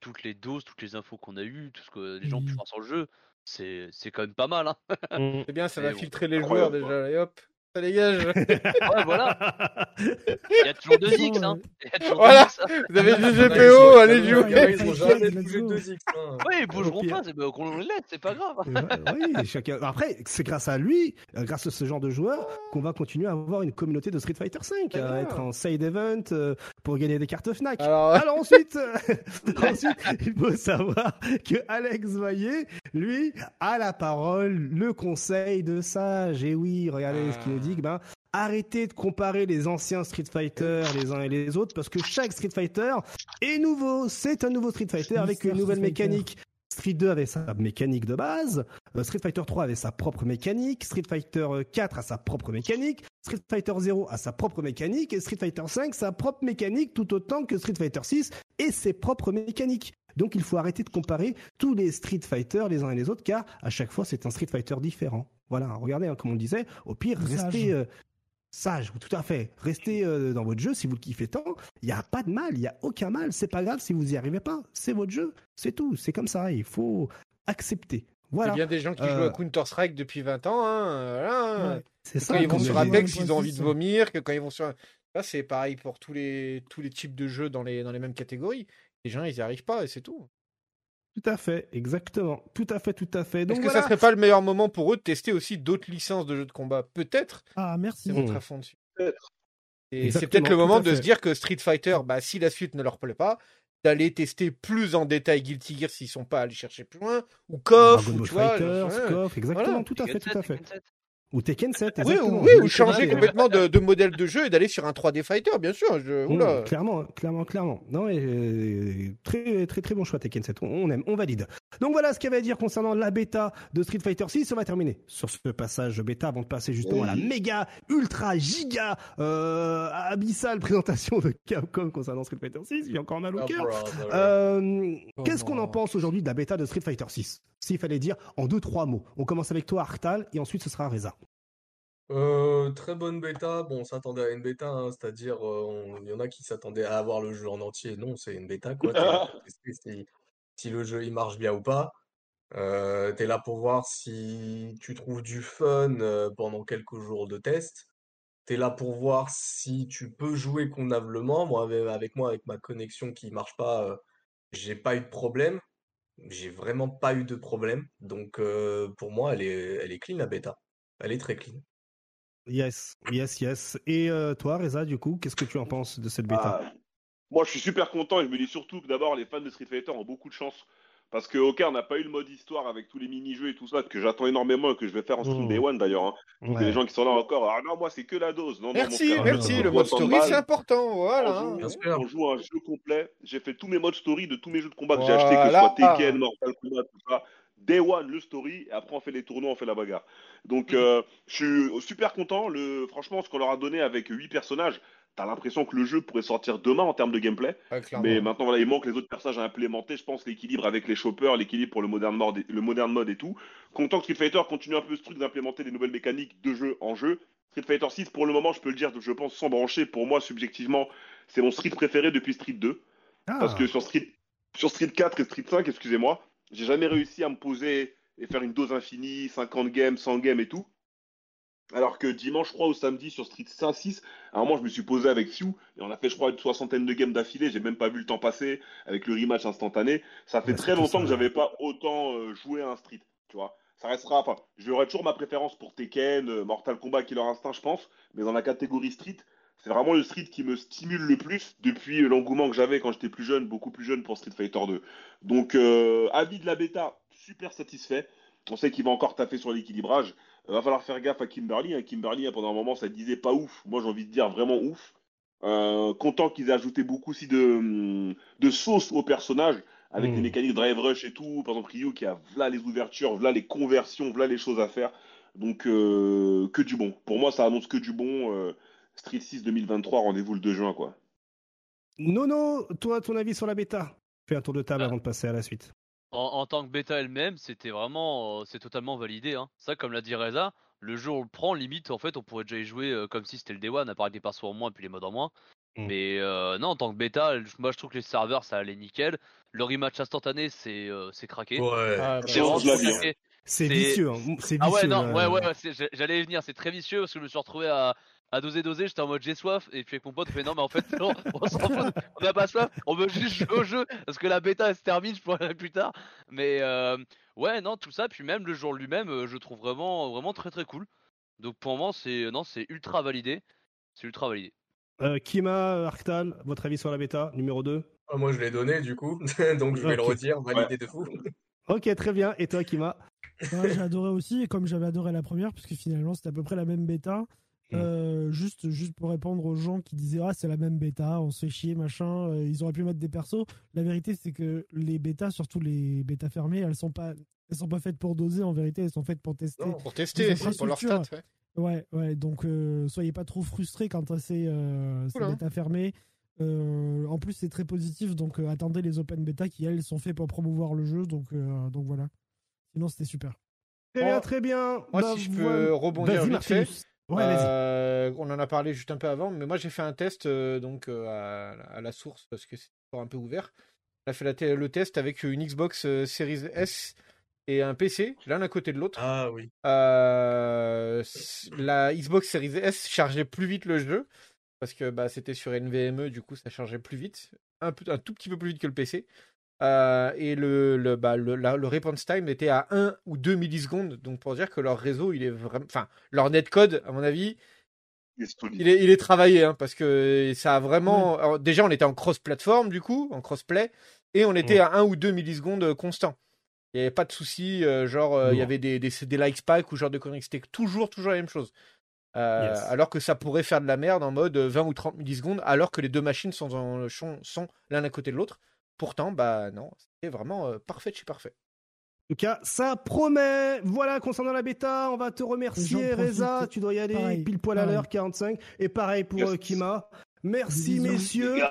E: toutes les doses, toutes les infos qu'on a eues, tout ce que les gens mmh. pu faire sur le jeu, c'est quand même pas mal. Hein.
B: Mmh. c'est bien, ça va filtrer les joueurs déjà, et hop. Ça dégage.
E: ouais, voilà. Il y a toujours deux X, hein. Il y a toujours
B: voilà. X, hein. Vous avez du GPO, allez jouer.
C: Ils ont jamais. Hein.
E: Oui, ils bougeront pas, c'est qu'on les laisse, c'est pas grave.
A: oui, chacun. Après, c'est grâce à lui, euh, grâce à ce genre de joueur, qu'on va continuer à avoir une communauté de Street Fighter 5, à être en side event euh, pour gagner des cartes Fnac. Alors, Alors ensuite, ensuite, il faut savoir que Alex Vaillé, lui, a la parole, le conseil de sage. Et oui, regardez ce qu'il nous dit. Ben, arrêtez de comparer les anciens Street Fighter les uns et les autres parce que chaque Street Fighter est nouveau. C'est un nouveau Street Fighter avec une nouvelle mécanique. Street 2 avait sa mécanique de base, euh, Street Fighter 3 avait sa propre mécanique, Street Fighter 4 a sa propre mécanique, Street Fighter 0 a sa propre mécanique et Street Fighter 5 sa propre mécanique tout autant que Street Fighter 6 et ses propres mécaniques. Donc il faut arrêter de comparer tous les Street Fighter les uns et les autres car à chaque fois c'est un Street Fighter différent. Voilà, regardez hein, comme on disait, au pire restez euh, sage, tout à fait. Restez euh, dans votre jeu si vous le kiffez tant. Il n'y a pas de mal, il n'y a aucun mal. C'est pas grave si vous n'y arrivez pas. C'est votre jeu, c'est tout. C'est comme ça. Il faut accepter. Voilà.
B: Il y a bien des gens qui jouent à euh, Counter-Strike depuis 20 ans. Hein, voilà. C'est ça. Quand ils vont sur Apex, ils ont envie de vomir. Que quand ils vont sur. Là, c'est pareil pour tous les, tous les types de jeux dans les, dans les mêmes catégories. Les gens, ils n'y arrivent pas et c'est tout.
A: Tout à fait, exactement. Tout à fait, tout à fait.
B: Est-ce que ça serait pas le meilleur moment pour eux de tester aussi d'autres licences de jeux de combat? Peut-être.
D: Ah, merci.
B: C'est votre fond dessus. Et c'est peut-être le moment de se dire que Street Fighter, bah, si la suite ne leur plaît pas, d'aller tester plus en détail Guilty Gear s'ils sont pas allés chercher plus loin, ou KOF, ou tu vois.
A: exactement, tout à fait, tout à fait. Ou Tekken 7.
B: Oui, oui, ou changer complètement de, de, modèle de jeu et d'aller sur un 3D fighter, bien sûr. Je...
A: Mmh, clairement, clairement, clairement. Non, et, euh, très, très, très bon choix Tekken 7. On, aime, on valide. Donc voilà ce qu'il y avait à dire concernant la bêta de Street Fighter 6. On va terminer sur ce passage bêta avant de passer justement à la méga, ultra, giga, euh, abyssale présentation de Capcom concernant Street Fighter 6. J'ai encore mal au cœur. Euh, qu'est-ce qu'on en pense aujourd'hui de la bêta de Street Fighter 6 S'il fallait dire en deux, trois mots. On commence avec toi, Artal, et ensuite ce sera Reza.
C: Euh, très bonne bêta. Bon, on s'attendait à une bêta, hein, c'est-à-dire, euh, il y en a qui s'attendaient à avoir le jeu en entier. Non, c'est une bêta, quoi. si, si le jeu il marche bien ou pas. Euh, t'es là pour voir si tu trouves du fun pendant quelques jours de test. T'es là pour voir si tu peux jouer convenablement. Moi, avec, moi, avec ma connexion qui marche pas, j'ai pas eu de problème. J'ai vraiment pas eu de problème. Donc, pour moi, elle est, elle est clean la bêta. Elle est très clean.
A: Yes, yes, yes. Et euh, toi, Reza, du coup, qu'est-ce que tu en penses de cette bêta? Ah,
F: Moi, je suis super content et je me dis surtout que d'abord, les fans de Street Fighter ont beaucoup de chance. Parce que OK, on n'a pas eu le mode histoire avec tous les mini-jeux et tout ça, que j'attends énormément et que je vais faire en stream mmh. Day One d'ailleurs. Hein. Il y a des gens qui sont là encore. Ah non, moi, c'est que la dose. Non,
B: merci, merci. Le mode story, c'est important. Voilà. On joue,
F: on joue, un jeu complet. J'ai fait tous mes modes story de tous mes jeux de combat que j'ai achetés, que ce soit Tekken, Mortal Kombat, tout ça. Day One, le story, et après on fait les tournois, on fait la bagarre. Donc euh, je suis super content. Le, franchement, ce qu'on leur a donné avec 8 personnages, t'as l'impression que le jeu pourrait sortir demain en termes de gameplay. mais maintenant, voilà, il manque les autres personnages à implémenter. Je pense l'équilibre avec les choppers, l'équilibre pour le modern, mode, le modern mode et tout. Content que Street Fighter continue un peu ce truc d'implémenter des nouvelles mécaniques de jeu en jeu. Street Fighter 6, pour le moment, je peux le dire, je pense sans brancher. Pour moi, subjectivement, c'est mon Street préféré depuis Street 2. Parce que sur Street, sur Street 4 et Street 5, excusez-moi, j'ai jamais réussi à me poser et faire une dose infinie, 50 games, 100 games et tout. Alors que dimanche, je crois, ou samedi, sur Street 5, 6, à un moment, je me suis posé avec Few et on a fait, je crois, une soixantaine de games d'affilée. J'ai même pas vu le temps passer avec le rematch instantané. Ça fait très longtemps que j'avais pas autant euh, joué à un Street, tu vois. Ça restera, enfin, j'aurai toujours ma préférence pour Tekken, euh, Mortal Kombat, Killer Instinct, je pense, mais dans la catégorie Street, c'est vraiment le street qui me stimule le plus depuis l'engouement que j'avais quand j'étais plus jeune, beaucoup plus jeune pour Street Fighter 2. Donc, euh, avis de la bêta, super satisfait. On sait qu'il va encore taper sur l'équilibrage. Il euh, va falloir faire gaffe à Kimberly. Hein. Kimberly, pendant un moment, ça disait pas ouf. Moi, j'ai envie de dire vraiment ouf. Euh, content qu'ils aient ajouté beaucoup aussi de, de sauce au personnage avec des hmm. mécaniques drive rush et tout. Par exemple, Ryu qui a là les ouvertures, là les conversions, là les choses à faire. Donc, que du bon. Pour moi, ça annonce que du bon. Street 6 2023, rendez-vous le 2 juin, quoi.
A: Nono, toi, ton avis sur la bêta? Fais un tour de table ah. avant de passer à la suite.
E: En, tant que bêta elle-même, c'était vraiment, euh, c'est totalement validé. Hein. Ça, comme l'a dit Reza, le jour où on le prend, limite, en fait, on pourrait déjà y jouer euh, comme si c'était le Day One, à part avec des persos en moins et puis les modes en moins. Mm. Mais euh, non, en tant que bêta, moi je trouve que les serveurs ça allait nickel. Le rematch instantané, c'est c'est craqué.
F: Ouais,
E: c'est craqué.
A: C'est vicieux, hein. c'est vicieux.
E: Ah ouais, non, ouais, ouais, j'allais y venir, c'est très vicieux parce que je me suis retrouvé à, à doser doser, j'étais en mode j'ai soif, et puis avec mon pote, on fait non, mais en fait, non, on s'en fout, on a pas soif, on veut juste jouer au jeu, parce que la bêta elle se termine, je pourrais plus tard. Mais euh, ouais, non, tout ça, puis même le jour lui-même, euh, je trouve vraiment, vraiment très très cool. Donc pour moi, c'est non, c'est ultra validé. C'est ultra validé.
A: Euh, Kima, Arctal, votre avis sur la bêta numéro 2
C: ah, Moi, je l'ai donné du coup, donc je vais le redire, validé de fou.
A: ok, très bien. Et toi, Kima?
D: J'ai adoré aussi, et comme j'avais adoré la première, puisque finalement c'était à peu près la même bêta. Mm. Euh, juste, juste pour répondre aux gens qui disaient ah c'est la même bêta, on se fait chier machin, euh, ils auraient pu mettre des persos. La vérité c'est que les bêtas, surtout les bêtas fermées, elles sont pas, elles sont pas faites pour doser. En vérité, elles sont faites pour tester.
B: pour tester, pour leur stats.
D: Ouais, ouais. Donc euh, soyez pas trop frustrés quand c'est euh, bêta fermée. en plus c'est très positif, donc attendez les open bêta qui elles sont faites pour promouvoir le jeu. Donc, donc voilà. Sinon c'était super.
A: Très bien, très bien.
B: Moi, bah, si je peux rebondir vite fait, euh, on en a parlé juste un peu avant, mais moi j'ai fait un test euh, donc euh, à, la source parce que c'est un peu ouvert. On a fait le test avec une Xbox Series S et un PC, l'un à côté de l'autre.
C: Ah oui.
B: la Xbox Series S chargeait plus vite le jeu parce que bah, c'était sur NVMe, du coup ça chargeait plus vite, un, peu, un tout petit peu plus vite que le PC. Euh, et le, le, bah, le, le, response time était à 1 ou 2 millisecondes. Donc pour dire que leur réseau, il est vraiment. Enfin, leur netcode, à mon avis, il est, il est travaillé. Hein, parce que ça a vraiment. déjà, on était en cross-platform, du coup, en cross-play. Et on était à 1 ou 2 millisecondes constant. Il n'y avait pas de souci. Euh, genre, euh, il y avait des, des, des like spikes ou genre de conneries. C'était toujours, toujours la même chose. Alors que ça pourrait faire de la merde en mode 20 ou 30 millisecondes, alors que les deux machines sont, en, sont l'un à côté de l'autre. Pourtant, bah non, c'est vraiment euh, parfait chez parfait.
A: En tout cas, ça promet. Voilà, concernant la bêta, on va te remercier, Reza. Tu dois y aller pile poil à l'heure, 45. Et pareil pour euh, Kima. Merci, messieurs.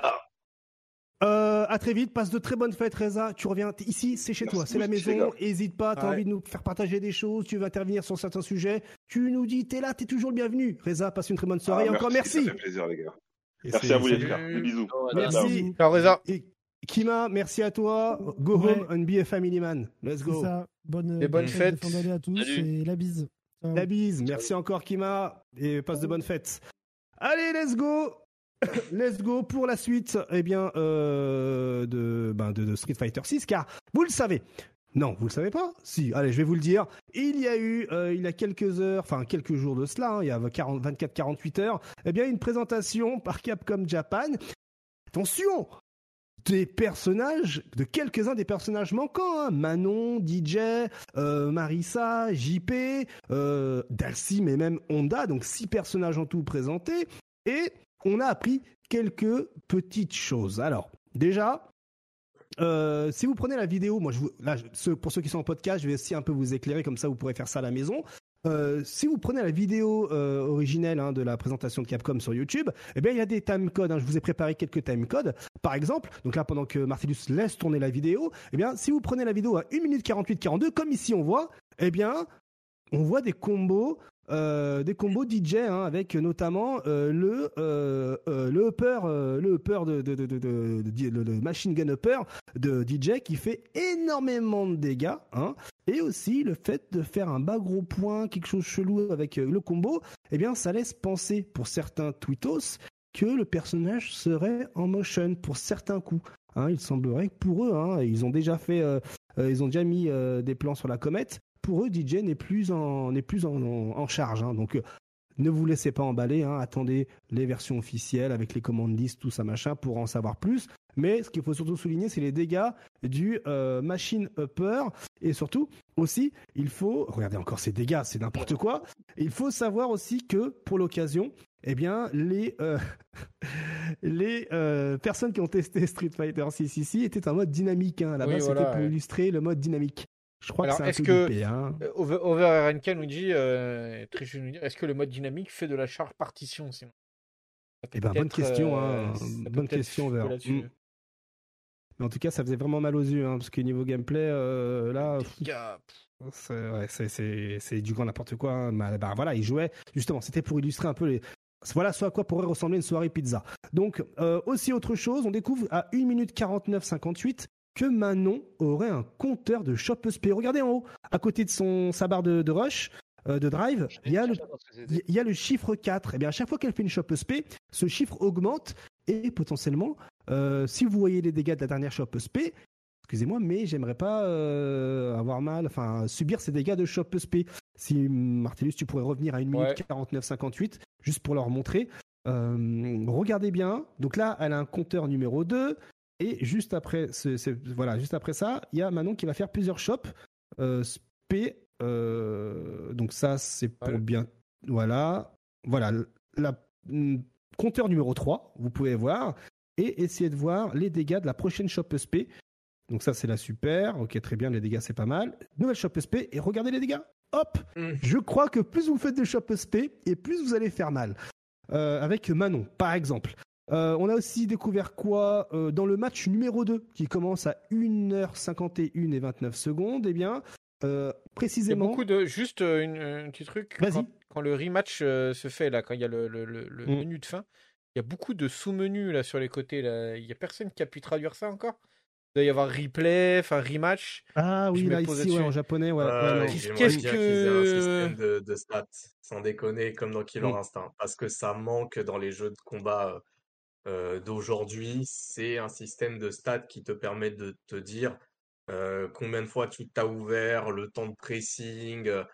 A: Euh, à très vite, passe de très bonnes fêtes, Reza. Tu reviens ici, c'est chez toi, c'est la maison. N'hésite pas, tu as envie de nous faire partager des choses, tu veux intervenir sur certains sujets. Tu nous dis, t'es là, t'es toujours le bienvenu. Reza, passe une très bonne soirée. Ah, encore merci.
F: Ça fait plaisir, les gars. merci à vous, les gars. bisous.
A: Merci.
B: Ciao, Reza.
A: Kima, merci à toi. Go home and be a family man. Let's go.
D: Ça. Bonne,
B: et bonne fête.
D: à tous et la bise.
A: La bise. Merci encore Kima et passe de bonnes fêtes. Allez, let's go. let's go pour la suite eh bien, euh, ben, de, de, Street Fighter 6 car vous le savez. Non, vous le savez pas? Si, allez, je vais vous le dire. Il y a eu, euh, il y a quelques heures, enfin quelques jours de cela, hein, il y a 24-48 heures, eh bien une présentation par Capcom Japan. Attention, des personnages, de quelques-uns des personnages manquants. Hein. Manon, DJ, euh, Marissa, JP, euh, Dalcy, mais même Honda. Donc six personnages en tout présentés. Et on a appris quelques petites choses. Alors, déjà, euh, si vous prenez la vidéo, moi, je vous, là, pour ceux qui sont en podcast, je vais aussi un peu vous éclairer, comme ça vous pourrez faire ça à la maison. Euh, si vous prenez la vidéo euh, originelle hein, de la présentation de Capcom sur YouTube, eh bien il y a des timecodes. Hein. Je vous ai préparé quelques timecodes. Par exemple, donc là pendant que Marcellus laisse tourner la vidéo, eh bien si vous prenez la vidéo à 1 minute 48 42 comme ici on voit, eh bien on voit des combos euh, des combos DJ hein, avec notamment euh, le euh, le upper le de, de, de, machine gun upper de DJ qui fait énormément de dégâts hein, et aussi le fait de faire un bas gros point quelque chose chelou avec le combo eh bien ça laisse penser pour certains tweetos que le personnage serait en motion pour certains coups hein, il semblerait que pour eux ils ont déjà fait ils ont déjà mis des plans sur la comète pour eux, DJ n'est plus en, n'est plus en, charge. Hein. donc, euh, ne vous laissez pas emballer. Hein. attendez les versions officielles avec les commandes listes, tout ça machin, pour en savoir plus. Mais ce qu'il faut surtout souligner, c'est les dégâts du euh, machine upper. Et surtout, aussi, il faut, regardez encore ces dégâts, c'est n'importe quoi. Il faut savoir aussi que, pour l'occasion, eh bien, les, euh, les personnes qui ont testé Street Fighter 6 ici étaient en mode dynamique. Hein. Là-bas, c'était pour illustrer le mode dynamique. Je crois que c'est est-ce que hein.
B: euh, Over, Over nous dit, euh, nous dit, est-ce que le mode dynamique fait de la charge partition sinon
A: Eh ben bonne question, hein. Euh, bonne question Over. Mm. Mais en tout cas, ça faisait vraiment mal aux yeux, hein, parce que niveau gameplay, euh, là, c'est du grand n'importe quoi. Hein. Bah, voilà, il jouait justement, c'était pour illustrer un peu les, voilà ce à quoi pourrait ressembler une soirée pizza. Donc, aussi autre chose, on découvre à 1 minute 49 58 que Manon aurait un compteur de shop SP. Regardez en haut, à côté de son, sa barre de, rush, euh, de drive, il y, a le, il y a le chiffre 4. Et eh bien, à chaque fois qu'elle fait une shop SP, ce chiffre augmente et potentiellement, euh, si vous voyez les dégâts de la dernière shop SP, excusez-moi, mais j'aimerais pas euh, avoir mal, enfin subir ces dégâts de shop SP. Si Martellus, tu pourrais revenir à 1 minute 49-58, juste pour leur montrer. regardez bien. Donc là, elle a un compteur numéro 2. Et juste après, voilà, juste après ça, il y a Manon qui va faire plusieurs shops. Euh, SP, euh, donc ça, c'est pour bien. Voilà. Voilà. La, mm, compteur numéro 3, vous pouvez voir. Et essayer de voir les dégâts de la prochaine shop SP. Donc ça, c'est la super. Ok, très bien, les dégâts, c'est pas mal. Nouvelle shop SP, et regardez les dégâts. Hop mm. Je crois que plus vous faites de shop SP, et plus vous allez faire mal. Euh, avec Manon, par exemple. Euh, on a aussi découvert quoi euh, dans le match numéro 2 qui commence à 1h51 et 29 secondes, eh bien, euh, précisément.
B: Il y a beaucoup de. Juste un petit truc. Quand, quand, le rematch se fait, là, quand il y a le, mm. menu de fin, il y a beaucoup de sous-menus là sur les côtés. Là. Il n'y a personne qui a pu traduire ça encore il doit y avoir replay, enfin rematch.
A: Ah oui, là ici, en japonais, ouais.
C: Qu'est-ce que un système de, de, stats, sans déconner, comme dans Killer mm. Instinct, parce que ça manque dans les jeux de combat euh, d'aujourd'hui, c'est un système de stats qui te permet de te dire euh, combien de fois tu t'as ouvert, le temps de pressing, euh,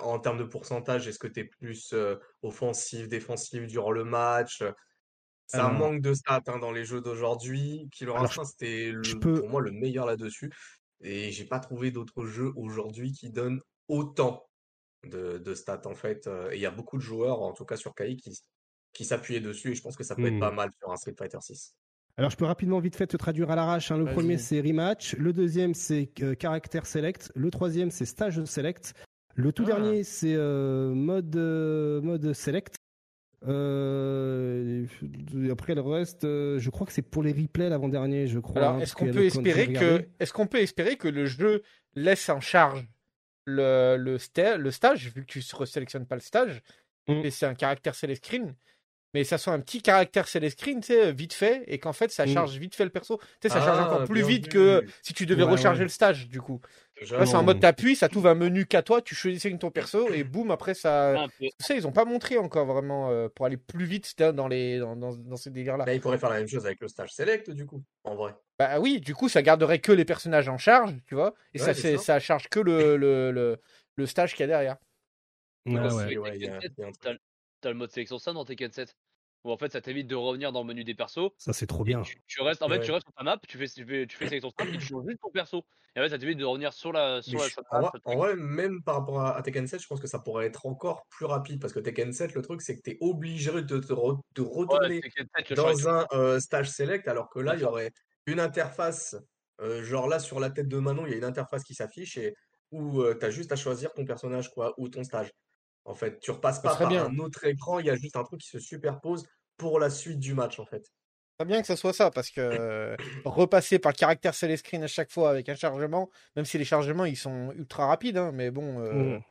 C: en termes de pourcentage, est-ce que tu es plus offensif, défensif durant le match? Ça manque de stats hein, dans les jeux d'aujourd'hui. Killer Instinct, c'était pour moi le meilleur là-dessus. Et j'ai pas trouvé d'autres jeux aujourd'hui qui donnent autant de, de stats en fait. Et il y a beaucoup de joueurs, en tout cas sur KI, qui, qui s'appuyait dessus et je pense que ça peut être pas mmh. mal sur un Street Fighter 6.
A: Alors je peux rapidement vite fait te traduire à l'arrache. Hein. Le premier c'est rematch, le deuxième c'est euh, caractère select, le troisième c'est stage select, le tout ah. dernier c'est euh, mode euh, mode select. après le reste, je crois que c'est pour les replays l'avant-dernier, je crois.
B: Alors hein, est-ce qu'on peut espérer que est-ce qu'on peut espérer que le jeu laisse en charge le le, le stage vu que tu ne resélectionnes pas le stage mmh. et c'est un caractère select screen mais ça soit un petit caractère select screen, tu sais, vite fait, et qu'en fait, ça mm. charge vite fait le perso. Tu sais, ça charge ah, encore plus vite que si tu devais recharger le stage, du coup. Là, c'est en mode t'appuies, ça t'ouvre un menu qu'à toi, tu choisis ton perso, et boum, après, ça. Tu sais, ils ont pas montré encore vraiment euh, pour aller plus vite dans, les, dans, dans, ces délires-là.
C: Bah, ils pourraient faire la même chose avec le stage select, du coup, en vrai.
B: Bah oui, du coup, ça garderait que les personnages en charge, tu vois, et ça, ça. ça charge que le, le, le, le stage qu'il y a derrière.
E: Ouais, ouais. T'as le mode sélection ça dans Tekken 7 où en fait ça t'évite de revenir dans le menu des persos.
A: Ça c'est trop bien.
E: Tu, restes, en fait, tu restes sur ta map, tu fais, tu fais, tu fais sélection snap et tu changes juste ton perso. Et en fait ça t'évite de revenir sur la. Sur
C: la en, vrai, même par rapport à, Tekken 7, je pense que ça pourrait être encore plus rapide parce que Tekken 7, le truc c'est que t'es obligé de, te retourner dans un euh, stage select alors que là il y aurait une interface. Euh, genre là sur la tête de Manon, il y a une interface qui s'affiche et où euh, tu as juste à choisir ton personnage quoi ou ton stage. En fait, tu repasses pas par bien. un autre écran, il y a juste un truc qui se superpose pour la suite du match, en fait.
B: Très bien que ça soit ça, parce que repasser par le caractère select screen à chaque fois avec un chargement, même si les chargements ils sont ultra rapides, hein, mais bon, euh, mmh. on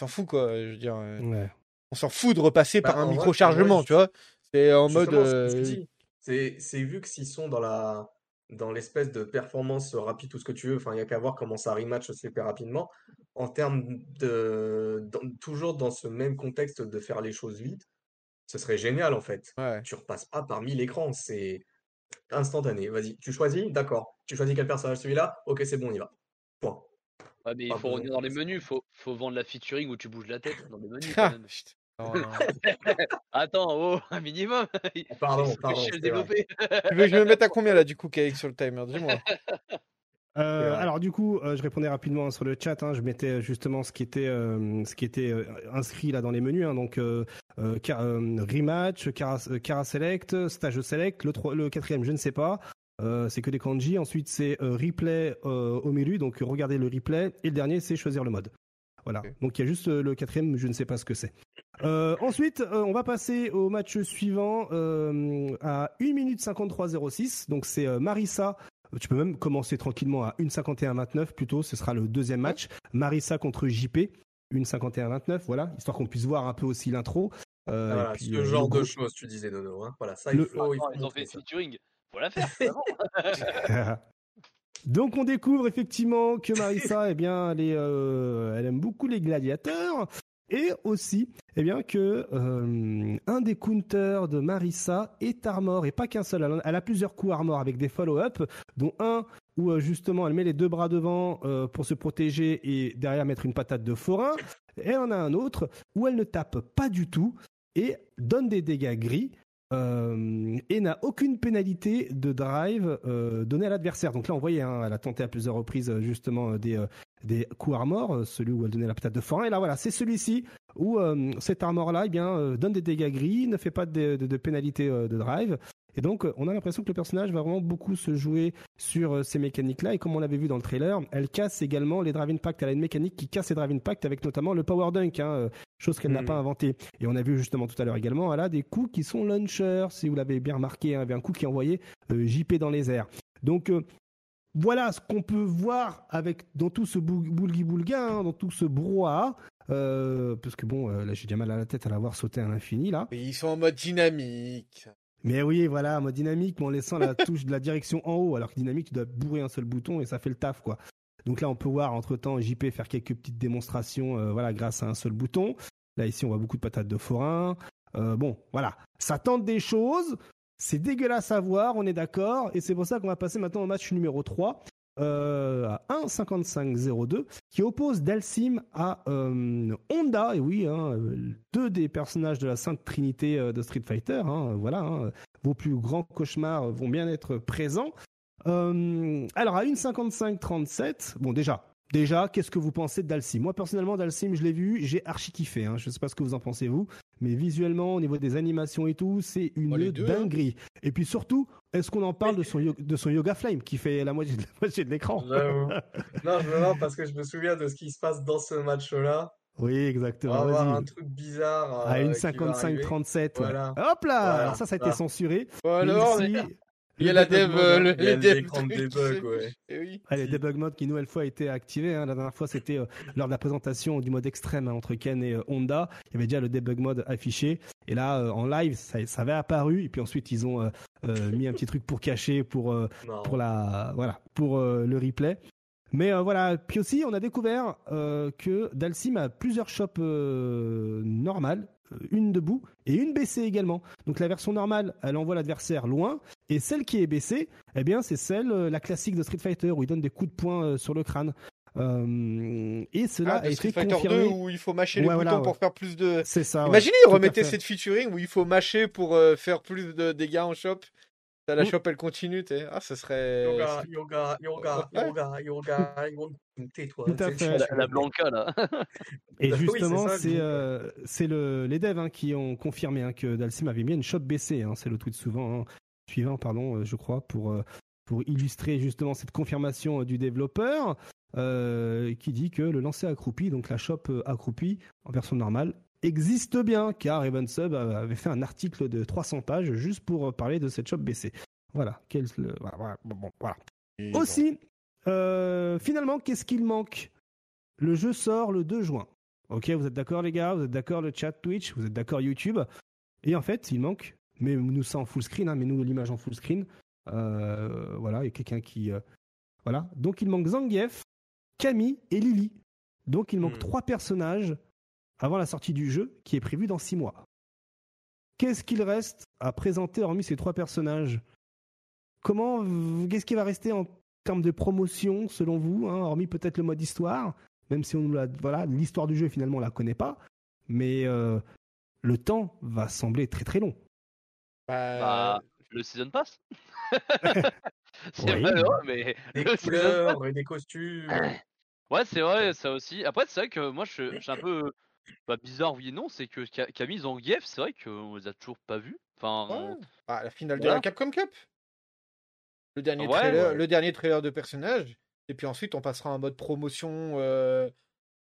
B: s'en fout quoi. Je veux dire, euh, on s'en fout de repasser bah, par un micro chargement, tu vois. C'est en mode.
C: Euh, c'est vu que s'ils sont dans la dans l'espèce de performance rapide, tout ce que tu veux. Enfin, il n'y a qu'à voir comment ça rematch super rapidement. En termes de. toujours dans ce même contexte de faire les choses vite, ce serait génial en fait. Ouais. Tu repasses pas parmi l'écran, c'est instantané. Vas-y, tu choisis D'accord. Tu choisis quel personnage Celui-là Ok, c'est bon, on y va. Point.
E: Ouais, mais il faut revenir dans les menus, il faut, faut vendre la featuring où tu bouges la tête dans les menus. Quand même. Attends, oh, un minimum.
C: Ah, pardon, pardon.
B: Je, tu veux que je me mette à combien là du coup, Kaik, sur le timer? Dis-moi.
A: Euh, alors du coup, euh, je répondais rapidement sur le chat. Hein, je mettais justement ce qui était, euh, ce qui était inscrit là dans les menus. Hein, donc rematch, cara, select, stage select. Le, le quatrième, je ne sais pas. c'est que des kanji. Ensuite, c'est replay au milieu. Donc regardez le replay. Et le dernier, c'est choisir le mode. Voilà. Donc il y a juste le quatrième, je ne sais pas ce que c'est. ensuite, on va passer au match suivant à 1 minute 53 06. Donc c'est Marissa tu peux même commencer tranquillement à 1,51-29 plutôt. Ce sera le deuxième match. Marissa contre JP. 1,51-29, voilà, histoire qu'on puisse voir un peu aussi l'intro.
C: Euh, voilà, ce euh, genre de choses, tu disais, Nono. Hein. Voilà, ça, il faut.
E: ils ont fait featuring. Faut la faire.
A: Donc on découvre effectivement que Marissa, eh bien, elle, euh, elle aime beaucoup les gladiateurs et aussi eh bien que euh, un des counters de Marissa est armor et pas qu'un seul. Elle a plusieurs coups armor avec des follow-up, dont un où euh, justement elle met les deux bras devant pour se protéger et derrière mettre une patate de forain. Et on a un autre où elle ne tape pas du tout et donne des dégâts gris euh, et n'a aucune pénalité de drive euh, donnée à l'adversaire. Donc là, on voyait, hein, elle a tenté à plusieurs reprises euh, justement des, des coups armor, celui où elle donnait la patate de forain. Et là, voilà, c'est celui-ci où cet armor-là, eh bien, donne des dégâts gris, ne fait pas de pénalité de drive. Et donc, on a l'impression que le personnage va vraiment beaucoup se jouer sur ces mécaniques-là. Et comme on l'avait vu dans le trailer, elle casse également les drive impact. Elle a une mécanique qui casse les drive impact avec notamment le power dunk, hein, chose qu'elle n'a hmm. pas inventé. Et on a vu justement tout à l'heure également, elle a des coups qui sont launchers, si vous l'avez bien remarqué, hein, avait un coup qui envoyait euh, JP dans les airs. Donc euh, voilà ce qu'on peut voir avec dans tout ce boulgui boulga, hein, dans tout ce brouhaha. Euh, parce que bon, là j'ai déjà mal à la tête à l'avoir sauté à l'infini là.
B: Mais ils sont en mode dynamique.
A: Mais oui, voilà, mode dynamique, mais en laissant la touche de la direction en haut, alors que dynamique, tu dois bourrer un seul bouton et ça fait le taf, quoi. Donc là, on peut voir entre temps JP faire quelques petites démonstrations, voilà, grâce à un seul bouton. Là, ici, on voit beaucoup de patates de forain. Euh, bon, voilà. Ça tente des choses. C'est dégueulasse à voir, on est d'accord. Et c'est pour ça qu'on va passer maintenant au match numéro 3. Euh, à 1,55-02 qui oppose Dalsim à euh, Honda et oui hein, deux des personnages de la Sainte Trinité de Street Fighter hein, voilà hein. vos plus grands cauchemars vont bien être présents alors à 1,55-37 bon déjà Déjà, qu'est-ce que vous pensez de Dalsim Moi, personnellement, Dalsim, je l'ai vu, j'ai archi kiffé. Hein. Je ne sais pas ce que vous en pensez, vous. Mais visuellement, au niveau des animations et tout, c'est une hein. dinguerie. Et puis surtout, est-ce qu'on en parle de, son, de son Yoga Flame qui fait la moitié de, l'écran?
C: Non, je me parce que je me souviens de ce qui se passe dans ce match-là.
A: Oui, exactement.
C: On va avoir un truc bizarre.
A: à une 55-37. Voilà. Hop là Alors ça, ça a été censuré.
B: alors, il y a la dev, euh, le, les
C: dev debug, ouais.
A: Oui. les debug mode qui nouvelle fois a été activé. Hein. La dernière fois, c'était euh, lors de la présentation du mode extrême hein, entre Ken et euh, Honda. Il y avait déjà le debug mode affiché. Et là, en live, ça, ça, avait apparu. Et puis ensuite, ils ont mis un petit truc pour cacher, pour pour la voilà, pour le replay. Mais voilà, puis aussi on a découvert que Dalsim a plusieurs shops normales une debout et une baissée également. Donc la version normale, elle envoie l'adversaire loin, et celle qui est baissée, eh bien c'est celle, euh, la classique de Street Fighter, où il donne des coups de poing euh, sur le crâne. et cela
B: ah, a été Street Fighter 2 où il faut mâcher les boutons pour faire plus de.
A: C'est ça.
B: Imaginez, remettez cette featuring où il faut mâcher pour faire plus de dégâts en shop. La shop elle continue, t'es. Ah, ce serait.
C: Yoga, yoga, yoga, yoga, yoga, yoga. Tais-toi.
E: Tout à fait. La, la Blanca, là.
A: Et justement, c'est euh, c'est le, les devs hein, qui ont confirmé hein, que Dalsim avait mis une shop baissée. Hein, c'est le tweet souvent, hein, suivant, pardon, euh, je crois, pour, euh, pour illustrer justement cette confirmation du développeur. qui dit que le lancer accroupi, donc la shop accroupie en version normale, existe bien, car Evan Sub avait fait un article de 300 pages juste pour parler de cette shop BC. Voilà. Quel, voilà, bon, voilà. Aussi, euh, finalement, qu'est-ce qu'il manque? Le jeu sort le 2 juin. Ok, vous êtes d'accord les gars? Vous êtes d'accord le chat Twitch? Vous êtes d'accord YouTube? Et en fait, il manque, mais nous ça en full screen, hein, mais nous l'image en full screen. Euh, voilà, il y a quelqu'un qui... Euh, voilà. Donc il manque Zangief, Camille et Lily. Donc il manque hmm. trois personnages avant la sortie du jeu qui est prévu dans six mois. Qu'est-ce qu'il reste à présenter hormis ces trois personnages? Comment, qu'est-ce qui va rester en termes de promotion selon vous, hein, hormis peut-être le mode histoire, même si on la, voilà, l'histoire du jeu finalement on la connaît pas, mais euh, le temps va sembler très très long.
E: Bah, bah le season pass. c'est
C: vrai, mais des couleurs et des costumes.
E: Ouais, c'est vrai, ça aussi. Après, c'est vrai que moi, je, suis un peu pas bizarre, oui et non, c'est que Camille Zangief, c'est vrai qu'on les a toujours pas vus. Enfin,
B: ah, la finale de la Capcom Cup. Le dernier, trailer, le dernier trailer de personnage. Et puis ensuite, on passera en mode promotion, euh,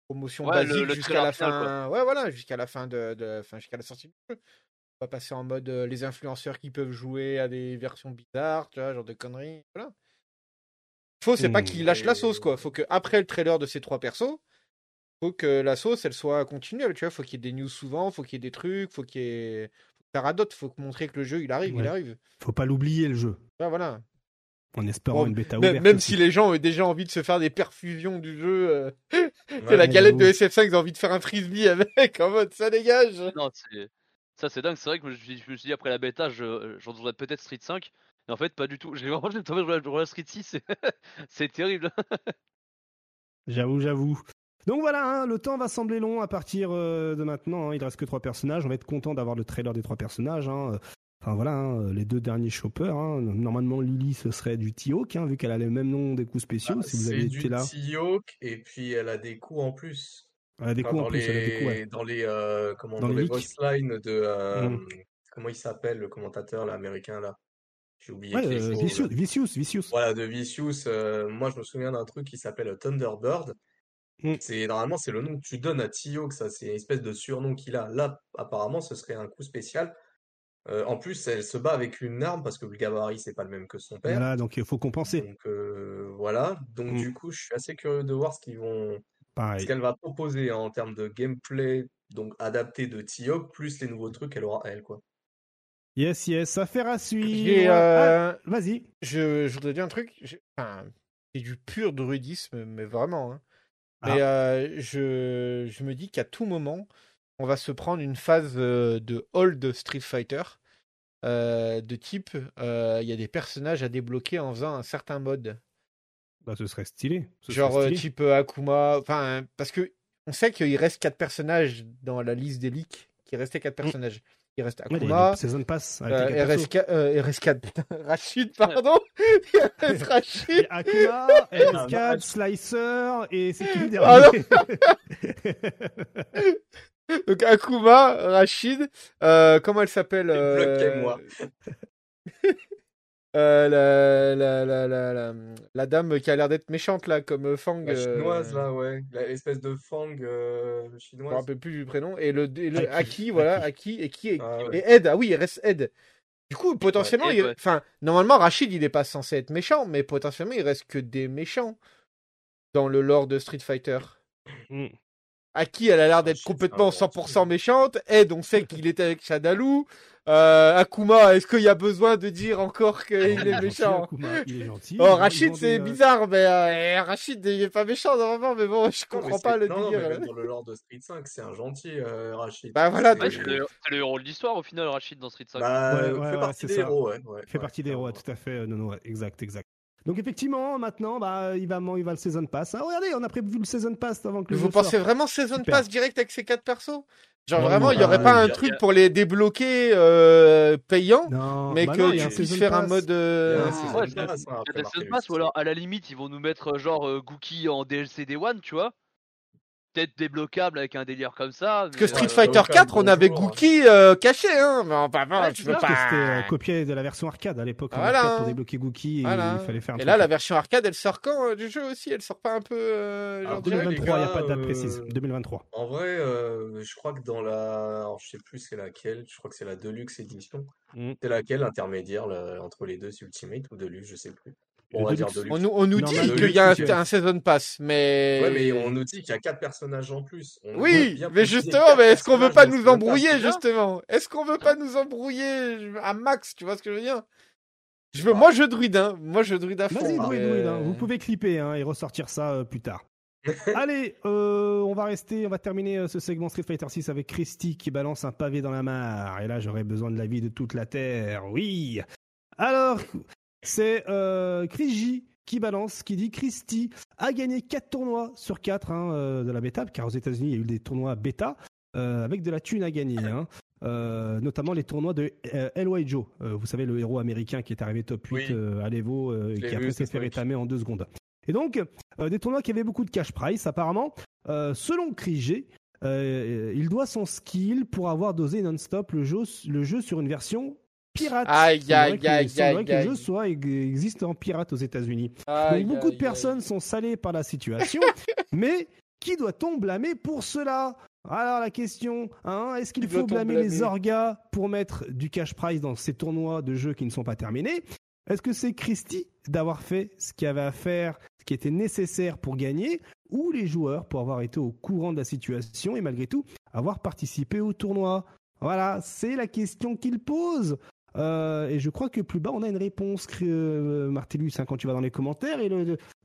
B: promotion basique jusqu'à la fin. ouais, voilà, jusqu'à la fin de, de jusqu'à la sortie du jeu. On va passer en mode euh, les influenceurs qui peuvent jouer à des versions bizarres, tu vois, genre de conneries. Voilà. Faut, c'est pas qu'ils lâchent la sauce, quoi. Faut que après le trailer de ces trois persos, faut que la sauce elle soit continuelle tu vois faut qu'il y ait des news souvent faut qu'il y ait des trucs faut qu'il y ait faut faut montrer que le jeu il arrive il arrive
A: faut pas l'oublier le jeu
B: voilà
A: En espérant une bêta
B: ouverte. Même si les gens ont déjà envie de se faire des perfusions du jeu. Euh... la galette de SF5, ils ont envie de faire un frisbee avec, en mode ça dégage.
E: Non, ça c'est dingue. C'est vrai que je, me suis dit après la bêta, j'en je, peut-être Street 5. Mais en fait, pas du tout. J'ai vraiment tombé sur la Street 6. c'est terrible.
A: j'avoue, j'avoue. Donc voilà, hein, le temps va sembler long à partir euh, de maintenant. Hein. il reste que trois personnages. On va être content d'avoir le trailer des trois personnages. Hein. Enfin voilà, hein, les deux derniers choppers. Hein. Normalement, Lily, ce serait du T-Hawk, hein, vu qu'elle a le même nom des coups spéciaux.
C: Ah, si vous avez été là. T-Hawk, et puis elle a des coups en plus.
A: Elle a des coups en plus.
C: Elle
A: a des
C: coups, Dans les, euh, comment, dans, les, boss lines de. Euh, mm. Comment il s'appelle, le commentateur là, américain là
A: J'ai oublié. Ouais, euh, Vicious, Vicious, Vicious,
C: Voilà, de Vicious. Euh, moi, je me souviens d'un truc qui s'appelle Thunderbird. Mm. C'est normalement c'est le nom que tu donnes à T-Hawk, ça c'est une espèce de surnom qu'il a. Là, apparemment, ce serait un coup spécial euh, en plus, elle se bat avec une arme parce que le gabarit c'est pas le même que son père.
A: Voilà, donc il faut compenser.
C: Donc euh, voilà, donc mmh. du coup, je suis assez curieux de voir ce qu'ils vont, ce qu'elle va proposer en termes de gameplay, donc adapté de Tiok, plus les nouveaux trucs qu'elle aura elle quoi.
A: Yes, yes, affaire à suivre. Euh, ah, vas-y.
B: Je, voudrais dire un truc. c'est du pur druidisme, mais vraiment. Hein. Mais ah. je, je me dis qu'à tout moment, on va se prendre une phase euh, de old Street Fighter. Euh, de type, euh, il y a des personnages à débloquer en faisant un certain mode.
A: Bah, ce serait stylé.
B: Genre type Akuma. Enfin, parce que on sait qu'il reste quatre personnages dans la liste des leaks. Qu'il restait quatre mm. personnages. Il reste Akuma.
A: Ouais, Season Pass.
B: RSK, RS4, Rachid, pardon. il reste Rachid.
A: Akuma, RS4, Slicer, et c'est qui le dernier
B: Donc Akuma, Rachid, euh, comment elle s'appelle euh...
C: moi.
B: euh, la, la, la, la, la, dame qui a l'air d'être méchante là, comme Fang.
C: La chinoise là, ouais. L'espèce de Fang euh, chinoise. Je me
B: rappelle plus du prénom. Et le, le Aki. voilà, Aki. Et qui ah, Et Ed, ah oui, il reste Ed. Du coup, potentiellement, il... enfin, normalement, Rachid, il est pas censé être méchant, mais potentiellement, il reste que des méchants dans le lore de Street Fighter. Mm. Aki, elle a l'air d'être complètement 100% méchante. Ed, on sait qu'il était avec Shadaloo. Euh, Akuma, est-ce qu'il y a besoin de dire encore qu'il est méchant
A: il est gentil.
B: Oh, Rachid, c'est bizarre, mais euh, Rachid, il est pas méchant normalement, mais bon, je comprends pas le
C: non, délire. dans le lore de Street 5, c'est un gentil, euh, Rachid.
B: Bah voilà.
E: c'est le, héros de l'histoire au final, Rachid, dans Street 5.
C: Bah, ouais, ouais, fait partie des héros, ouais.
A: fait partie des héros, tout à fait. Non, non, exact, exact. Donc effectivement, maintenant, bah, il va, il va le season pass. Ah, regardez, on a prévu le season pass avant que le
B: Vous pensez vraiment season pass direct avec ces quatre persos? Genre vraiment, il n'y aurait pas un truc pour les débloquer euh, payants, mais bah que tu puisses faire un mode. Euh...
E: pass, ou alors à la limite, ils vont nous mettre genre euh, Gookie en DLC Day One, tu vois peut-être débloquable avec un délire comme ça.
B: Parce que Street Fighter 4, on avait Gookie euh, caché, hein. Mais enfin, ouais, tu peux pas.
A: C'était euh, copié de la version arcade à l'époque. Voilà. Pour débloquer Gookie, il fallait faire. Un
B: et là, la version arcade, elle sort quand euh, du jeu aussi? Elle sort pas un peu. Euh,
A: genre 2023, il n'y a pas de date précise. 2023.
C: En vrai, je crois que dans la, Alors, je sais plus c'est laquelle. Je crois que c'est la Deluxe Edition. Mm. C'est laquelle intermédiaire entre les deux, Ultimate ou Deluxe, je sais plus.
B: On, nous, on nous dit qu'il y a un, un, season pass, mais.
C: Ouais, mais on nous dit qu'il y a quatre personnages en plus.
B: oui, mais justement, mais est-ce qu'on veut pas nous embrouiller, justement? Est-ce qu'on veut pas nous embrouiller à max, tu vois ce que je veux dire? Je veux, moi je druide, hein. Moi je druide à fond.
A: Vas-y, druide, druide. Hein. Vous pouvez clipper hein, et ressortir ça euh, plus tard. Allez, euh, on va rester, on va terminer euh, ce segment Street Fighter 6 avec Christy qui balance un pavé dans la mare. Et là, j'aurais besoin de l'avis de toute la terre. Oui. Alors, c'est euh, Chris J qui balance, qui dit Christy a gagné 4 tournois sur 4 hein, euh, de la bêta, car aux États-Unis, il y a eu des tournois bêta euh, avec de la thune à gagner. Hein. Euh, notamment les tournois de L.Y. Joe, vous savez, le héros américain qui est arrivé top 8 à l'Evo et qui a après s'est fait rétamer en deux secondes. Et donc, des tournois qui avaient beaucoup de cash price, apparemment. selon Chris G, il doit son skill pour avoir dosé non-stop le jeu, le jeu sur une version pirate.
B: Aïe, aïe, aïe,
A: aïe, que le jeu soit existe en pirate aux États-Unis. Donc beaucoup de personnes sont salées par la situation, mais qui doit-on blâmer pour cela? Alors la question, hein, est-ce qu'il faut blâmer, les orgas pour mettre du cash prize dans ces tournois de jeux qui ne sont pas terminés? Est-ce que c'est Christie d'avoir fait ce qu'il avait à faire, ce qui était nécessaire pour gagner, ou les joueurs pour avoir été au courant de la situation et malgré tout avoir participé au tournoi? Voilà, c'est la question qu'il pose. Et je crois que plus bas, on a une réponse, Martellus, hein, quand tu vas dans les commentaires. Et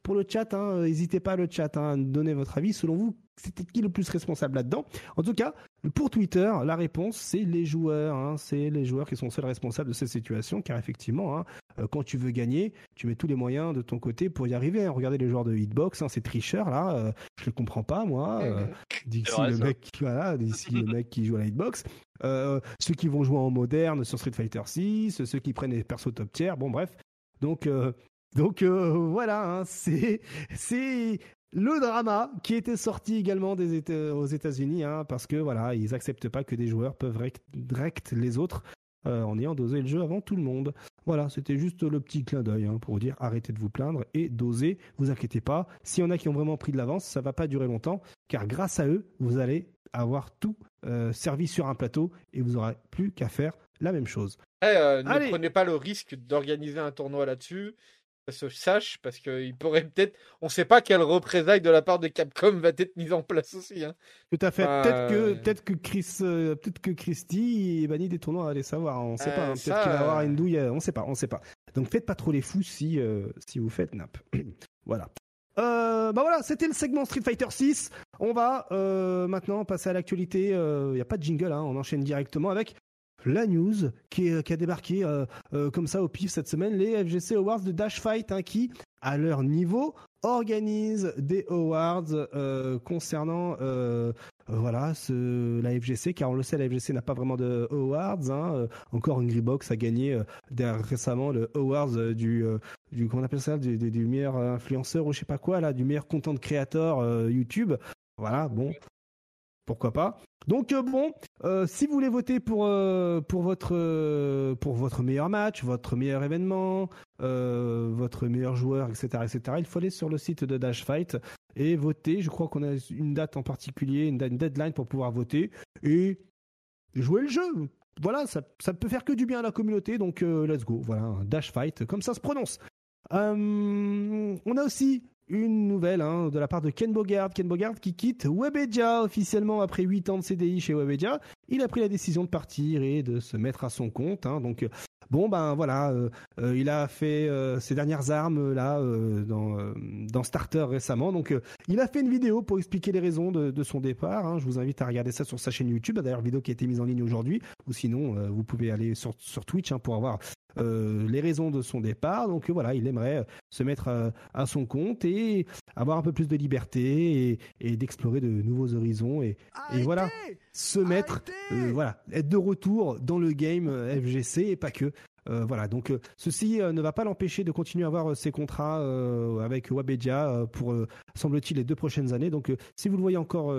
A: pour le chat, n'hésitez pas le chat à donner votre avis. Selon vous, c'était qui le plus responsable là-dedans? En tout cas, pour Twitter, la réponse, c'est les joueurs. Hein. c'est les joueurs qui sont seuls responsables de cette situation, car effectivement, hein, euh, quand tu veux gagner, tu mets tous les moyens de ton côté pour y arriver. Hein. Regardez les joueurs de Hitbox, ces tricheurs là, euh, je les comprends pas moi. Euh, d'ici le mec, voilà, d'ici le mec qui joue à la Hitbox. ceux qui vont jouer en moderne sur Street Fighter 6, ceux qui prennent les persos top tier, bon bref. Donc donc voilà, c'est c'est le drama qui était sorti également des aux États-Unis, hein, parce que voilà, ils acceptent pas que des joueurs peuvent direct les autres euh, en ayant dosé le jeu avant tout le monde. Voilà, c'était juste le petit clin d'œil hein, pour vous dire arrêtez de vous plaindre et dosez. Vous inquiétez pas, s'il y en a qui ont vraiment pris de l'avance, ça va pas durer longtemps, car grâce à eux, vous allez avoir tout euh, servi sur un plateau et vous aurez plus qu'à faire la même chose.
B: Eh, euh, ne prenez pas le risque d'organiser un tournoi là-dessus se sache, parce qu'il pourrait peut-être, on ne sait pas quelle représailles de la part de Capcom va être mise en place aussi. Hein.
A: Tout à fait. Peut-être que, peut-être que Chris, euh, peut-être que Christy est banni des tournois, allez savoir. On ne sait pas. Hein. Peut-être qu'il va avoir une douille. Euh, on ne sait pas. On sait pas. Donc faites pas trop les fous si euh, si vous faites nap. voilà. bah voilà, c'était le segment Street Fighter 6. On va maintenant passer à l'actualité. Il n'y a pas de jingle, hein. on enchaîne directement avec la news qui, a débarqué euh, euh, comme ça au pif cette semaine, les FGC Awards de Dash Fight, hein, qui, à leur niveau, organisent des awards euh, concernant voilà ce, la FGC, car on le sait, la FGC n'a pas vraiment de awards. Hein, encore une Box a gagné récemment le awards du, du comment on appelle ça, du, meilleur influenceur ou je sais pas quoi là, du meilleur content créateur YouTube. Voilà, bon, pourquoi pas. Donc euh, bon, euh, si vous voulez voter pour euh, pour votre pour votre meilleur match, votre meilleur événement, votre meilleur joueur, etc., etc., il faut aller sur le site de Dash Fight et voter. Je crois qu'on a une date en particulier, une, deadline pour pouvoir voter et jouer le jeu. Voilà, ça, ça peut faire que du bien à la communauté, donc let's go. Voilà, Dash Fight, comme ça se prononce. on a aussi une nouvelle hein, de la part de Ken Bogard. Ken Bogard qui quitte Webedia officiellement après 8 ans de CDI chez Webedia. Il a pris la décision de partir et de se mettre à son compte. Hein, bon ben voilà, euh, euh, il a fait euh, ses dernières armes là dans, dans Starter récemment. Donc il a fait une vidéo pour expliquer les raisons de, son départ. Hein. Je vous invite à regarder ça sur sa chaîne YouTube. D'ailleurs vidéo qui a été mise en ligne aujourd'hui. Ou sinon vous pouvez aller sur, sur Twitch pour avoir euh, les raisons de son départ. Donc voilà, il aimerait se mettre à, son compte et avoir un peu plus de liberté et, d'explorer de nouveaux horizons et, voilà, se mettre, voilà, être de retour dans le game FGC et pas que. voilà, donc ceci ne va pas l'empêcher de continuer à avoir ses contrats avec Wabedia pour, semble-t-il, les deux prochaines années. Donc si vous le voyez encore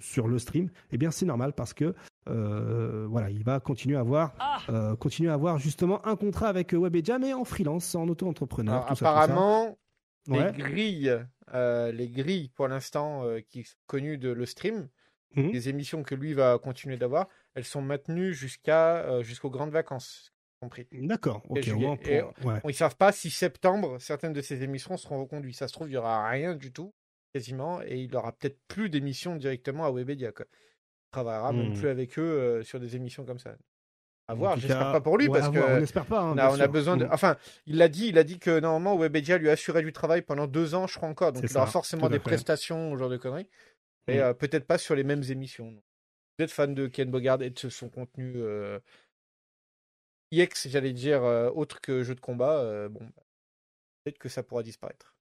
A: sur le stream, eh bien c'est normal parce que euh, voilà, il va continuer à avoir, ah euh, continuer à avoir justement un contrat avec Webedia, mais en freelance, en auto-entrepreneur.
B: Apparemment, les grilles, euh, les grilles pour l'instant qui sont connues de le stream, les émissions que lui va continuer d'avoir, elles sont maintenues jusqu'à jusqu'aux grandes vacances. Compris.
A: D'accord. Ok.
B: Ils savent pas si septembre certaines de ces émissions seront reconduites. Ça se trouve, il y aura rien du tout quasiment, et il aura peut-être plus d'émissions directement à Webedia. Quoi travaillera même mmh. plus avec eux euh, sur des émissions comme ça. À voir, j'espère pas pour lui parce que
A: on pas. Hein,
B: on, a, besoin de. Mmh. Enfin, il l'a dit, il a dit que normalement Webedia lui assurait du travail pendant deux ans, je crois encore. Donc il aura forcément des prestations, ce genre de conneries. Mais mmh. peut-être pas sur les mêmes émissions. Vous êtes fan de Ken Bogard et de son contenu. IX, j'allais dire, autre que jeu de combat, bon, bah, peut-être que ça pourra disparaître.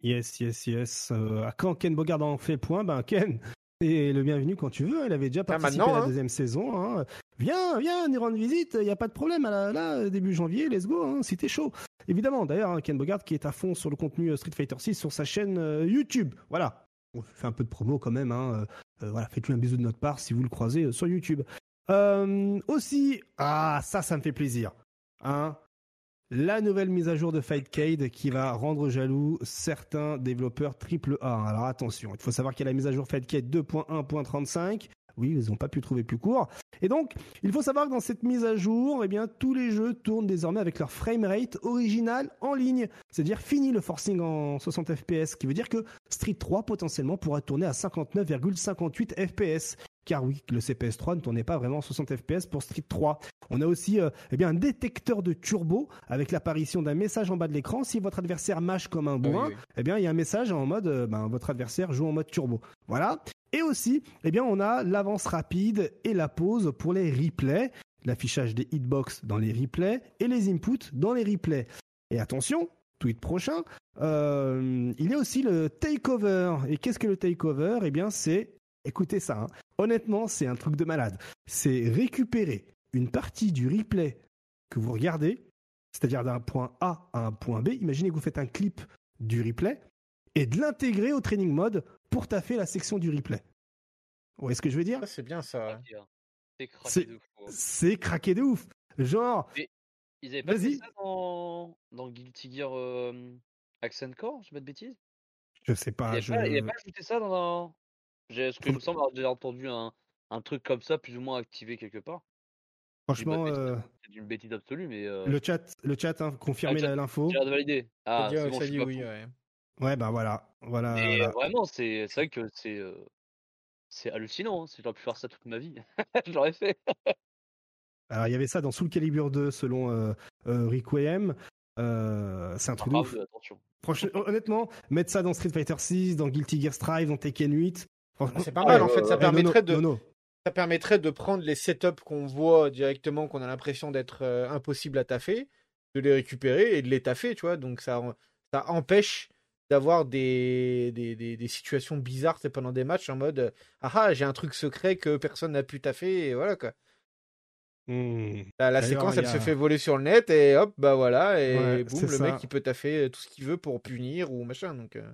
A: Yes, yes, yes. quand Ken Bogard en fait point, ben Ken, et le bienvenu quand tu veux. Il avait déjà ah, participé à la hein. deuxième saison. Hein. Viens, viens, nous rendre visite. Il n'y a pas de problème. Là, début janvier, let's go. Hein, si t'es chaud. Évidemment. D'ailleurs, hein, Ken Bogart qui est à fond sur le contenu Street Fighter 6 sur sa chaîne YouTube. Voilà. On fait un peu de promo quand même. Hein. Euh, voilà, faites-lui un bisou de notre part si vous le croisez sur YouTube. aussi, ah, ça, ça me fait plaisir. Hein la nouvelle mise à jour de Fightcade qui va rendre jaloux certains développeurs AAA. Alors attention, il faut savoir qu'il y a la mise à jour Fightcade 2.1.35. Oui, ils n'ont pas pu trouver plus court. Et donc, il faut savoir que dans cette mise à jour, eh bien, tous les jeux tournent désormais avec leur framerate original en ligne. C'est-à-dire fini le forcing en 60 FPS, qui veut dire que Street 3 potentiellement pourra tourner à 59,58 FPS car oui, le CPS3 ne tournait pas vraiment 60 FPS pour Street 3. On a aussi euh, eh bien, un détecteur de turbo avec l'apparition d'un message en bas de l'écran. Si votre adversaire mâche comme un bourrin, eh bien, il y a un message en mode euh, ben, votre adversaire joue en mode turbo. Voilà. Et aussi, eh bien, on a l'avance rapide et la pause pour les replays, l'affichage des hitbox dans les replays et les inputs dans les replays. Et attention, tweet prochain, euh, il y a aussi le takeover. Et qu'est-ce que le takeover? Eh bien, c'est écoutez ça, hein. honnêtement, c'est un truc de malade. C'est récupérer une partie du replay que vous regardez, c'est-à-dire d'un point A à un point B. Imaginez que vous faites un clip du replay et de l'intégrer au training mode pour taffer la section du replay. Vous voyez ce que je veux dire?
B: C'est bien ça.
E: C'est craqué de ouf.
A: C'est craqué de ouf. Genre.
E: ils avaient pas fait ça dans, dans Guilty Gear euh, Accent Core, je pas de bêtises?
A: Je sais pas.
E: Il je... pas ajouté ça dans, est-ce que je me semble avoir déjà entendu un, un, truc comme ça, plus ou moins activé quelque part.
A: Franchement,
E: euh, c'est une bêtise absolue, mais. Euh...
A: Le chat, le chat, hein, confirmez ah, l'info.
E: Ah,
B: c'est bon, oui, ouais.
A: Ouais, bah voilà, voilà.
E: Mais voilà. vraiment, c'est vrai que c'est euh, c'est hallucinant. Hein. Si j'aurais pu faire ça toute ma vie, j'aurais fait.
A: Alors il y avait ça dans Soul Calibur 2 selon euh, euh, Requiem. Euh, c'est un truc ah, de Franchement, honnêtement, mettre ça dans Street Fighter 6, dans Guilty Gear Strive, dans Tekken 8,
B: c'est pas mal en fait, ça euh, permettrait de ça permettrait de prendre les setups qu'on voit directement, qu'on a l'impression d'être euh, impossible à taffer, de les récupérer et de les taffer, tu vois. Donc ça, ça empêche d'avoir des, des, des, situations bizarres pendant des matchs en mode ah ah j'ai un truc secret que personne n'a pu taffer et voilà quoi.
A: Mmh.
B: La, séquence elle se fait voler sur le net et hop bah voilà et boum le mec il peut taffer tout ce qu'il veut pour punir ou machin donc. Euh.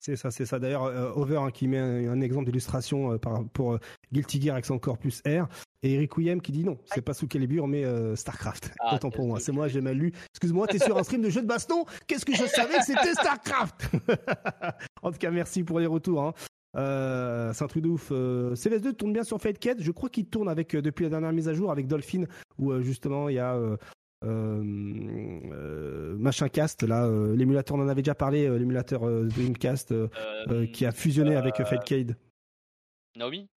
A: C'est ça, c'est ça. D'ailleurs, euh, Over hein, qui met un, exemple d'illustration euh, pour euh, Guilty Gear avec encore plus R. Et Eric William qui dit non, c'est pas sous Calibur, mais Starcraft. Ah, Autant pour moi, c'est moi, j'ai mal lu. Excuse-moi, t'es sur un stream de jeu de baston? Qu'est-ce que je savais que c'était Starcraft? En tout cas, merci pour les retours. Hein. c'est un truc de ouf. CVS2 tourne bien sur Fate Je crois qu'il tourne avec depuis la dernière mise à jour avec Dolphin, où justement il y a euh, euh, machin cast là euh, l'émulateur on en avait déjà parlé l'émulateur Dreamcast qui a fusionné avec Fadecade
E: Naomi?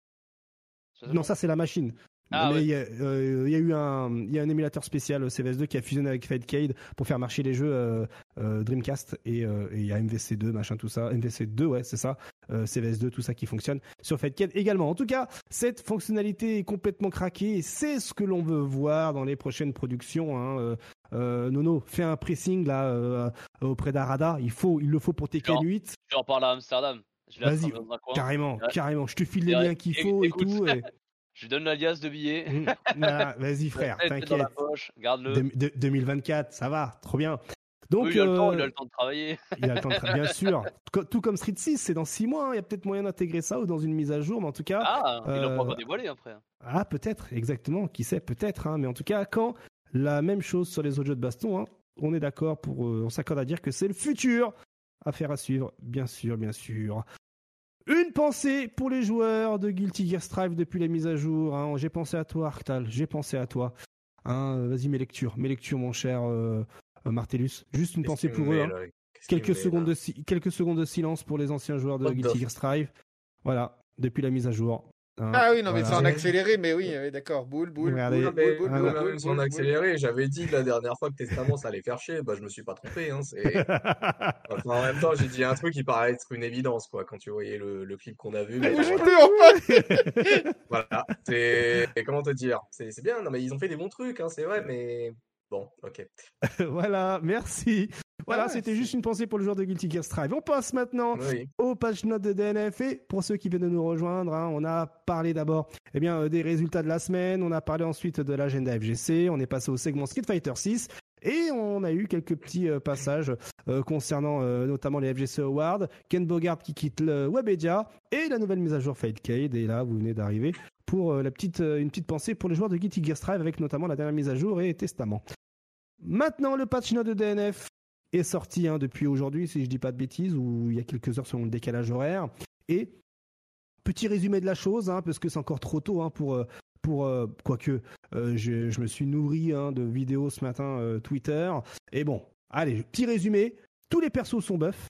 A: Non ça c'est la machine ah, mais il y, a eu un, il y a un émulateur spécial CVS2 qui a fusionné avec Fadecade pour faire marcher les jeux Dreamcast et il y a MVC2 machin tout ça MVC2 ouais c'est ça euh, CVS2, tout ça qui fonctionne sur FedCat également. En tout cas, cette fonctionnalité est complètement craquée et c'est ce que l'on veut voir dans les prochaines productions. Hein. Euh, euh, Nono, fais un pressing là auprès d'Arada. Il faut, il le faut pour Tekken 8.
E: Je en parle à Amsterdam.
A: Vas-y, carrément, carrément. Je te file les liens qu'il faut et tout.
E: Je donne l'alias de billets.
A: Mmh. Vas-y frère, t'inquiète.
E: Garde-le.
A: 2024, ça va, trop bien. Donc,
E: il, a le temps, il a le temps de travailler.
A: il a le temps de travailler, bien sûr. Tout comme Street 6, c'est dans 6 mois. Hein. Il y a peut-être moyen d'intégrer ça ou dans une mise à jour, mais en tout cas.
E: Ah, il n'ont pas dévoilé après.
A: Ah, peut-être, exactement. Qui sait, peut-être. Hein. Mais en tout cas, quand la même chose sur les autres jeux de baston, hein, on est d'accord pour. Euh, on s'accorde à dire que c'est le futur. Affaire à suivre, bien sûr, bien sûr. Une pensée pour les joueurs de Guilty Gear Strive depuis la mise à jour. J'ai pensé à toi, Arctal. J'ai pensé à toi. Vas-y, mes lectures. Mes lectures, mon cher euh, euh, Martellus. Juste une pensée pour eux. Hein. Quelques, secondes de quelques secondes de silence pour les anciens joueurs de Guilty Gear Strive. Voilà, depuis la mise à jour.
B: Hein. ah oui, non, mais c'est en accéléré, mais oui, d'accord. Boule, boule, boule, boule, boule,
C: boule, en accéléré. J'avais dit la dernière fois que Testament ça allait faire chier. Bah, je me suis pas trompé. Hein, en même temps, j'ai dit un truc qui paraît être une évidence, quoi, quand tu voyais le, le clip qu'on a vu. Mais voilà. C'est comment te dire C'est bien. Non, mais ils ont fait des bons trucs, hein, c'est vrai, mais Bon, ok.
A: voilà, merci. Voilà, c'était juste une pensée pour le joueur de Guilty Gear Strive. On passe maintenant aux page notes de DNF. Et pour ceux qui viennent de nous rejoindre, hein, on a parlé d'abord eh bien, euh, des résultats de la semaine. On a parlé ensuite de l'agenda FGC. On est passé au segment Street Fighter 6. Et on a eu quelques petits euh, passages euh, concernant notamment les FGC Awards, Ken Bogart qui quitte le Webedia et la nouvelle mise à jour Fadecade. Et là, vous venez d'arriver pour la petite, une petite pensée pour les joueurs de Guilty Gear Strive avec notamment la dernière mise à jour et Testament. Maintenant, le patch note de DNF est sorti hein, depuis aujourd'hui, si je dis pas de bêtises, ou il y a quelques heures selon le décalage horaire. Et petit résumé de la chose, hein, parce que c'est encore trop tôt hein, pour, euh, pour euh, quoique euh, je, me suis nourri de vidéos ce matin Twitter. Et bon, allez, petit résumé. Tous les persos sont buffs.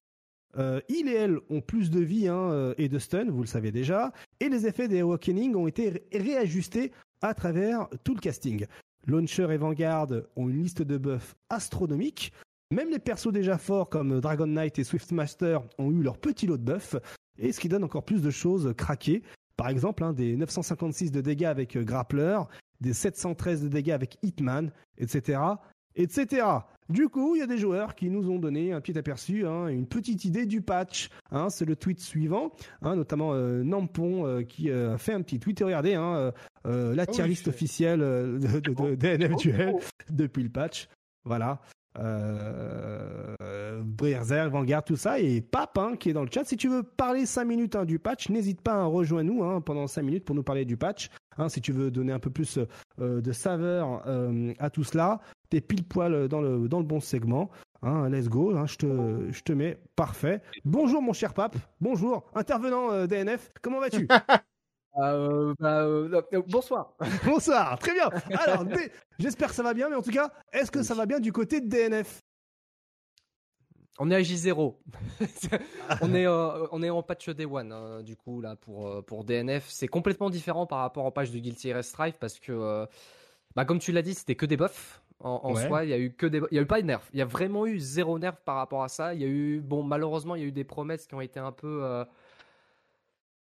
A: il et elle ont plus de vie et de stun, vous le savez déjà, et les effets des Awakening ont été réajustés à travers tout le casting. Launcher et Vanguard ont une liste de buffs astronomiques. Même les persos déjà forts comme Dragon Knight et Swiftmaster ont eu leur petit lot de buffs, et ce qui donne encore plus de choses craquées. Par exemple, hein, des 956 de dégâts avec euh, Grappler, des 713 de dégâts avec Hitman, etc., etc. Du coup, il y a des joueurs qui nous ont donné un petit aperçu, hein, une petite idée du patch. Hein, c'est le tweet suivant, hein, notamment euh, Nampon euh, qui a fait un petit tweet. regardez, hein, la ah tier list officielle de, de, de, DNF Duel depuis le patch. Voilà euh, Vanguard, tout ça, et Pape hein, qui est dans le chat. Si tu veux parler 5 minutes hein, du patch, n'hésite pas à rejoindre nous hein, pendant 5 minutes pour nous parler du patch. Hein, si tu veux donner un peu plus euh, de saveur euh, à tout cela, t'es pile poil dans le, dans le bon segment. Let's go, je, te, je te mets parfait. Bonjour mon cher Pape, bonjour, intervenant euh, DNF, comment vas-tu?
G: Euh, bah, euh, euh, bonsoir.
A: bonsoir, très bien. Alors, j'espère que ça va bien, mais en tout cas, est-ce que ça va bien du côté de DNF
G: on est à J0. on, est, on est en patch Day 1, hein, du coup, là, pour, pour DNF. C'est complètement différent par rapport au patch de Guilty Rest parce que, bah, comme tu l'as dit, c'était que des buffs. En, soi, il y a eu que des, il y a eu pas de nerfs. Il y a vraiment eu zéro nerf par rapport à ça. Il y a eu, bon, malheureusement, il y a eu des promesses qui ont été un peu,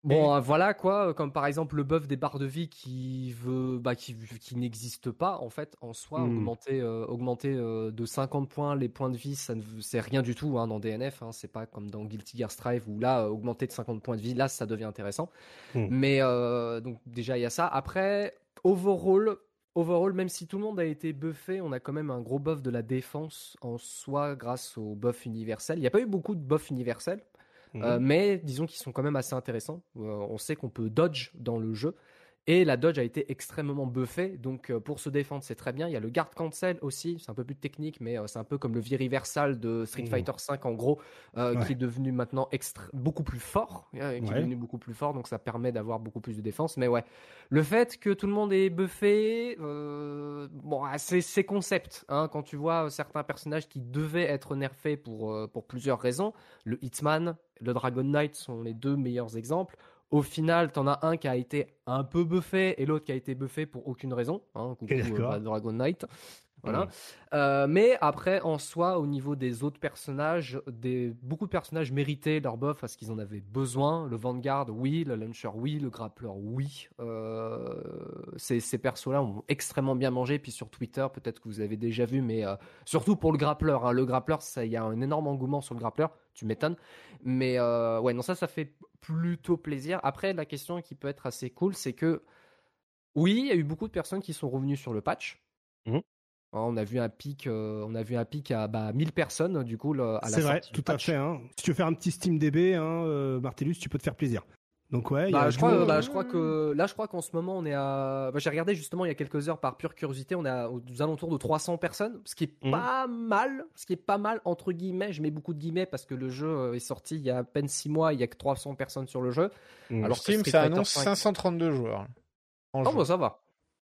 G: Bon, euh, voilà quoi, euh, comme par exemple le buff des barres de vie qui veut, bah, qui, qui n'existe pas en fait en soi. Hmm. Augmenter, euh, augmenter de 50 points les points de vie, ça ne c'est rien du tout hein, dans DNF. Hein, c'est pas comme dans Guilty Gear Strive où là augmenter de 50 points de vie, là ça devient intéressant. Hmm. Mais donc déjà il y a ça. Après overall, overall, même si tout le monde a été buffé, on a quand même un gros buff de la défense en soi grâce au buff universel. Il n'y a pas eu beaucoup de buffs universels. Euh, mhm. mais disons qu'ils sont quand même assez intéressants. Euh, on sait qu'on peut dodge dans le jeu. Et la dodge a été extrêmement buffée, donc euh, pour se défendre c'est très bien. Il y a le guard cancel aussi, c'est un peu plus technique, mais c'est un peu comme le viriversal de Street mhm. Fighter V en gros, qui est devenu maintenant beaucoup plus fort, qui est devenu beaucoup plus fort, donc ça permet d'avoir beaucoup plus de défense. Mais ouais, le fait que tout le monde est buffé, bon, ah, c'est concept. Hein, quand tu vois certains personnages qui devaient être nerfés pour pour plusieurs raisons, le Hitman, le Dragon Knight sont les deux meilleurs exemples. Au final, t'en as un qui a été un peu buffé et l'autre qui a été buffé pour aucune raison. Hein, coucou, euh, Dragon Knight. Voilà. Euh, mais après, en soi, au niveau des autres personnages, des, beaucoup de personnages méritaient leur buff parce qu'ils en avaient besoin. Le Vanguard, oui. Le Launcher, oui. Le Grappler, oui. Euh, ces, ces persos-là ont extrêmement bien mangé. Puis sur Twitter, peut-être que vous avez déjà vu, mais euh, surtout pour le Grappler. Hein. Le Grappler, il y a un énorme engouement sur le Grappler. Tu m'étonnes. Mais ouais, non, ça, ça fait plutôt plaisir. Après, la question qui peut être assez cool, c'est que oui, il y a eu beaucoup de personnes qui sont revenues sur le patch. Mmh. Hein, on a vu un pic, euh, on a vu un pic à bah, 1000 personnes du coup à la
A: C'est vrai, tout à fait. Hein. Si tu veux faire un petit Steam DB, hein, euh, Martellus, tu peux te faire plaisir. Donc ouais,
G: bah, je, crois, bah, je crois que là, je crois qu'en ce moment, on est à. Bah, j'ai regardé justement il y a quelques heures par pure curiosité, on est à, aux alentours de 300 personnes, ce qui est mmh. pas mal, ce qui est pas mal entre guillemets. Je mets beaucoup de guillemets parce que le jeu euh, est sorti il y a à peine 6 mois, il y a que 300 personnes sur le jeu.
B: Mmh. Alors Steam, ça annonce 532 joueurs.
G: oh, bah, ça va.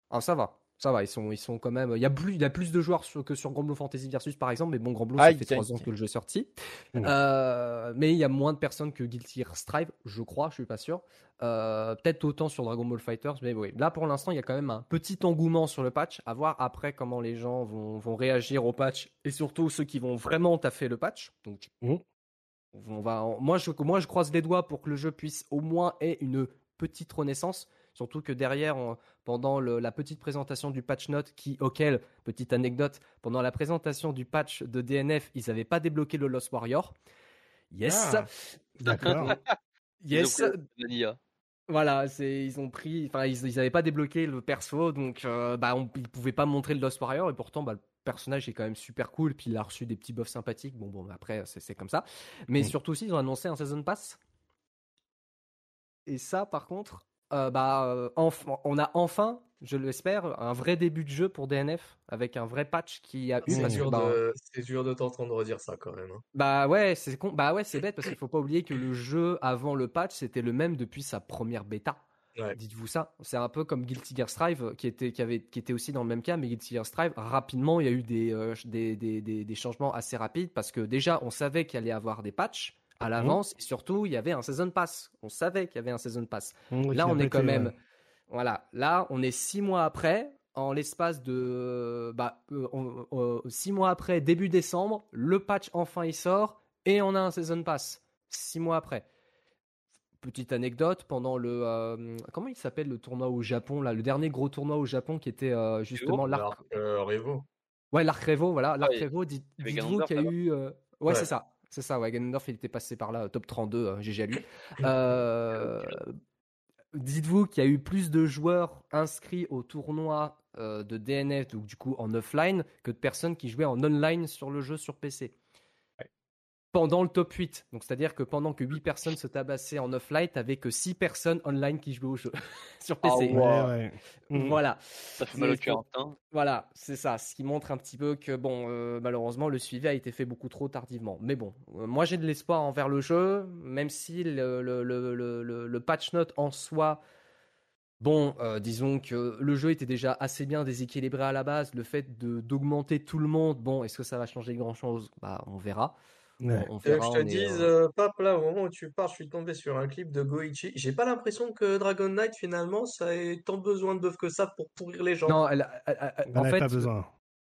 G: Ah, ça va. Ça va, ils sont, ils sont quand même. Il y a plus, il y a plus de joueurs que sur Grand Blue Fantasy Versus par exemple, mais bon, Grand Blue, ça fait trois ans que le jeu est sorti. Euh, mais il y a moins de personnes que Guilty Gear Strive, je crois, je suis pas sûr. Euh, peut-être autant sur Dragon Ball Fighters, mais oui. Là, pour l'instant, il y a quand même un petit engouement sur le patch. À voir après comment les gens vont, vont réagir au patch et surtout ceux qui vont vraiment taffer le patch. Donc, mmh. on va, moi, je, moi, je croise les doigts pour que le jeu puisse au moins ait une petite renaissance. Surtout que derrière, pendant la petite présentation du patch note, qui, auquel, petite anecdote, pendant la présentation du patch de DNF, ils n'avaient pas débloqué le Lost Warrior. Yes.
A: Ah, d'accord.
G: yes. Voilà, c'est ils ont pris, enfin ils n'avaient pas débloqué le perso, donc euh, bah on, ils pouvaient pas montrer le Lost Warrior et pourtant bah, le personnage est quand même super cool, puis il a reçu des petits buffs sympathiques. Bon bon après c'est comme ça, mais mm. surtout aussi ils ont annoncé un season pass. Et ça par contre, euh, bah, euh, on a enfin, je l'espère, un vrai début de jeu pour DNF avec un vrai patch qui a eu.
C: C'est dur, bah, de... dur de t'entendre redire ça quand même. Hein.
G: Bah ouais, c'est bah ouais, c'est bête parce qu'il faut pas oublier que le jeu avant le patch c'était le même depuis sa première bêta. Dites-vous ça. C'est un peu comme Guilty Gear Strive qui était, qui, avait, qui était aussi dans le même cas, mais Guilty Gear Strive, rapidement, il y a eu des, euh, des, des, des, changements assez rapides parce que déjà, on savait qu'il allait y avoir des patchs à l'avance. Et surtout, il y avait un season pass. On savait qu'il y avait un season pass. là, on est quand même. Voilà, là, on est six mois après. En l'espace de bah, euh, six mois après, début décembre, le patch enfin il sort et on a un season pass. Six mois après. Petite anecdote, pendant le euh, comment il s'appelle le tournoi au Japon là, le dernier gros tournoi au Japon qui était euh, justement l'arc
C: Revo.
G: Ouais, l'arc Revo, voilà, l'arc Revo. Dites-vous qu'il y a eu, ouais. c'est ça, c'est ça, ouais. Ganondorf, il était passé par là, top 32, GG à lui. Euh, dites-vous qu'il y a eu plus de joueurs inscrits au tournoi euh, de DNF, donc du coup en offline, que de personnes qui jouaient en online sur le jeu sur PC pendant le top 8. Donc c'est-à-dire que pendant que 8 personnes se tabassaient en offline, t'avais que 6 personnes online qui jouaient au jeu sur PC.
A: Ah ouais,
G: mm. Voilà.
E: Ça fait mal au cœur. Hein.
G: Voilà, c'est ça. Ce qui montre un petit peu que bon, euh, malheureusement, le suivi a été fait beaucoup trop tardivement. Mais bon, euh, moi j'ai de l'espoir envers le jeu, même si le, le, le, le patch note en soi. Bon, euh, disons que le jeu était déjà assez bien déséquilibré à la base. Le fait d'augmenter tout le monde, bon, est-ce que ça va changer grand-chose? Bah, on verra.
C: On, je te dise, euh, Pape, là, au moment où tu pars, je suis tombé sur un clip de Goichi. J'ai pas l'impression que Dragon Knight, finalement, ça ait tant besoin de buff que ça pour pourrir les gens.
G: Non, elle,
A: en fait, pas besoin.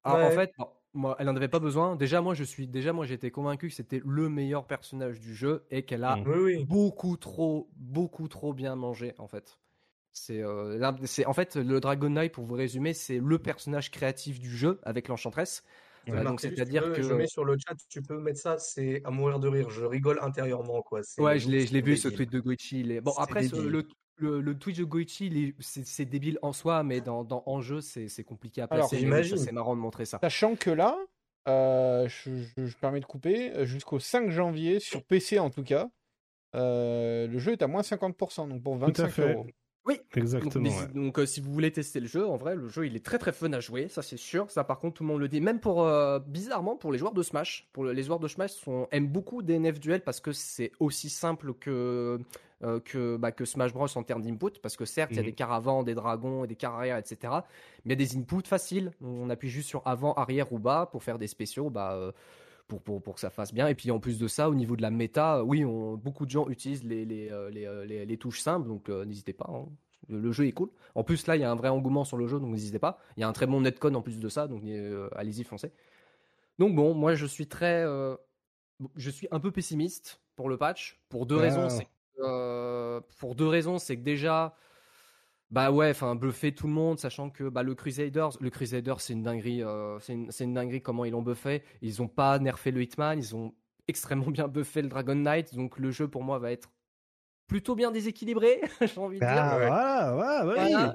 G: En fait, moi, elle en avait pas besoin. Déjà, moi, je suis, déjà, moi, j'étais convaincu que c'était le meilleur personnage du jeu et qu'elle a
C: mmh.
G: beaucoup trop, beaucoup trop bien mangé, en fait. C'est, euh, c'est, en fait, le Dragon Knight, pour vous résumer, c'est le personnage créatif du jeu avec l'enchantresse.
C: Euh, donc c'est-à-dire que je mets sur le chat, tu peux mettre ça, c'est à mourir de rire. Je rigole intérieurement quoi.
G: Ouais, je l'ai, je l'ai vu ce tweet de Goichi. Bon après le, le, le, tweet de Goichi, c'est, débile en soi, mais dans, dans en jeu, c'est, compliqué à placer.
C: j'imagine.
G: C'est marrant de montrer ça.
B: Sachant que là, euh, je, je, permets de couper euh, jusqu'au 5 janvier sur PC en tout cas. le jeu est à moins 50%, donc pour 25 euros.
G: Oui,
A: exactement.
G: Donc, euh, si vous voulez tester le jeu, en vrai, le jeu il est très très fun à jouer, ça c'est sûr. Ça par contre tout le monde le dit. Même pour euh, bizarrement pour les joueurs de Smash, pour les joueurs de Smash sont, aiment beaucoup DNF Duel parce que c'est aussi simple que euh, que, bah, que Smash Bros en termes d'input. Parce que certes il y a mhm. des caravans, des dragons, des carrières, etc. Mais il y a des inputs faciles. On appuie juste sur avant, arrière ou bas pour faire des spéciaux. Bah pour, pour, pour, que ça fasse bien. Et puis en plus de ça, au niveau de la méta, oui, on, beaucoup de gens utilisent les, les, euh, euh, les, les, touches simples, donc euh, n'hésitez pas. Hein. Le, jeu est cool. En plus, là, il y a un vrai engouement sur le jeu, donc n'hésitez pas. Il y a un très bon netcode en plus de ça, donc allez-y, foncez. Donc bon, moi je suis très. je suis un peu pessimiste pour le patch, pour deux raisons. pour deux raisons, c'est que déjà, bah ouais, enfin buffer tout le monde, sachant que bah, le Crusaders, le Crusaders c'est une dinguerie, euh, c'est une, une, dinguerie comment ils l'ont buffé. Ils ont pas nerfé le Hitman, ils ont extrêmement bien buffé le Dragon Knight, donc le jeu pour moi va être plutôt bien déséquilibré, j'ai envie de dire.
A: Ah, ouais, ouais, ouais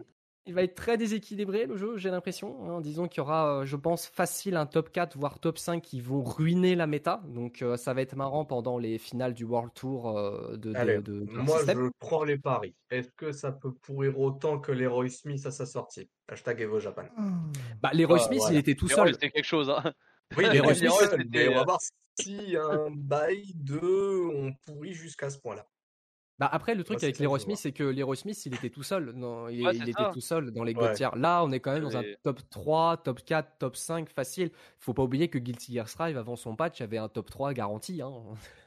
G: il va être très déséquilibré le jeu, j'ai l'impression. Hein. Disons qu'il y aura, euh, je pense, facile un top 4 voire top 5 qui vont ruiner la méta. Donc euh, ça va être marrant pendant les finales du World Tour euh, de, de,
C: Moi, je prends les paris. Est-ce que ça peut pourrir autant que l'Heroic Smith à sa sortie? Hashtag Evo Japan.
G: Bah, l'Heroic Smith, il était tout seul.
E: C'était quelque chose. Hein.
C: Oui, l'Heroic Smith, on va voir si un bail de on pourrit jusqu'à ce point-là.
G: Bah après le truc avec Leroy Smith c'est que Leroy Smith il était tout seul non il, était tout seul dans les ouais. Là on est quand même dans un top 3, top 4, top 5 facile. Faut pas oublier que Guilty Gear Strive avant son patch avait un top 3 garanti hein.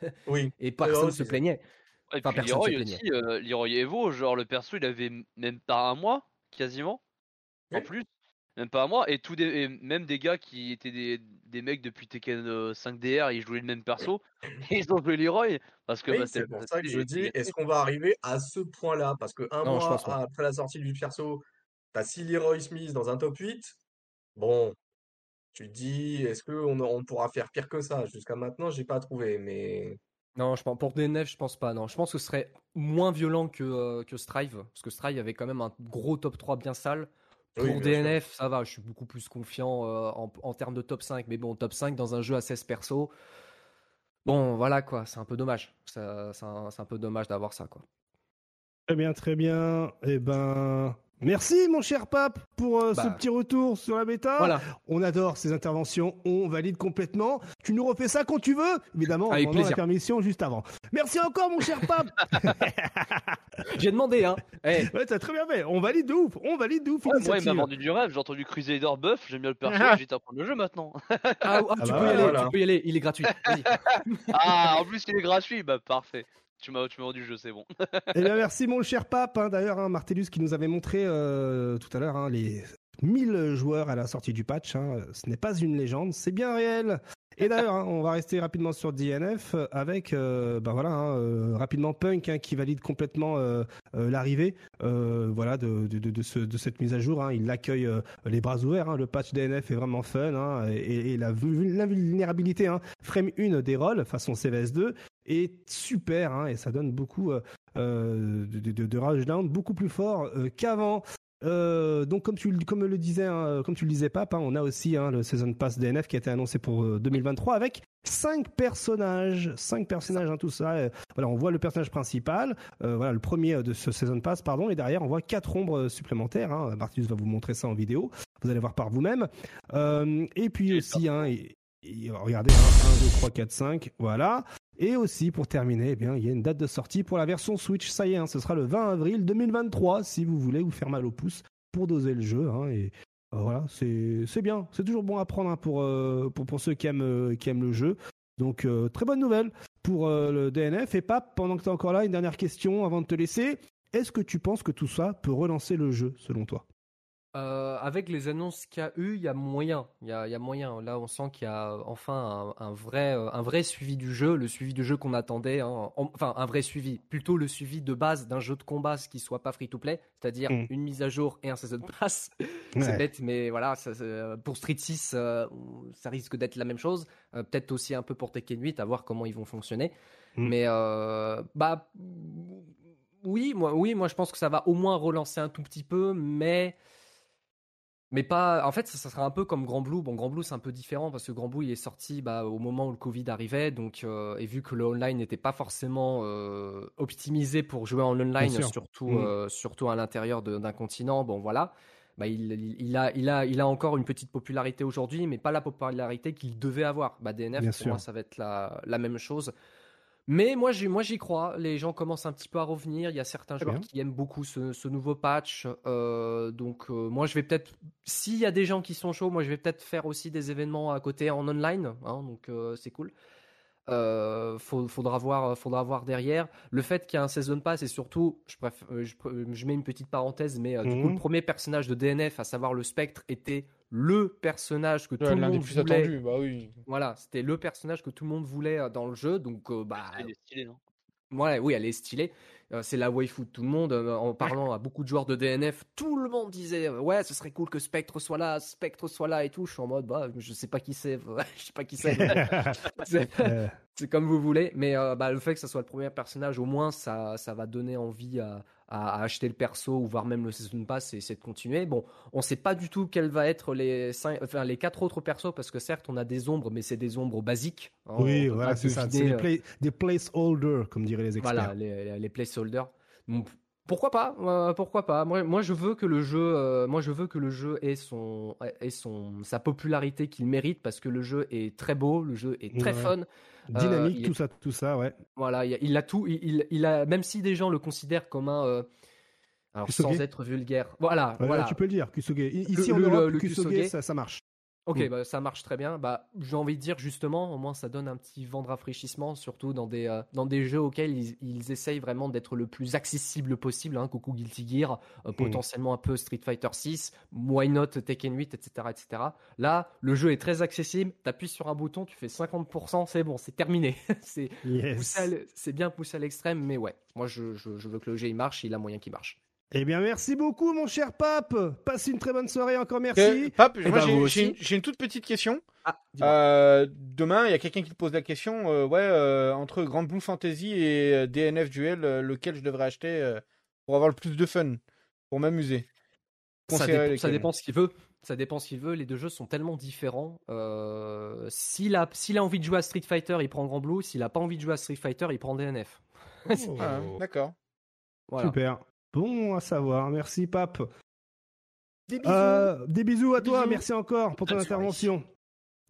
C: Oui.
G: Et personne se plaignait.
E: Et enfin, puis Leroy aussi euh, Leroy Evo genre le perso il avait même pas un mois quasiment en plus même pas à moi, et, tout des, même des gars qui étaient des, des mecs depuis Tekken 5DR, euh, ils jouaient le même perso, et ils ont joué Leroy. Parce que
C: bah, c'est pour ça que je dis, est-ce qu'on va arriver à ce point-là? Parce que un mois après la sortie du perso, t'as 6 Leroy Smith dans un top 8. Bon, tu te dis, est-ce qu'on on pourra faire pire que ça? Jusqu'à maintenant, j'ai pas trouvé, mais.
G: Non, je pense, pour DNF, je pense pas. Non, je pense que ce serait moins violent que, euh, que Strive, parce que Strive avait quand même un gros top 3 bien sale. Pour DNF, ça va, je suis beaucoup plus confiant euh, en, termes de top 5. Mais bon, top 5 dans un jeu à 16 perso, bon, voilà quoi, c'est un peu dommage. C'est un, peu dommage d'avoir ça quoi.
A: Très bien, très bien. Eh ben, Merci mon cher Pape pour euh, ce
G: Bah.
A: petit retour sur la bêta.
G: Voilà.
A: On adore ces interventions, on valide complètement. Tu nous refais ça quand tu veux, évidemment, en
G: Avec
A: demandant la
G: plaisir.
A: permission juste avant. Merci encore mon cher Pape.
G: J'ai demandé, hein. Eh,
A: ouais, t'as très bien fait. On valide de ouf, on valide de ouf.
E: Ouais, moi, il m'a vendu du rêve. J'ai entendu Crusader Buff, j'aime bien le perso,
B: Ah.
E: j'ai été apprendre le jeu maintenant.
G: ah, ah, tu
A: bah
G: peux y aller,
C: voilà.
G: tu peux y aller, il est gratuit.
E: Ah, en plus, il est gratuit. Bah, parfait. Tu m'as tu m'as vendu le jeu, c'est bon.
A: Eh bien, merci mon cher Pape. hein. D'ailleurs, hein, Martellus qui nous avait montré euh, tout à l'heure hein, les 1000 joueurs à la sortie du patch. hein. Ce n'est pas une légende, c'est bien réel. Et d'ailleurs, on va rester rapidement sur DNF avec, euh, ben voilà, euh, rapidement Punk qui valide complètement l'arrivée, voilà, de, de, de, ce- de cette mise à jour. Il l'accueille les bras ouverts. Le patch DNF est vraiment fun et, et la, vul- la vulnérabilité frame 1 des rôles façon CVS2 est super hein, et ça donne beaucoup euh, euh, de, de, de rage down beaucoup plus fort euh, qu'avant. Euh, donc comme tu le- comme le disais hein, comme tu le disais Pape, hein, on a aussi hein, le season pass DNF qui a été annoncé pour euh, 2023 avec cinq personnages, cinq personnages tout ça. Euh, voilà, on voit le personnage principal, voilà le premier de ce season pass pardon et derrière on voit quatre ombres supplémentaires. Hein. Martinus va vous montrer ça en vidéo, vous allez voir par vous-même. Et puis aussi hein, et- et regardez hein, 1 2 3 4 5 voilà. Et aussi, pour terminer, eh bien, il y a une date de sortie pour la version Switch. Ça y est, hein, ce sera le 20 avril 2023, si vous voulez vous faire mal au pouce pour doser le jeu. hein, et euh, voilà, c'est bien. C'est toujours bon à prendre hein, pour, euh, pour, pour ceux qui aiment, euh, qui aiment le jeu. Donc, très bonne nouvelle pour le DNF. Et Pape, pendant que tu es encore là, une dernière question avant de te laisser. Est-ce que tu penses que tout ça peut relancer le jeu, selon toi?
G: Euh, avec les annonces qu'il y a eu, il y a moyen. Il y a, il y a moyen. Là, on sent qu'il y a enfin un, un vrai, euh, un vrai suivi du jeu, le suivi du jeu qu'on attendait. hein. En- Enfin, un vrai suivi. Plutôt le suivi de base d'un jeu de combat, ce qui soit pas free-to-play, c'est-à-dire
A: Mm.
G: une mise à jour et un season pass. C'est
A: Ouais.
G: bête, mais voilà, ça, pour Street 6, euh, ça risque d'être la même chose. Euh, Peut-être aussi un peu pour Tekken 8, à voir comment ils vont fonctionner.
A: Mm.
G: Mais bah oui, moi, oui, moi je pense que ça va au moins relancer un tout petit peu, mais mais pas. En fait, ça, ça sera un peu comme Grand Blue. Bon, Grand Blue c'est un peu différent parce que Grand Blue il est sorti bah, au moment où le Covid arrivait, donc euh, et vu que le online n'était pas forcément euh, optimisé pour jouer en online, surtout
A: Mm.
G: euh, surtout à l'intérieur d'un continent. Bon, voilà. Bah, il, il- il a, il, a, il a encore une petite popularité aujourd'hui, mais pas la popularité qu'il devait avoir. Bah, DNF,
A: Bien
G: pour
A: sûr.
G: moi, ça va être la, la même chose. Mais moi, j'y, moi, j'y crois. Les gens commencent un petit peu à revenir. Il y a certains
A: Très
G: joueurs
A: bien.
G: qui aiment beaucoup ce, ce nouveau patch. Euh, donc, euh, moi, je vais peut-être. S'il y a des gens qui sont chauds, moi, je vais peut-être faire aussi des événements à côté en online. hein, donc, euh, c'est cool. Faut- faudra voir, faudra voir derrière. Le fait qu'il y a un season pass et surtout, je, mets une petite parenthèse, mais du coup, le premier personnage de DNF, à savoir le Spectre, était le personnage que tout
B: Ouais,
G: le
B: L'un
G: monde
B: des plus
G: voulait.
B: attendus, bah oui.
G: Voilà, c'était le personnage que tout le monde voulait euh, dans le jeu, donc euh, bah
E: Il est stylé, non?
G: Ouais, oui, elle est stylée. Euh, c'est la waifu de tout le monde. En parlant à beaucoup de joueurs de DNF, tout le monde disait ouais, ce serait cool que Spectre soit là, Spectre soit là et tout. Je suis en mode bah, je sais pas qui c'est, je sais pas qui c'est. c'est c'est comme vous voulez, mais euh, bah, le fait que ça soit le premier personnage, au moins ça, ça va donner envie à, à- à acheter le perso ou voir même le season pass et c'est de continuer. Bon, on sait pas du tout quels va être les cinq, enfin les quatre autres persos parce que certes on a des ombres, mais c'est des ombres basiques. hein,
A: oui, voilà, c'est ça. C'est des,
G: euh,
A: play- des placeholders, comme diraient les experts.
G: voilà, les, les, les placeholders. Donc, pourquoi pas euh, Pourquoi pas moi, moi, je veux que le jeu, euh, moi, je veux que le jeu ait son, ait son, sa popularité qu'il mérite parce que le jeu est très beau, le jeu est très
A: Ouais.
G: fun.
A: Dynamique,
G: il
A: tout ça, tout ça, ouais.
G: Voilà, il, il a tout. Il, a, même si des gens le considèrent comme un, euh, alors sans être vulgaire. Voilà, voilà.
A: là, tu peux le dire, Kusoge. Ici
G: Le-
A: en
G: le- le
A: Kusoge,
G: Kusoge.
A: ça, ça marche.
G: Ok,
A: Mm.
G: bah, ça marche très bien. Bah, j'ai envie de dire justement, au moins ça donne un petit vent de rafraîchissement, surtout dans des, euh, dans des jeux auxquels ils, ils essayent vraiment d'être le plus accessible possible. Hein, coucou Guilty Gear,
A: Mm.
G: euh, potentiellement un peu Street Fighter 6, Why Not Tekken 8, etc., etc. Là, le jeu est très accessible. T'appuies sur un bouton, tu fais 50%, c'est bon, c'est terminé. c'est
A: Yes.
G: bien poussé à l'extrême, mais ouais, moi je, je, je veux que le jeu il marche, il a moyen qu'il marche.
A: Eh bien, merci beaucoup, mon cher Pape. Passe une très bonne soirée, encore merci.
B: Euh, Pape,
G: Eh
B: moi
G: ben,
B: j'ai- une- toute petite question.
G: Ah.
B: Euh, demain, il y a quelqu'un qui te pose la question. euh, ouais, euh, entre Grand Blue Fantasy et euh, DNF Duel, euh, lequel je devrais acheter euh, pour avoir le plus de fun, pour m'amuser
G: ça, dépend, ça
B: lesquels
G: dépend ce qu'il veut. Ça dépend ce qu'il veut. Les deux jeux sont tellement différents. Euh, s'il a, envie de jouer à Street Fighter, il prend Grand Blue. S'il a pas envie de jouer à Street Fighter, il prend DNF.
A: Oh.
B: Ah, D'accord.
G: Voilà.
A: Super. Bon à savoir. Merci, Pape. Des bisous. des bisous à toi. Merci encore pour ton intervention.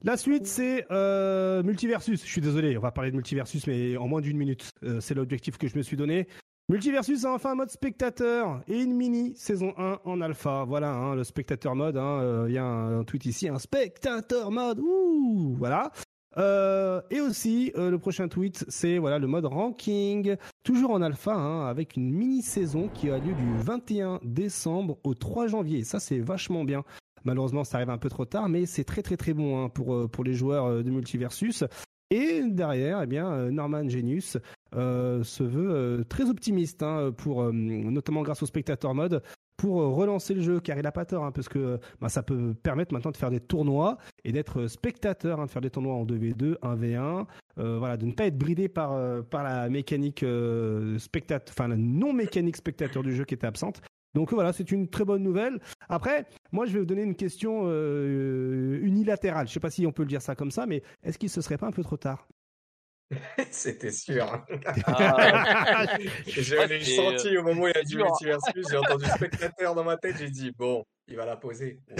A: La suite, c'est euh, Multiversus. Je suis désolé, on va parler de Multiversus, mais en moins d'une minute. Euh, c'est l'objectif que je me suis donné. Multiversus a enfin un mode spectateur et une mini saison 1 en alpha. Voilà, hein, le spectateur mode. Hein, euh, il y a un, tweet ici, un spectateur mode. Ouh, voilà. Et aussi, le prochain tweet, c'est voilà le mode ranking, toujours en alpha, hein, avec une mini saison qui a lieu du 21 décembre au 3 janvier. Ça, c'est vachement bien. Malheureusement, ça arrive un peu trop tard, mais c'est très très très bon hein, pour, euh, pour les joueurs euh, de Multiversus. Et derrière, eh bien, euh, Norman Genius se veut très optimiste, hein, pour, notamment grâce au spectateur mode, pour relancer le jeu, car il n'a pas tort, hein, parce que bah, ça peut permettre maintenant de faire des tournois et d'être spectateur, de faire des tournois en 2v2, 1v1, voilà, de ne pas être bridé par, par la mécanique spectateur, enfin la non mécanique spectateur du jeu qui était absente. Donc voilà, c'est une très bonne nouvelle. Après, moi, je vais vous donner une question euh, unilatérale. Je ne sais pas si on peut le dire ça comme ça, mais est-ce qu'il se serait pas un peu trop tard?
C: C'était sûr. Ah. je l'ai senti au moment où il a dit Multiversus. J'ai entendu spectateur dans ma tête. J'ai dit bon, il va la poser.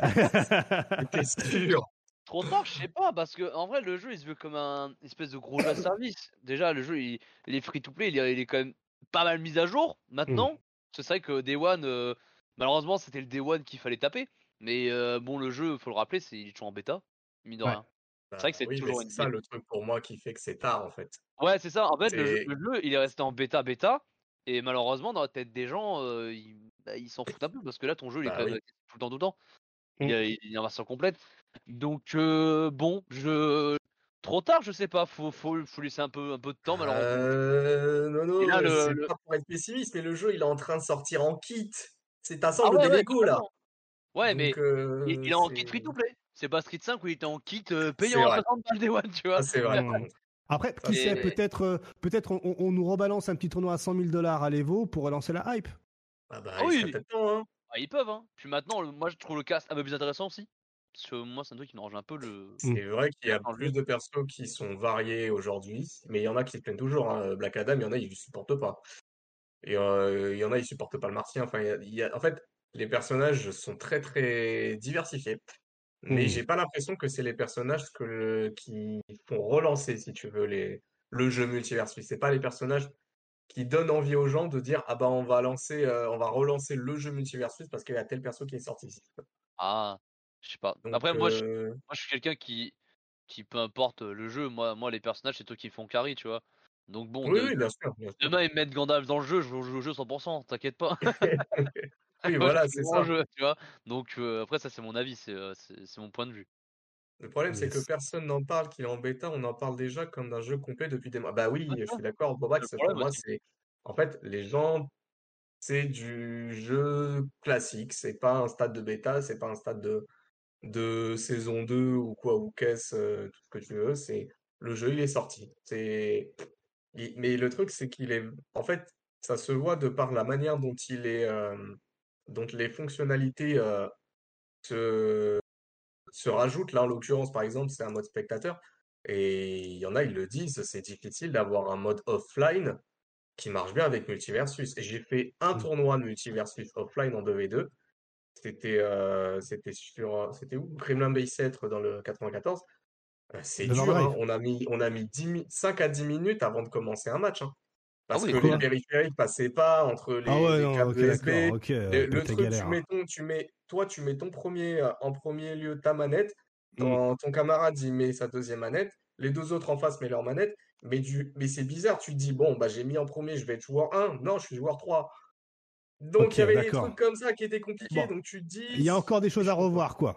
C: C'était sûr.
E: Trop tard, je sais pas, parce que en vrai, le jeu il se veut comme un espèce de gros jeu de service. Déjà, le jeu il, est free to play, il est, quand même pas mal mis à jour maintenant. C'est vrai que Day One, euh, malheureusement, c'était le Day One qu'il fallait taper. Mais euh, bon, le jeu, faut le rappeler, c'est il est toujours en bêta, mine de rien.
C: C'est vrai que c'est toujours ça le truc pour moi qui fait que c'est tard en fait.
E: Ouais, c'est ça. En fait, le jeu, il est resté en bêta, bêta. Et malheureusement, dans la tête des gens, euh, bah, ils s'en foutent un peu parce que là, ton jeu, il est bah quand même tout le temps, tout le temps. Il, mmh. il est en version complète. Donc, bon, je, Trop tard, je sais pas. Faut, faut, faut laisser un peu, un peu de temps, malheureusement.
C: Euh, non, non, c'est pas pour être pessimiste, mais le jeu, il est en train de sortir en kit. C'est un sort ah de Lego, là.
E: Ouais, mais euh, il, est en kit free to play. C'est pas Street 5 où il était en kit euh, payant à 60 balles des One, tu vois. Ah,
C: c'est vrai.
A: Après, qui sait, peut-être peut-être on, nous rebalance un petit tournoi à 100 000 dollars à l'Evo pour relancer la hype.
C: Ah bah, ah oui. hein.
E: Ah, ils peuvent, hein. Puis maintenant, moi, je trouve le cast un peu plus intéressant aussi. Parce que moi, c'est un truc qui me range un peu le.
C: C'est vrai qu'il y a plus de persos qui sont variés aujourd'hui, mais il y en a qui se plaignent toujours. Hein. Black Adam, il y en a, ils ne supportent pas. Et il y en a, ils supportent pas le martien. Enfin, il y a, en fait, les personnages sont très très diversifiés. Mais j'ai pas l'impression que c'est les personnages que qui font relancer, si tu veux, les, le jeu multiversus. C'est pas les personnages qui donnent envie aux gens de dire ah bah on va lancer, on va relancer le jeu multiversus parce qu'il y a tel perso qui est sorti.
E: Ah, je sais pas. Après, moi, je, moi, je suis quelqu'un qui, qui, peu importe le jeu, moi, moi les personnages, c'est eux qui font carry, tu vois. Donc bon,
C: oui, bien sûr,
E: demain ils mettent Gandalf dans le jeu, je joue au jeu 100%, t'inquiète pas.
C: oui, voilà, c'est ça.
E: Jeu, tu vois? Donc après, ça, c'est mon avis, c'est mon point de vue.
C: Le problème, c'est que personne n'en parle qu'il est en bêta, on en parle déjà comme d'un jeu complet depuis des mois. Bah oui, je suis d'accord, Bobax, pour moi, c'est. En fait, les gens c'est du jeu classique, c'est pas un stade de bêta, c'est pas un stade de, de saison 2 ou quoi, ou qu'est-ce, euh, tout ce que tu veux, c'est le jeu, il est sorti. C'est... Mais le truc, c'est qu'il est. En fait, ça se voit de par la manière dont il est. Euh, dont les fonctionnalités euh, se... se rajoutent. Là, en l'occurrence, par exemple, c'est un mode spectateur. Et il y en a, ils le disent, c'est difficile d'avoir un mode offline qui marche bien avec Multiversus. Et j'ai fait un mmh. tournoi de Multiversus offline en 2v2. C'était euh, c'était sur c'était où? Kremlin Bicêtre dans le 94. Euh, c'est dur, hein. on a mis on a mis 10, 5 à 10 minutes avant de commencer un match. Hein. Ah Parce que les périphériques passaient pas entre les, ah câbles USB. le, truc, tu mets, ton, tu mets, toi, tu mets ton premier, euh, en premier lieu ta manette. Mmh. Ton, camarade, il met sa deuxième manette. Les deux autres en face mettent leur manette. Mais, du, mais c'est bizarre, tu te dis, bon, bah, j'ai mis en premier, je vais être joueur 1. Non, je suis joueur 3. Donc il y avait des trucs comme ça qui étaient compliqués. Donc tu te dis.
A: Il y a encore des choses à revoir, quoi.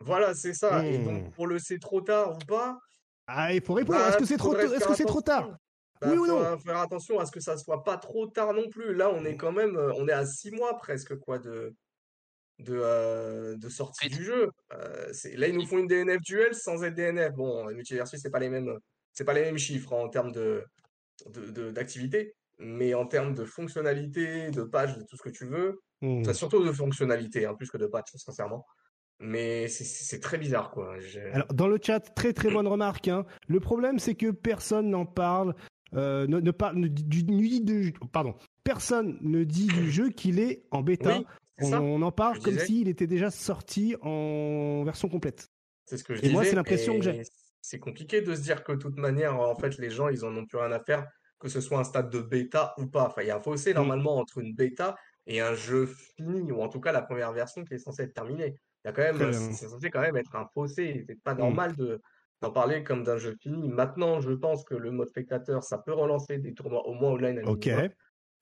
C: Voilà, c'est ça. Et donc hmm. pour le c'est trop tard ou pas.
A: Ah, il faut répondre. Bah, est-ce que c'est trop, est-ce que c'est trop tard?
C: Bah, Oui ou non? Faire attention à ce que ça soit pas trop tard non plus. Là, on est quand même, on est à six mois presque quoi de de, euh, de sortie du jeu. Euh, là, ils nous font une DNF duel sans être DNF. Bon, Multiversus, c'est pas les mêmes, c'est pas les mêmes chiffres en termes de d'activité. Mais en termes de fonctionnalité, de page, de tout ce que tu veux, mmh. surtout de fonctionnalité, hein, plus que de patch, sincèrement. Mais c'est très bizarre, quoi.
A: Alors, dans le chat, très très bonne remarque. Hein. Le problème, c'est que personne n'en parle. Euh, ne, parle du, pardon, personne ne dit du jeu qu'il est en bêta. on, en parle comme s'il était déjà sorti en version complète.
C: C'est ce que je
A: et moi, c'est l'impression que j'ai.
C: C'est compliqué de se dire que de toute manière, en fait, les gens, ils en ont plus rien à faire, que ce soit un stade de bêta ou pas. Enfin, il y a un fossé mm. normalement entre une bêta et un jeu fini, ou en tout cas la première version qui est censée être terminée. Il y a quand même, c'est censé quand même être un fossé. C'est pas mm. normal de d'en parler comme d'un jeu fini. Maintenant, je pense que le mode spectateur, ça peut relancer des tournois au moins online.
A: ok.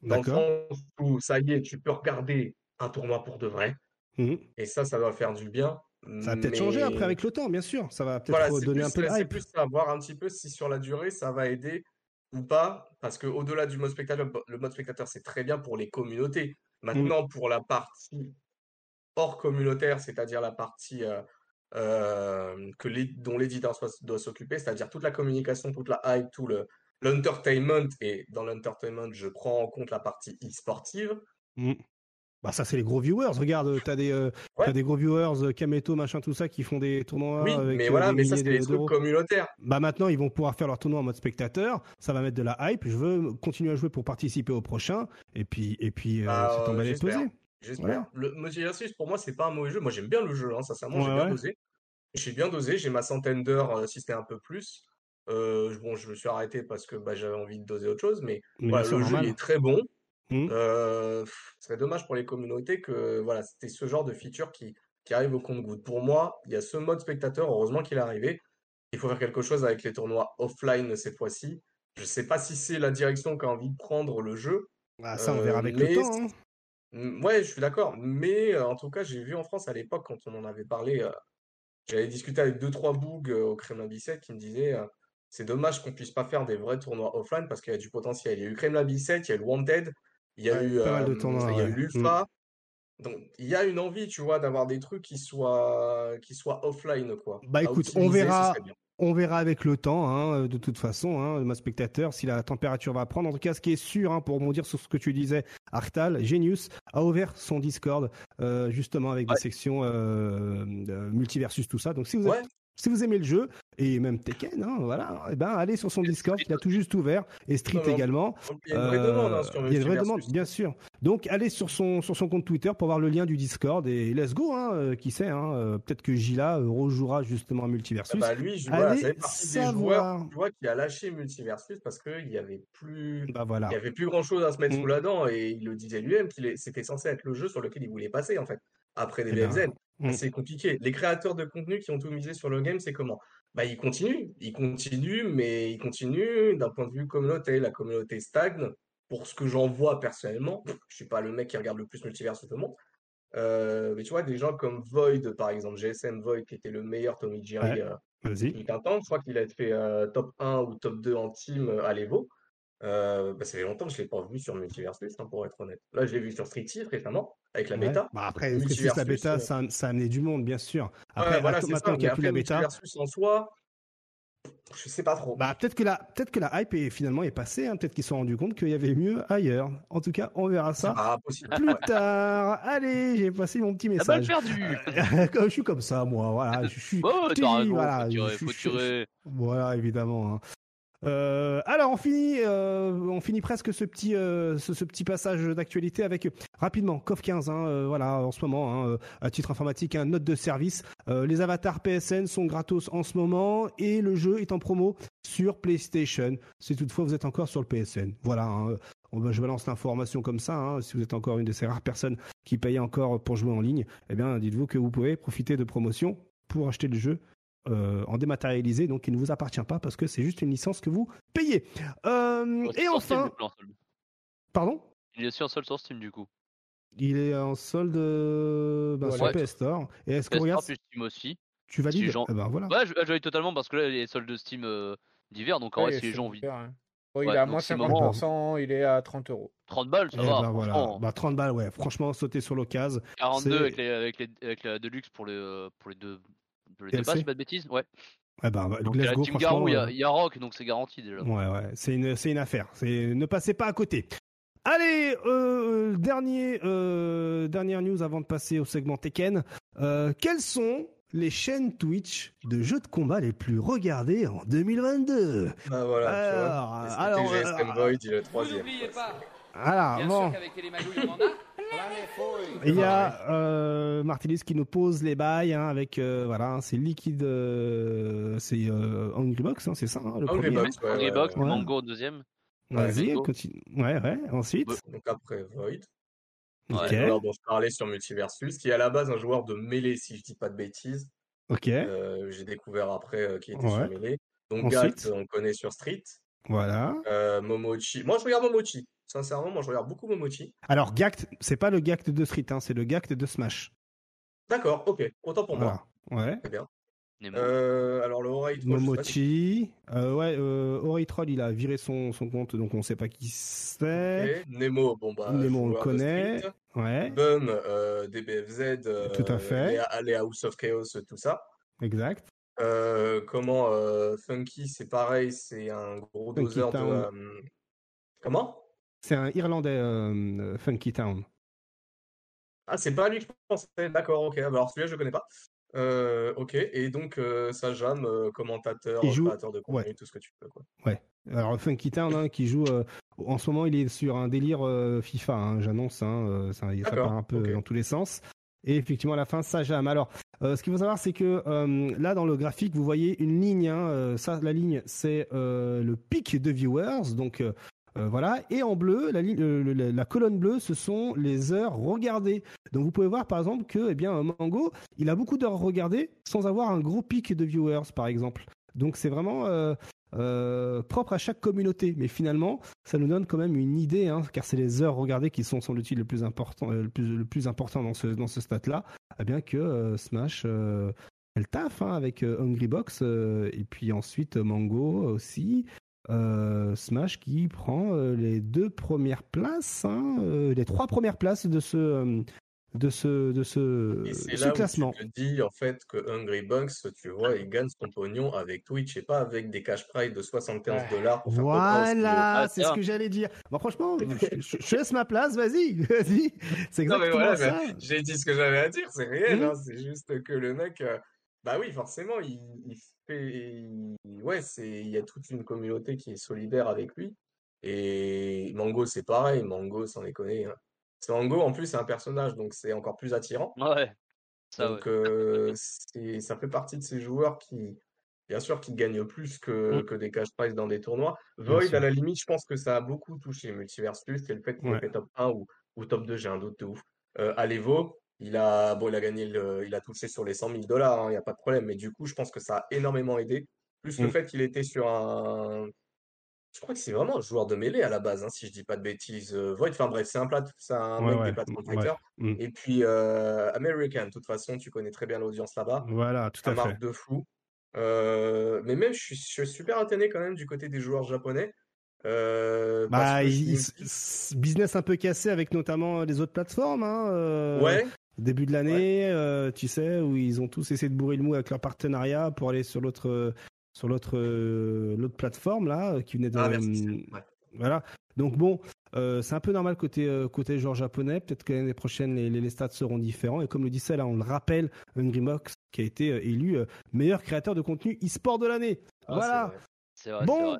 C: Dans le sens où ça y est, tu peux regarder un tournoi pour de vrai. Mm. Et ça, ça va faire du bien.
A: Ça va peut-être changer après avec le temps, bien sûr. Ça va peut-être donner un peu de hype. C'est
C: plus à voir un petit peu si sur la durée ça va aider ou pas. Parce que au-delà du mode spectateur, le mode spectateur c'est très bien pour les communautés. Mmh. Maintenant, pour la partie hors communautaire, c'est-à-dire la partie euh, euh, que dont l'éditeur doit s'occuper, c'est-à-dire toute la communication, toute la hype, tout le l'entertainment. Et dans l'entertainment, je prends en compte la partie e-sportive.
A: Mmh. Bah ça c'est les gros viewers. Regarde, t'as des euh, as des gros viewers, euh, Kameto, machin, tout ça, qui font des tournois
C: oui,
A: avec.
C: mais voilà, euh, mais ça c'est des trucs communautaires.
A: Bah maintenant ils vont pouvoir faire leur tournoi en mode spectateur. Ça va mettre de la hype. Je veux continuer à jouer pour participer au prochain. Et puis et puis bah, c'est
C: euh, J'espère. Le Multiversus pour moi c'est pas un mauvais jeu. Moi j'aime bien le jeu. Hein, sincèrement j'ai bien dosé. J'ai bien dosé. J'ai ma centaine d'heures si c'était un peu plus. bon je me suis arrêté parce que bah, j'avais envie de doser autre chose. Mais, le jeu est très bon. Mmh. ce serait dommage pour les communautés que voilà, c'était ce genre de feature qui, qui arrive au compte-goutte. Pour moi, il y a ce mode spectateur, heureusement qu'il est arrivé. Il faut faire quelque chose avec les tournois offline cette fois-ci. Je ne sais pas si c'est la direction qu'a envie de prendre le jeu.
A: Ah, ça, on verra avec le temps. Hein.
C: Mmh, ouais, je suis d'accord. Mais en tout cas, j'ai vu en France à l'époque, quand on en avait parlé, j'avais discuté avec deux, trois bougs au Kremlin 17 qui me disaient c'est dommage qu'on puisse pas faire des vrais tournois offline parce qu'il y a du potentiel. Il y a eu Kremlin 17, il y a eu Wanted, il y a eu, pas mal de il y a eu l'UFA. Donc, il y a une envie, tu vois, d'avoir des trucs qui soient, qui soient offline, quoi.
A: Bah écoute, on verra, on verra avec le temps, hein, de toute façon, hein, ma spectateur, si la température va prendre. En tout cas, ce qui est sûr, hein, pour rebondir sur ce que tu disais, Arctal, Genius a ouvert son Discord, euh, justement avec des sections euh, multiversus, tout ça. Donc, si vous êtes si vous aimez le jeu, et même Tekken, hein, voilà, et eh ben, allez sur son Discord, il a tout juste ouvert, et Street également.
C: Il y a une vraie demande hein, sur
A: Il y a une vraie demande, bien sûr. Donc, allez sur son, sur son compte Twitter pour voir le lien du Discord, et let's go, hein, euh, qui sait, hein, euh, peut-être que Gila euh, rejouera justement à Multiversus.
C: Ah bah lui, je vois, des joueurs tu vois, qui a lâché Multiversus parce qu'il y avait plus,
A: bah voilà.
C: il y avait plus grand chose à se mettre mm. sous la dent, et il le disait lui-même qu'il c'était censé être le jeu sur lequel il voulait passer, en fait, après des eh BFZ. Mm. C'est compliqué. Les créateurs de contenu qui ont tout misé sur le game, c'est comment? Bah, ils continuent, ils continuent, mais ils continuent d'un point de vue communauté. La communauté stagne. Pour ce que j'en vois personnellement, je suis pas le mec qui regarde le plus multivers de tout le monde. Euh, mais tu vois, des gens comme Void, par exemple, GSM Void, qui était le meilleur Tommy Jerry euh, il y a un temps, je crois qu'il a fait euh, top 1 ou top 2 en team à l'Evo. Euh, bah, ça fait longtemps que je ne l'ai pas vu sur Multiversus, hein, pour être honnête. Là, je l'ai vu sur Street Fighter récemment, avec la bêta.
A: Bah après, est-ce que c'est la bêta, ça, ça, a amené du monde, bien sûr. Après, voilà, maintenant qu'il n'y a plus la bêta.
C: Multiversus en soi, je sais pas trop.
A: Bah peut-être que la peut-être que la hype est finalement est passée. Hein. Peut-être qu'ils se sont rendus compte qu'il y avait mieux ailleurs. En tout cas, on verra ça plus tard. Allez, j'ai passé mon petit message.
E: perdu.
A: je suis comme ça, moi. Voilà, je suis.
E: Oh, voilà, faut tirer,
A: Voilà, évidemment. Hein. Euh, alors on finit, euh, on finit presque ce petit, euh, ce, petit passage d'actualité avec rapidement CoF 15. Hein, voilà, en ce moment, hein, à titre informatique, un note de service. les avatars PSN sont gratos en ce moment et le jeu est en promo sur PlayStation. Si toutefois vous êtes encore sur le PSN. Voilà. Hein, je balance l'information comme ça. si vous êtes encore une de ces rares personnes qui payent encore pour jouer en ligne, eh bien, dites-vous que vous pouvez profiter de promotions pour acheter le jeu euh, en dématérialisé, donc il ne vous appartient pas parce que c'est juste une licence que vous payez. Euh, et enfin, pardon?
E: Il est aussi en solde sur Steam du coup.
A: Il est en solde euh, bah, sur PS Store. Et est-ce qu'on regarde
E: Steam aussi.
A: Tu valides si
E: eh ben, voilà. Ouais, je, valide totalement parce que là, il est solde de Steam d'hiver, donc en vrai, si les gens ont envie.
B: Hein. il est à moins 50%, il est à 30 euros.
E: 30 balles, ça eh va. Ben, voilà.
A: bah, 30 balles, ouais. Franchement, sauter sur l'occasion.
E: 42 avec, les, avec, les, avec la Deluxe pour les, pour les deux je le pas, pas de bêtises, ouais. Donc, il y a Team Garou, il y, a, y a Rock, donc c'est garanti déjà.
A: Ouais, ouais, c'est une, c'est une affaire. C'est ne passez pas à côté. Allez, euh, dernier, euh, dernière news avant de passer au segment Tekken. Euh, quelles sont les chaînes Twitch de jeux de combat les plus regardées en 2022
C: Bah voilà. Alors, alors,
A: alors
C: GSM Void, il est le troisième.
A: N'oubliez pas. Alors, bon.
E: Sûr qu'avec les magouilles, on en a.
A: Il y a euh, Martinis qui nous pose les bails hein, avec euh, voilà, c'est liquide, euh, c'est euh, Angry Box, hein, c'est ça hein, le
C: Angry
A: premier.
C: Box, ouais,
E: Angry
C: ouais,
E: Box,
C: ouais.
E: Mango deuxième.
A: Vas-y,
E: Mango.
A: continue. Ouais, ouais. Ensuite,
C: Donc après Void.
E: Ouais.
A: ok,
C: Alors dont je parlais sur Multiversus, qui est à la base un joueur de mêlée, si je dis pas de bêtises.
A: ok,
C: Euh, J'ai découvert après euh, qu'il était
A: Ouais.
C: sur mêlée. Donc
A: Ensuite
C: on connaît sur Street.
A: voilà.
C: Euh, Momochi. Moi, je regarde Momochi. Sincèrement, moi, je regarde beaucoup Momochi.
A: Alors Gact, c'est pas le Gact de Street, hein, c'est le Gact de Smash.
C: D'accord, ok. Autant pour moi.
A: Ouais.
C: Très bien.
E: Nemo.
C: Euh, alors, le Horai Troll, je sais pas si-
A: Momochi, euh, ouais, euh, Oritroll, il a viré son, son compte, donc on sait pas qui c'est.
C: Nemo, bon bah.
A: Nemo, on le connaît. Ouais,
C: Bum, euh, DBFZ. euh,
A: Tout à fait.
C: Les, les House of Chaos, tout ça.
A: exact.
C: Euh, comment euh, Funky, c'est pareil, c'est un gros
A: Funky
C: doseur de.
A: Town.
C: euh, Comment?
A: C'est un Irlandais, euh, Funky Town.
C: Ah, c'est pas lui que je pensais. D'accord, ok. Bah, Alors celui-là, je le connais pas. Euh, ok. Et donc, euh, Sajam, euh, commentateur,
A: joue-
C: créateur de contenu,
A: ouais.
C: tout ce que tu veux, quoi.
A: Alors Funky Town, hein, qui joue euh, en ce moment, il est sur un délire euh, FIFA. hein, J'annonce, hein, euh, ça, part un peu dans tous les sens. Et effectivement, à la fin, ça jam. Alors, euh, ce qu'il faut savoir, c'est que euh, là, dans le graphique, vous voyez une ligne. euh, ça, la ligne, c'est euh, le pic de viewers. Donc euh, voilà. Et en bleu, euh, la, colonne bleue, ce sont les heures regardées. Donc vous pouvez voir, par exemple, que eh bien, Mango, il a beaucoup d'heures regardées sans avoir un gros pic de viewers, par exemple. Donc c'est vraiment euh, propre à chaque communauté. Mais finalement, ça nous donne quand même une idée, hein, car c'est les heures regardées qui sont sans doute le plus important, le plus, important dans ce, dans ce stat-là. Eh bien que Smash, elle taffe hein, avec euh, Hungry Box, euh, et puis ensuite Mango aussi. Euh, Smash qui prend euh, les deux premières places, hein, euh, les trois premières places de ce, de ce, de ce,
C: Et c'est
A: ce
C: là où
A: classement.
C: tu te dis, en fait, que Hungry Bucks, tu vois, il gagne son pognon avec Twitch et pas avec des cash prize de 75 dollars
A: Voilà, c'est ce que j'allais dire. Bon, franchement, je, je- laisse ma place, vas-y, vas-y. C'est
C: Non, mais
A: exactement
C: voilà,
A: ça.
C: mais j'ai dit ce que j'avais à dire, c'est réel,
A: Mhm.
C: hein, c'est juste que le mec, euh, bah oui, forcément, il, il fait, il- ouais, c'est, il y a toute une communauté qui est solidaire avec lui. Et Mango, c'est pareil, Mango, sans déconner. hein. C'est Mango, en plus, c'est un personnage, donc c'est encore plus attirant.
E: Ouais. Ça,
C: Donc,
E: ouais.
C: euh, c'est, ça fait partie de ces joueurs qui, bien sûr, qui gagnent plus que,
A: Mm.
C: que des cash prizes dans des tournois.
A: Bien
C: Void,
A: sûr.
C: à la limite, je pense que ça a beaucoup touché Multiverse Plus, c'est le fait ait
A: Ouais.
C: fait top 1 ou, ou top 2, j'ai un doute de ouf. Euh, à l'Evo, il a, bon, il a gagné le, il a touché sur les 100 000 dollars, il n'y a pas de problème, mais du coup, je pense que ça a énormément aidé. Plus le
A: Mm.
C: fait qu'il était sur un, je crois que c'est vraiment un joueur de mêlée à la base, hein, si je dis pas de bêtises. Euh, Void, enfin bref, c'est un plat, c'est un
A: Ouais,
C: mec
A: ouais,
C: des plateformes
A: ouais.
C: Twitter.
A: Mm.
C: Et puis euh, American, de toute façon, tu connais très bien l'audience là-bas.
A: Voilà, tout à fait.
C: marque de fou. Euh, mais même, je suis, je suis super étonné quand même du côté des joueurs japonais. Euh,
A: Bah,
C: je
A: business un peu cassé avec notamment les autres plateformes. Hein, euh,
C: Ouais,
A: Début de l'année, euh, tu sais, où ils ont tous essayé de bourrer le mou avec leur partenariat pour aller sur l'autre, euh, sur l'autre, euh, l'autre plateforme là, qui venait de.
C: ah, merci. Ouais.
A: Voilà. Donc bon, euh, c'est un peu normal côté côté joueur japonais. Peut-être que l'année prochaine les, stats seront différents. Et comme le dit ça là, on le rappelle, Hungry Mox qui a été élu meilleur créateur de contenu e-sport de l'année.
C: Ah,
A: voilà.
C: vrai.
E: Vrai,
A: Bon,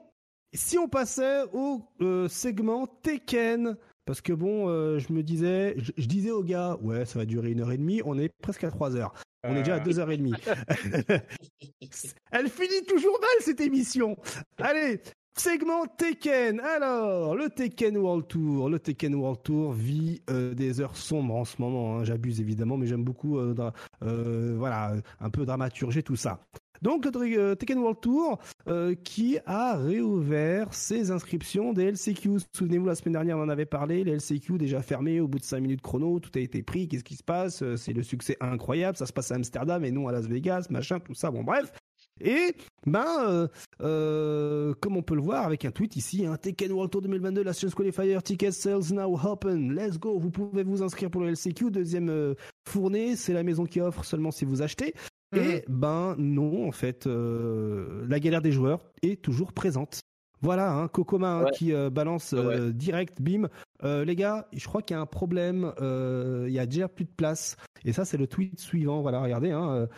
A: si on passait au segment Tekken, parce que bon, euh, je me disais, je, disais aux gars, ouais, ça va durer une heure et demie, on est presque à trois heures. On est déjà à deux heures et demie. Elle finit toujours mal cette émission. Allez, segment Tekken. Alors, le Tekken World Tour. Le Tekken World Tour vit euh, des heures sombres en ce moment. hein. J'abuse évidemment, mais j'aime beaucoup, euh, voilà, un peu dramaturger tout ça. Donc le euh, Tekken World Tour euh, qui a réouvert ses inscriptions des LCQ. Souvenez-vous, la semaine dernière, on en avait parlé. Les LCQ déjà fermés au bout de 5 minutes chrono, tout a été pris. Qu'est-ce qui se passe Euh, C'est le succès incroyable. Ça se passe à Amsterdam et non à Las Vegas, machin, tout ça. Bon, bref. Et ben, comme on peut le voir avec un tweet ici, hein, Tekken World Tour 2022, la Science Qualifier Ticket Sales now open. Let's go. Vous pouvez vous inscrire pour le LCQ. Deuxième fournée, c'est la maison qui offre seulement si vous achetez. Et ben non, en fait, euh, la galère des joueurs est toujours présente. Voilà, hein, Kokoma hein,
E: Ouais.
A: qui euh, balance euh, direct, bim. Euh, les gars, je crois qu'il y a un problème. euh, Il y a déjà plus de place. Et ça, c'est le tweet suivant. Voilà, regardez. Hein,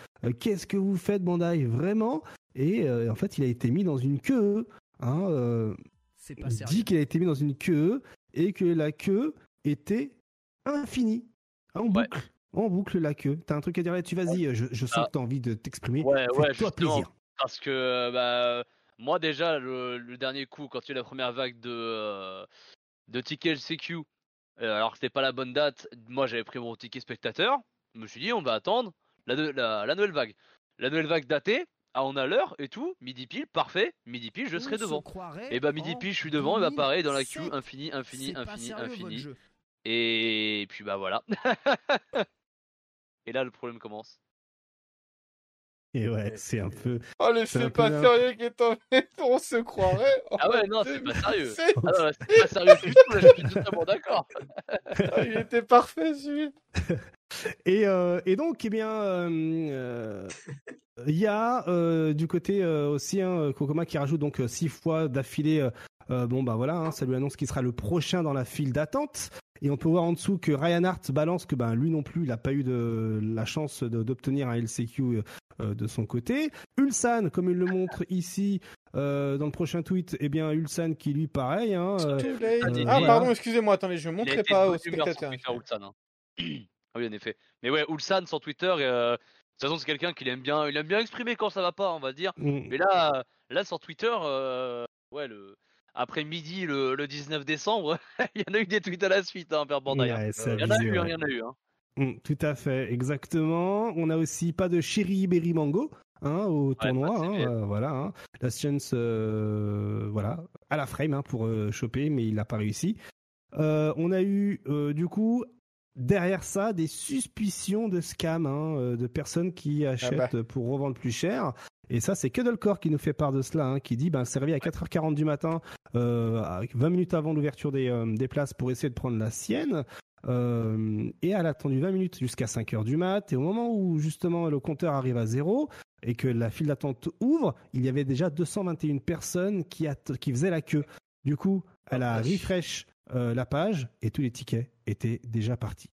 A: Qu'est-ce que vous faites, Bandai Vraiment? Et euh, en fait, il a été mis dans une queue. Hein, euh,
H: C'est pas
A: il
H: sérieux.
A: dit qu'il a été mis dans une queue et que la queue était infinie. En boucle. On boucle la queue. T'as un truc à dire là-dessus? Vas-y, je, je, sens ah. que t'as envie de t'exprimer.
E: Ouais, ouais, toi plaisir. Parce que bah, moi, déjà, le, dernier coup, quand il y a eu la première vague de, euh, de tickets LCQ, euh, alors que c'était pas la bonne date, moi j'avais pris mon ticket spectateur. Je me suis dit, on va attendre la, la, nouvelle vague. La nouvelle vague datée, ah, on a l'heure et tout, midi pile, parfait, midi pile, je serai devant. Et bah, midi pile, je suis devant, et bah, pareil, dans la queue, infini, infini, infini, infini. Et puis, bah, voilà. et là, le problème commence.
A: Et ouais, c'est un peu.
B: Oh, le c'est pas sérieux qui est tombé, on se croirait.
E: ah ouais, non, c'est pas sérieux. Ah non, c'est pas sérieux du tout, là, je suis totalement d'accord.
B: Ah, il était parfait, celui.
A: Et, euh, et donc, eh bien, euh, euh il y a euh, du côté euh, aussi hein, Kokoma qui rajoute donc six fois d'affilée. bon bah voilà, hein, ça lui annonce qu'il sera le prochain dans la file d'attente. Et on peut voir en dessous que Ryan Hart balance que ben lui non plus, il n'a pas eu de la chance d'obtenir un LCQ euh, de son côté. Ulsan, comme il le montre ici euh, dans le prochain tweet, eh bien Ulsan qui lui pareil. Hein, euh,
B: ah pardon, excusez-moi, attendez, je ne montrerai pas aux spectateurs.
E: Ulsan, hein. ah oui, en effet. Mais ouais, Ulsan sur Twitter. de toute façon, c'est quelqu'un qui aime bien, il aime bien exprimer quand ça va pas, on va dire. Mm. Mais là, là sur Twitter, ouais, le, après midi le, 19 décembre, il y en a eu des tweets à la suite, hein, Père il y en a eu, hein, il y en a eu. Hein.
A: Mm, tout à fait, exactement. On a aussi pas de Cherry Berry Mango hein, au tournoi. Hein, euh, voilà, hein. la chance, euh, voilà, à la frame pour euh, choper, mais il n'a pas réussi. on a eu du coup derrière ça des suspicions de scam, de personnes qui ah achètent bah. pour revendre plus cher. Et ça, c'est Cuddlecore qui nous fait part de cela, qui dit ben, servi à 4h40 du matin, 20 minutes avant l'ouverture des, des places pour essayer de prendre la sienne. Euh, et elle a attendu 20 minutes jusqu'à 5 heures du mat. Et au moment où justement le compteur arrive à zéro et que la file d'attente ouvre, il y avait déjà 221 personnes qui, qui faisaient la queue. Du coup, elle a refresh euh, la page et tous les tickets étaient déjà partis.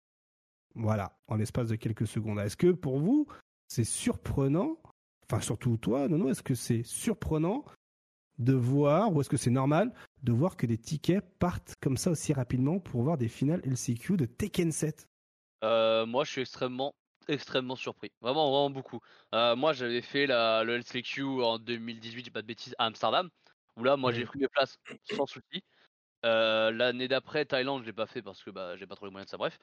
A: Voilà, en l'espace de quelques secondes. Est-ce que pour vous, c'est surprenant Enfin, surtout toi, Nono, est-ce que c'est surprenant de voir, ou est-ce que c'est normal de voir que des tickets partent comme ça aussi rapidement pour voir des finales LCQ de Tekken 7
E: euh, Moi, je suis extrêmement, extrêmement surpris. Vraiment, vraiment beaucoup. Euh, moi, j'avais fait la, le LCQ en 2018, j'ai pas de bêtises, à Amsterdam, où là, moi, j'ai pris mes places sans souci. Euh, l'année d'après, Thaïlande, je l'ai pas fait parce que bah, j'ai pas trop les moyens de ça, bref.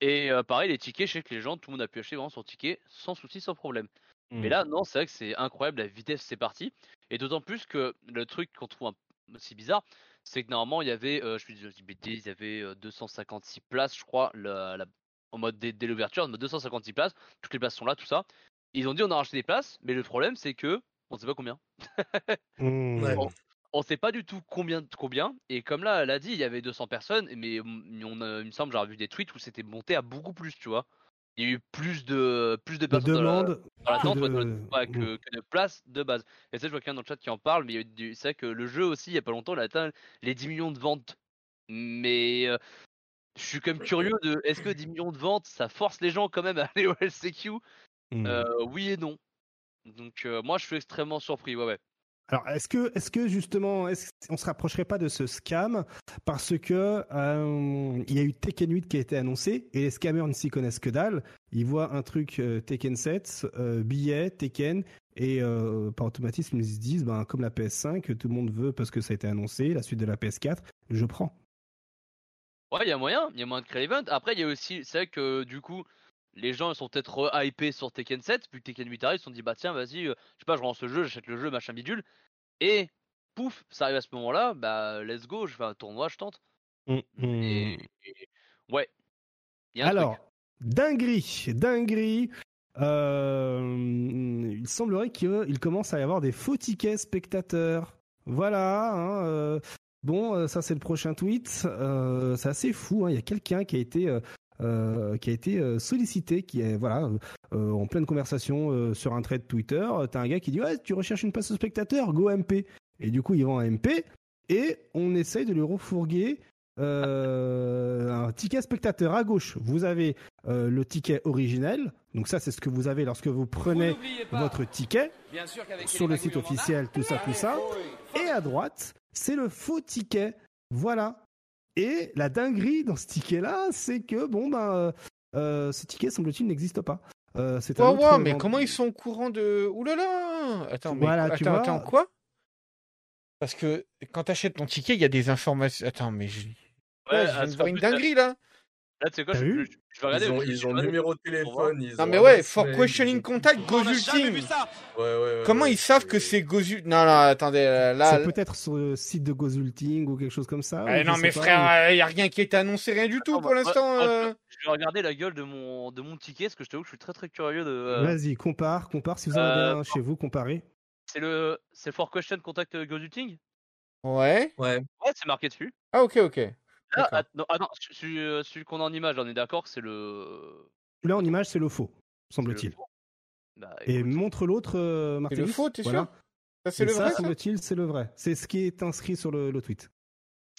E: Et pareil, les tickets, je sais que les gens, tout le monde a pu acheter vraiment son ticket sans souci, sans problème. Mais mmh. là, non, c'est vrai que c'est incroyable, la vitesse c'est parti. Et d'autant plus que le truc qu'on trouve aussi bizarre, c'est que normalement, il y avait, euh, je suis il y avait 256 places, je crois, en mode dès, l'ouverture, en mode 256 places, toutes les places sont là, tout ça. Ils ont dit on a racheté des places, mais le problème c'est que on sait pas combien. Mmh. on, sait pas du tout combien, combien. Et comme là, elle a dit, il y avait 200 personnes, mais on, il me semble, j'avais vu des tweets où c'était monté à beaucoup plus, tu vois il y a eu plus de plus de personnes
A: de dans
E: l'attente que, de places de base. Et ça, je vois quelqu'un dans le chat qui en parle, mais c'est vrai que le jeu aussi, il y a pas longtemps, il a atteint les 10 millions de ventes. Mais euh, je suis quand même curieux de est-ce que 10 millions de ventes, ça force les gens quand même à aller au LCQ mmh. euh, Oui et non. Donc euh, moi, je suis extrêmement surpris. Ouais, ouais.
A: Alors, est-ce que, est-ce que justement, est-ce on se rapprocherait pas de ce scam parce que euh, il y a eu Tekken 8 qui a été annoncé et les scammers ne s'y connaissent que dalle. Ils voient un truc euh, Tekken 7, euh, billet Tekken et par automatisme ils se disent, ben comme la PS5, tout le monde veut parce que ça a été annoncé, la suite de la PS4, je prends.
E: Ouais, il y a moyen, il y a moyen de créer l'event. Après, il y a aussi, c'est vrai que du coup, les gens sont peut-être hypés sur Tekken 7, puis Tekken 8 arrive, ils se sont dit bah tiens vas-y, je sais pas, je relance le jeu, j'achète le jeu, machin bidule. Et pouf, ça arrive à ce moment-là, bah let's go, je fais un tournoi, je tente. Mmh, mmh. ouais.
A: Alors, dinguerie, dinguerie. Euh, il semblerait qu'il commence à y avoir des faux tickets spectateurs. Voilà. Hein, euh, bon, euh, ça c'est le prochain tweet. c'est assez fou. Hein. Il y a quelqu'un qui a été qui a été sollicité, qui est voilà en pleine conversation sur un thread Twitter. T'as un gars qui dit ouais, tu recherches une place au spectateur, go MP. Et du coup, ils vont à MP et on essaye de lui refourguer euh, un ticket spectateur à gauche. Vous avez euh, le ticket originel. Donc ça, c'est ce que vous avez lorsque vous prenez votre ticket sur le site officiel, tout ça, tout ça. Et à droite, c'est le faux ticket. Voilà. Et la dinguerie dans ce ticket-là, c'est que bon ben, ce ticket semble-t-il n'existe pas.
B: c'est un autre mais comment ils sont au courant de Ouh là là Attends, mais attends, attends, quoi? Parce que quand tu achètes ton ticket, il y a des informations. Attends, mais je... Ouais, je viens de voir une dinguerie là.
E: Là, tu sais quoi, je,
C: je, je, vais regarder. Ils ont, ils ont le numéro de téléphone. Ils
B: non, mais ouais, for questioning contact, Gozulting. Ouais, ouais, ouais, Comment ils savent que c'est Gozulting Non, non, attendez, là.
A: C'est peut-être sur le site de Gozulting ou quelque chose comme ça.
B: Eh non, mais frère, il n'y a rien qui est annoncé, rien du tout pour l'instant. Euh...
E: Je vais regarder la gueule de mon, de mon ticket, parce que je t'avoue que je suis très très curieux de.
A: Euh, Vas-y, compare, compare. Si vous en avez euh, un chez vous, comparez.
E: C'est le, c'est for question contact Gozulting
B: Ouais.
C: Ouais.
E: Ouais, c'est marqué dessus.
B: Ah, ok, ok.
E: Ah, non, celui, celui qu'on a en image, on est d'accord, c'est le.
A: Là en image, c'est le faux, semble-t-il. Bah, Et montre l'autre, euh,
B: C'est le faux, t'es sûr?
A: Ça, c'est le vrai. semble-t-il, c'est le vrai. C'est ce qui est inscrit sur le, le tweet.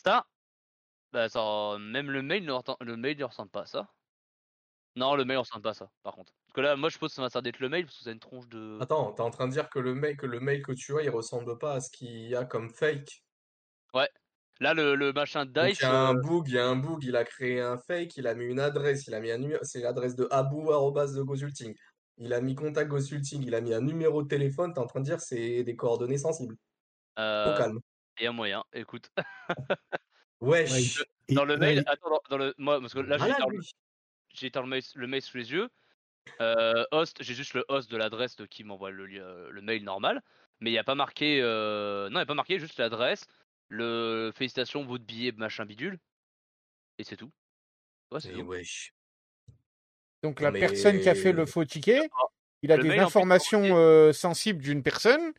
E: Ça? Bah, ça, même le mail, le mail ne ressemble pas à ça. Non, le mail ne ressemble pas à ça, par contre. Parce que là, moi, je pense que ça va être le mail, parce que ça a une tronche de.
C: Attends, t'es en train de dire que le mail que, le mail que tu as, il ressemble pas à ce qu'il y a comme fake?
E: Ouais. Là, le, le machin Dice.
C: Il y a un euh, bug, il y a un bug, il a créé un fake, il a mis une adresse, il a mis un numéro, c'est l'adresse de Abou de Consulting. Il a mis contact Consulting, il a mis un numéro de téléphone, t'es en train de dire c'est des coordonnées sensibles.
E: Euh... Au calme. Il y a moyen, écoute.
C: Wesh.
E: Dans le mail, attends, dans le, moi, parce que là, j'ai le, mail, le mail sous les yeux. Euh, host, j'ai juste le host de l'adresse qui m'envoie le, le, mail normal, mais il n'y a pas marqué, euh, non, il n'y a pas marqué juste l'adresse, le félicitations, votre billet, machin bidule. Et c'est tout.
C: Ouais, c'est wesh.
B: Donc la personne qui a fait le faux ticket, il a des informations euh, sensibles d'une personne.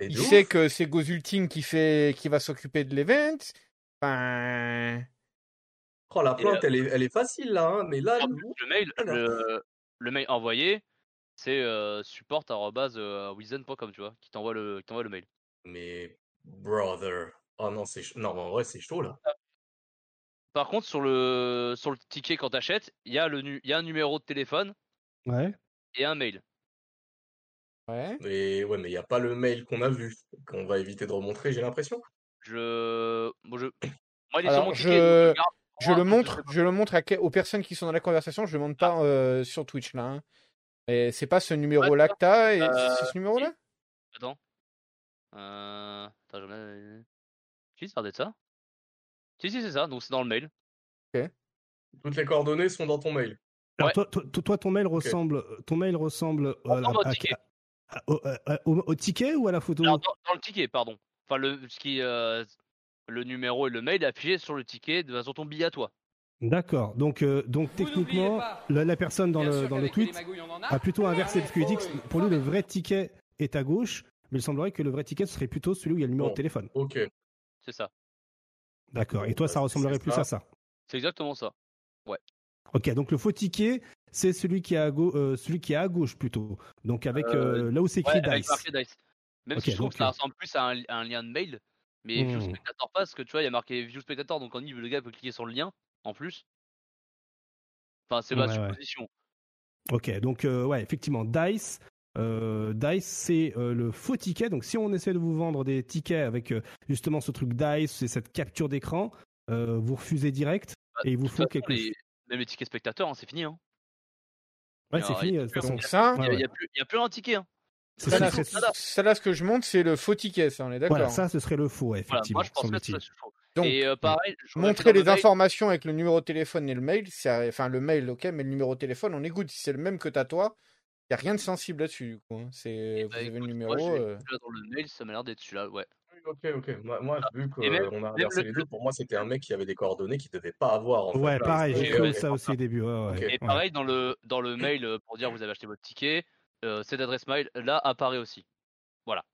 B: il sait que c'est Gozulting qui fait, qui va s'occuper de l'event. Enfin...
C: Oh la plainte, elle, est, elle est facile là, hein, mais là.
E: Le mail, le, mail envoyé, c'est euh, support.wizen.com, tu vois, qui t'envoie le, le mail.
C: Mais brother. Oh non, c'est non, en vrai, c'est chaud là.
E: Par contre, sur le, sur le ticket quand t'achètes, il y, a le y a un numéro de téléphone
A: ouais.
E: et un mail.
B: Ouais.
C: Mais ouais, mais il n'y a pas le mail qu'on a vu, qu'on va éviter de remontrer, j'ai l'impression.
E: Je... Bon, je...
B: Moi, il est sur mon ticket, je... je, le montre, je le montre à... aux personnes qui sont dans la conversation, je le montre pas ah. euh, sur Twitch là. Hein. Et c'est pas ce numéro-là que t'as, et euh... c'est ce numéro-là?
E: Attends. Euh... Attends, je si, ça d'être ça. Si, si, c'est ça, donc c'est dans le mail.
C: Ok. Toutes les coordonnées sont dans ton mail.
A: Alors, toi, toi, ton mail ressemble, ton mail ressemble au, ticket. ou à la photo?
E: Dans, le ticket, pardon. Enfin, le, ce qui, euh, le numéro et le mail affiché sur le ticket de façon ton billet à toi.
A: D'accord. Donc, euh, donc techniquement, la, personne dans le, dans le tweet a, plutôt inversé. Parce qu'il dit que pour lui, le vrai ticket est à gauche, mais il semblerait que le vrai ticket serait plutôt celui où il y a le numéro de téléphone.
C: Ok.
E: C'est ça.
A: D'accord. Et toi, ça ressemblerait plus à ça
E: C'est exactement ça. Ouais.
A: Ok, donc le faux ticket, c'est celui qui est à gauche, euh, celui qui est à gauche plutôt. Donc avec euh, euh, là où c'est écrit
E: Dice. Dice. Même si je trouve que ça ressemble plus à un, lien de mail, mais View. Spectator pas, parce que tu vois, il y a marqué View Spectator, donc en le gars peut cliquer sur le lien en plus. Enfin, c'est ma supposition.
A: Ok, donc ouais, effectivement, Dice, euh, Dice, c'est euh, le faux ticket. Donc, si on essaie de vous vendre des tickets avec euh, justement ce truc Dice, c'est cette capture d'écran, vous refusez direct bah, et il vous faut quelque chose.
E: Même les tickets spectateurs, hein, c'est fini. Hein.
A: Ouais, c'est fini.
B: Donc ça,
E: il n'y a, plus un ticket. Hein.
B: Ça, là, ce que je montre, c'est le faux ticket, ça, on est d'accord. Voilà,
A: ça, ce serait le faux, effectivement. moi, je pense que
E: c'est le faux. Donc, et pareil,
B: montrer les informations avec le numéro de téléphone et le mail, enfin le mail, ok, mais le numéro de téléphone, on écoute. Si c'est le même que t'as toi, n'y a rien de sensible là-dessus, du coup. Hein. C'est, eh vous bah, avez le numéro. Moi,
E: euh... dans le mail, ça m'a l'air d'être celui-là, ouais.
C: Ok, ok. Moi, moi ah, vu qu'on a inversé les deux, pour moi, c'était un mec qui avait des coordonnées qu'il ne devait pas avoir. En
A: ouais, pareil, j'ai cru ça aussi au début. Ouais, ouais.
E: Et pareil, dans le, dans le mail euh, pour dire vous avez acheté votre ticket, euh, cette adresse mail là apparaît aussi. Voilà.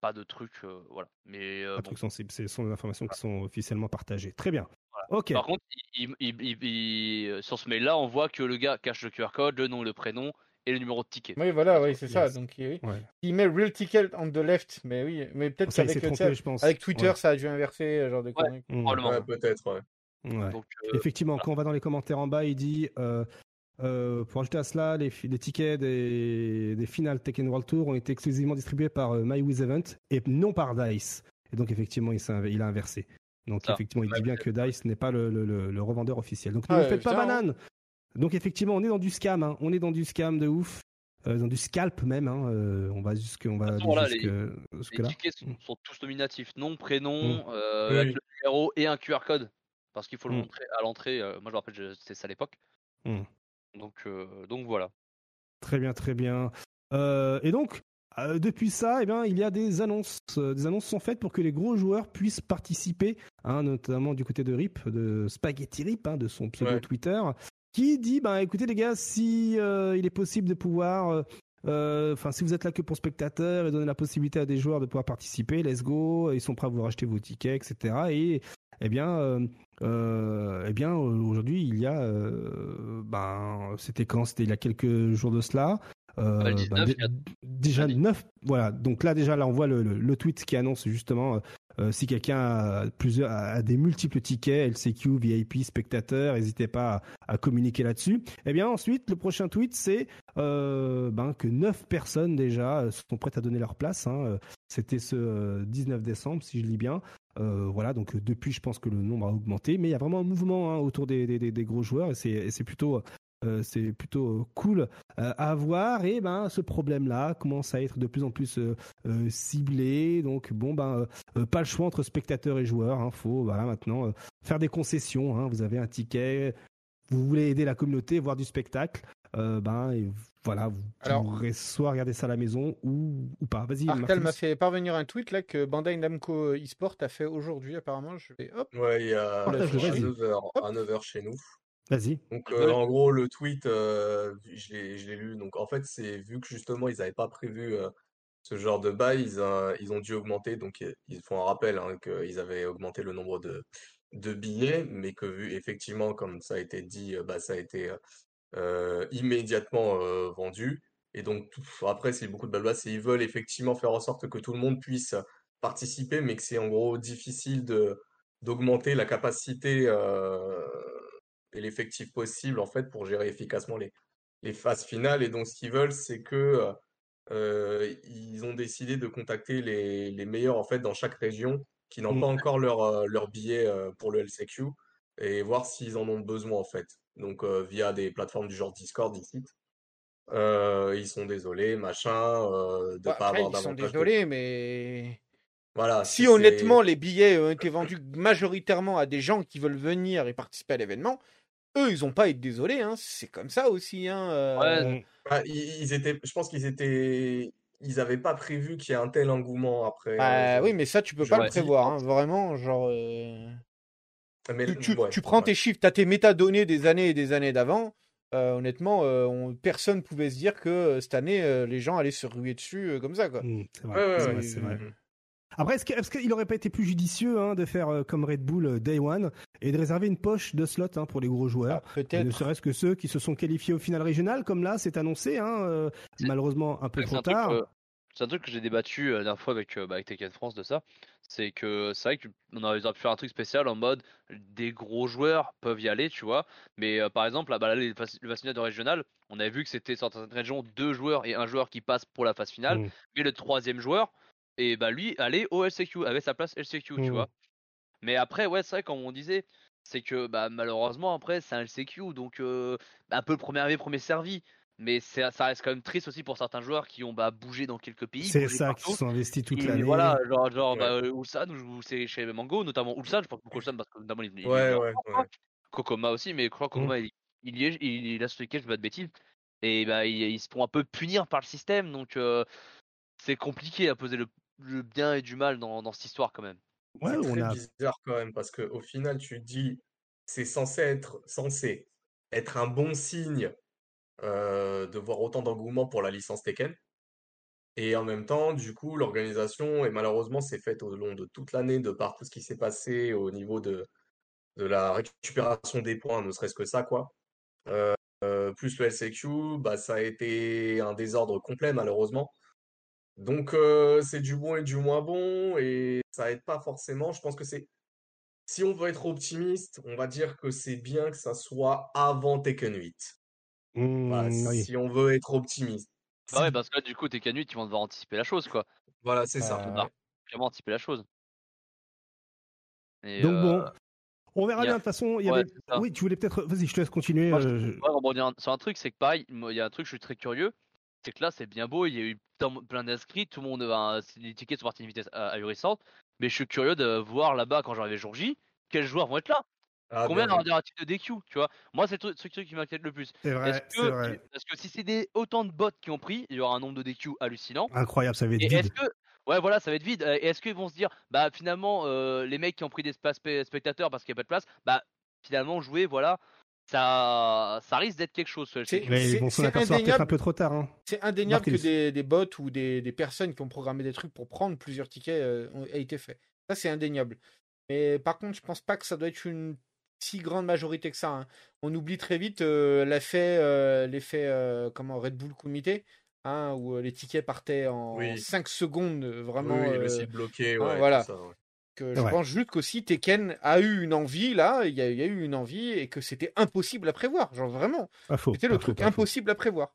E: Pas de truc, euh, voilà. Mais,
A: pas de truc sensible, ce sont des informations qui sont officiellement partagées. Très bien. Ok.
E: Par contre, sur ce mail là, on voit que le gars cache le QR code, le nom, le prénom et le numéro de ticket.
B: Oui, voilà, oui, c'est ça. Donc, oui. Il met real ticket on the left, mais oui, mais peut-être qu'avec avec Twitter, ça a dû inverser, genre de.
C: Ouais, peut-être, ouais.
A: Donc, euh, Effectivement, quand on va dans les commentaires en bas, il dit euh, euh, pour ajouter à cela, les, les tickets des, des finales Tekken World Tour ont été exclusivement distribués par MyWizEvent et non par Dice. Et donc, effectivement, il, il a inversé. Donc effectivement, il dit bien que Dice n'est pas le, revendeur officiel. Donc ne faites pas banane. Donc effectivement, on est dans du scam. Hein. On est dans du scam de ouf. Euh, dans du scalp même. Hein. Euh, on va jusque, on va jusque,
E: les, tickets sont, tous nominatifs, nom, prénom, mmh. euh, le numéro et un QR code, parce qu'il faut le mmh. montrer à l'entrée. moi, je me rappelle, c'était ça à l'époque. Mmh. Donc, donc voilà.
A: Très bien, très bien. et donc, depuis ça, eh bien, il y a des annonces. des annonces sont faites pour que les gros joueurs puissent participer, hein, notamment du côté de Rip, de Spaghetti Rip, hein, de son pseudo Twitter, qui dit bah écoutez les gars, si euh, il est possible de pouvoir euh, euh, Enfin, si vous êtes là que pour spectateurs et donner la possibilité à des joueurs de pouvoir participer, let's go. Ils sont prêts à vous racheter vos tickets, etc. Et eh bien, eh bien, aujourd'hui, il y a, ben, c'était quand? C'était il y a quelques jours de cela. Ben, déjà neuf, voilà. Donc là, déjà, là, on voit le, le tweet qui annonce justement euh, si quelqu'un a, des multiples tickets, LCQ, VIP, spectateur, n'hésitez pas à, communiquer là-dessus. Et eh bien ensuite, le prochain tweet, c'est euh, ben, que 9 personnes déjà euh, sont prêtes à donner leur place. Hein. C'était ce 19 décembre, si je lis bien. voilà, donc depuis, je pense que le nombre a augmenté, mais il y a vraiment un mouvement hein, autour des, des, gros joueurs et c'est plutôt euh, c'est plutôt euh, cool euh, à voir. Et ben ce problème là commence à être de plus en plus ciblé. Donc bon ben pas le choix entre spectateurs et joueurs hein, faut voilà maintenant faire des concessions hein. vous avez un ticket vous voulez aider la communauté voir du spectacle ben et voilà vous pourrez soit regarder ça à la maison ou, ou pas. Vas-y
B: Artel m'a fait parvenir un tweet là que Bandai Namco eSport a fait aujourd'hui apparemment. Je vais hop.
C: Ouais il y a à 9h à 9h chez nous
A: Vas-y.
C: Donc, euh, en gros, le tweet, euh, je l'ai lu. Donc, en fait, c'est vu que justement, ils n'avaient pas prévu euh, ce genre de bail, ils, ils, ont dû augmenter. Donc, ils font un rappel hein, qu'ils avaient augmenté le nombre de, de billets, mais que vu effectivement, comme ça a été dit, bah, ça a été immédiatement vendu. Et donc, après, c'est beaucoup de balles c'est ils veulent effectivement faire en sorte que tout le monde puisse participer, mais que c'est en gros difficile de d'augmenter la capacité et l'effectif possible en fait pour gérer efficacement les, les phases finales. Et donc ce qu'ils veulent, c'est que euh, ils ont décidé de contacter les, les, meilleurs en fait dans chaque région qui n'ont mmh. pas encore leur, euh, leur billet euh, pour le LCQ et voir s'ils en ont besoin en fait. Donc via des plateformes du genre Discord ici. ils sont désolés, machin, de
B: bah, pas avoir Ils sont désolés, mais voilà. Si honnêtement les billets ont été vendus majoritairement à des gens qui veulent venir et participer à l'événement, eux, ils ont pas été désolés, hein. C'est comme ça aussi, hein.
C: Euh. Bah, ils, étaient, je pense qu'ils étaient, ils avaient pas prévu qu'il y ait un tel engouement après.
B: Bah, euh, oui, mais ça, tu peux pas le prévoir, hein. Vraiment, genre. Euh. Ah, tu, prends tes chiffres, tu as tes métadonnées des années et des années d'avant. honnêtement, personne pouvait se dire que cette année, les gens allaient se ruer dessus comme ça, quoi.
A: Mmh, c'est vrai. Après, est-ce qu'il n'aurait pas été plus judicieux hein, de faire euh, comme Red Bull euh, Day One et de réserver une poche de slot hein, pour les gros joueurs? Ah, Peut-être. Ne serait-ce que ceux qui se sont qualifiés au final régional, comme là, c'est annoncé, hein, euh, malheureusement un peu trop tard.
E: c'est un truc que j'ai débattu la dernière fois avec, bah, avec Tekken France de ça. C'est que c'est vrai qu'on aurait pu faire un truc spécial en mode des gros joueurs peuvent y aller, tu vois. Mais par exemple, là, bah, le phase finale de régional, on avait vu que c'était sur certaines régions deux joueurs et un joueur qui passe pour la phase finale. Mmh. Mais le troisième joueur, et bah lui aller au LCQ avec sa place LCQ, tu mmh. vois. Mais après, ouais, c'est vrai, comme on disait, c'est que bah, malheureusement, après, c'est un LCQ, donc un peu premier arrivé, premier servi. Mais ça reste quand même triste aussi pour certains joueurs qui ont bah, bougé dans quelques pays.
A: C'est ça, qui sont investis toute l'année.
E: Voilà, genre, genre bah, Ulsan, c'est chez Mango, notamment Ulsan, je pense beaucoup Ulsan parce que notamment il,
C: ouais, ouais,
E: Kokoma aussi, mais je crois que Kokoma, mmh. il, y est, il, a ce je vais de bêtises. Et bah, ils, se font un peu punir par le système, donc c'est compliqué à poser le, le bien et du mal dans, dans cette histoire quand même.
C: Ouais, c'est très bizarre quand même parce que au final tu dis c'est censé être censé être un bon signe euh, de voir autant d'engouement pour la licence Tekken. Et en même temps, du coup, l'organisation, et malheureusement, c'est faite au long de toute l'année, de par tout ce qui s'est passé au niveau de, de la récupération des points, ne serait-ce que ça, quoi. Euh, euh, plus le LCQ, bah, ça a été un désordre complet, malheureusement. Donc, euh, c'est du bon et du moins bon, et ça aide pas forcément. Je pense que c'est. Si on veut être optimiste, on va dire que c'est bien que ça soit avant Tekken 8. Mmh, si on veut être optimiste.
E: Bah ouais, parce que là, du coup, Tekken 8, ils vont devoir anticiper la chose, quoi.
C: Voilà, c'est ça.
E: Vraiment anticiper la chose.
A: Donc bon, on verra bien de toute façon. Il y avait... Oui, tu voulais peut-être. Vas-y, je te laisse continuer.
E: Moi, je... rebondir sur un truc, c'est que pareil, il y a un truc, je suis très curieux. C'est que là, c'est bien beau, il y a eu plein d'inscrits, tout le monde, va les tickets sont partis à une vitesse ahurissante. Mais je suis curieux de voir là-bas quand j'arrive jour J, quels joueurs vont être là. Ah, Combien y un type de DQ, tu vois? Moi, c'est ce truc qui m'inquiète le plus.
A: C'est vrai,
E: que,
A: vrai.
E: Parce que si c'est des, autant de bots qui ont pris, il y aura un nombre de DQ hallucinant?
A: Incroyable, ça va être vide.
E: Que, ouais, voilà, ça va être vide. Et est-ce qu'ils vont se dire, bah finalement, euh, les mecs qui ont pris des spectateurs parce qu'il n'y a pas de place, bah finalement, jouer, voilà, ça, ça risque d'être quelque chose.
A: C'est peut-être un peu trop tard. Hein.
B: C'est indéniable que des, des, bots ou des, des, personnes qui ont programmé des trucs pour prendre plusieurs tickets euh, ont été faits. Ça, c'est indéniable. Mais par contre, je pense pas que ça doit être une si grande majorité que ça. Hein. On oublie très vite euh, l'effet, euh, l'effet euh, comment Red Bull Comité, hein, où les tickets partaient en 5 secondes, vraiment.
C: Oui, le site bloqué,
B: voilà. Que je pense juste qu'aussi Tekken a eu une envie là, il y, a eu une envie et que c'était impossible à prévoir, genre vraiment. C'était le truc impossible à prévoir.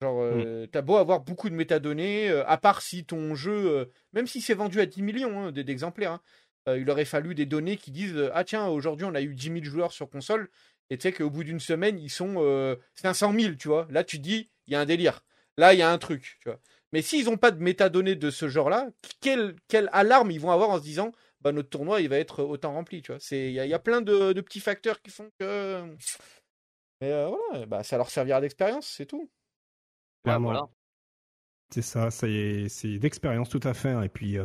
B: Genre, mmh. t'as beau avoir beaucoup de métadonnées, à part si ton jeu, même si c'est vendu à 10 millions d'exemplaires, euh, il aurait fallu des données qui disent euh, Ah, tiens, aujourd'hui, on a eu 10 000 joueurs sur console. Et tu sais qu'au bout d'une semaine, ils sont 500 euh, 000, tu vois. Là, tu dis Il y a un délire. Là, il y a un truc, tu vois. Mais s'ils n'ont pas de métadonnées de ce genre-là, quelle, quelle alarme ils vont avoir en se disant bah, notre tournoi, il va être autant rempli, tu vois. Il y, a plein de, petits facteurs qui font que. Mais voilà, bah, ça leur servira d'expérience, c'est tout.
A: voilà. C'est ça, c'est d'expérience tout à fait. Hein. Et puis,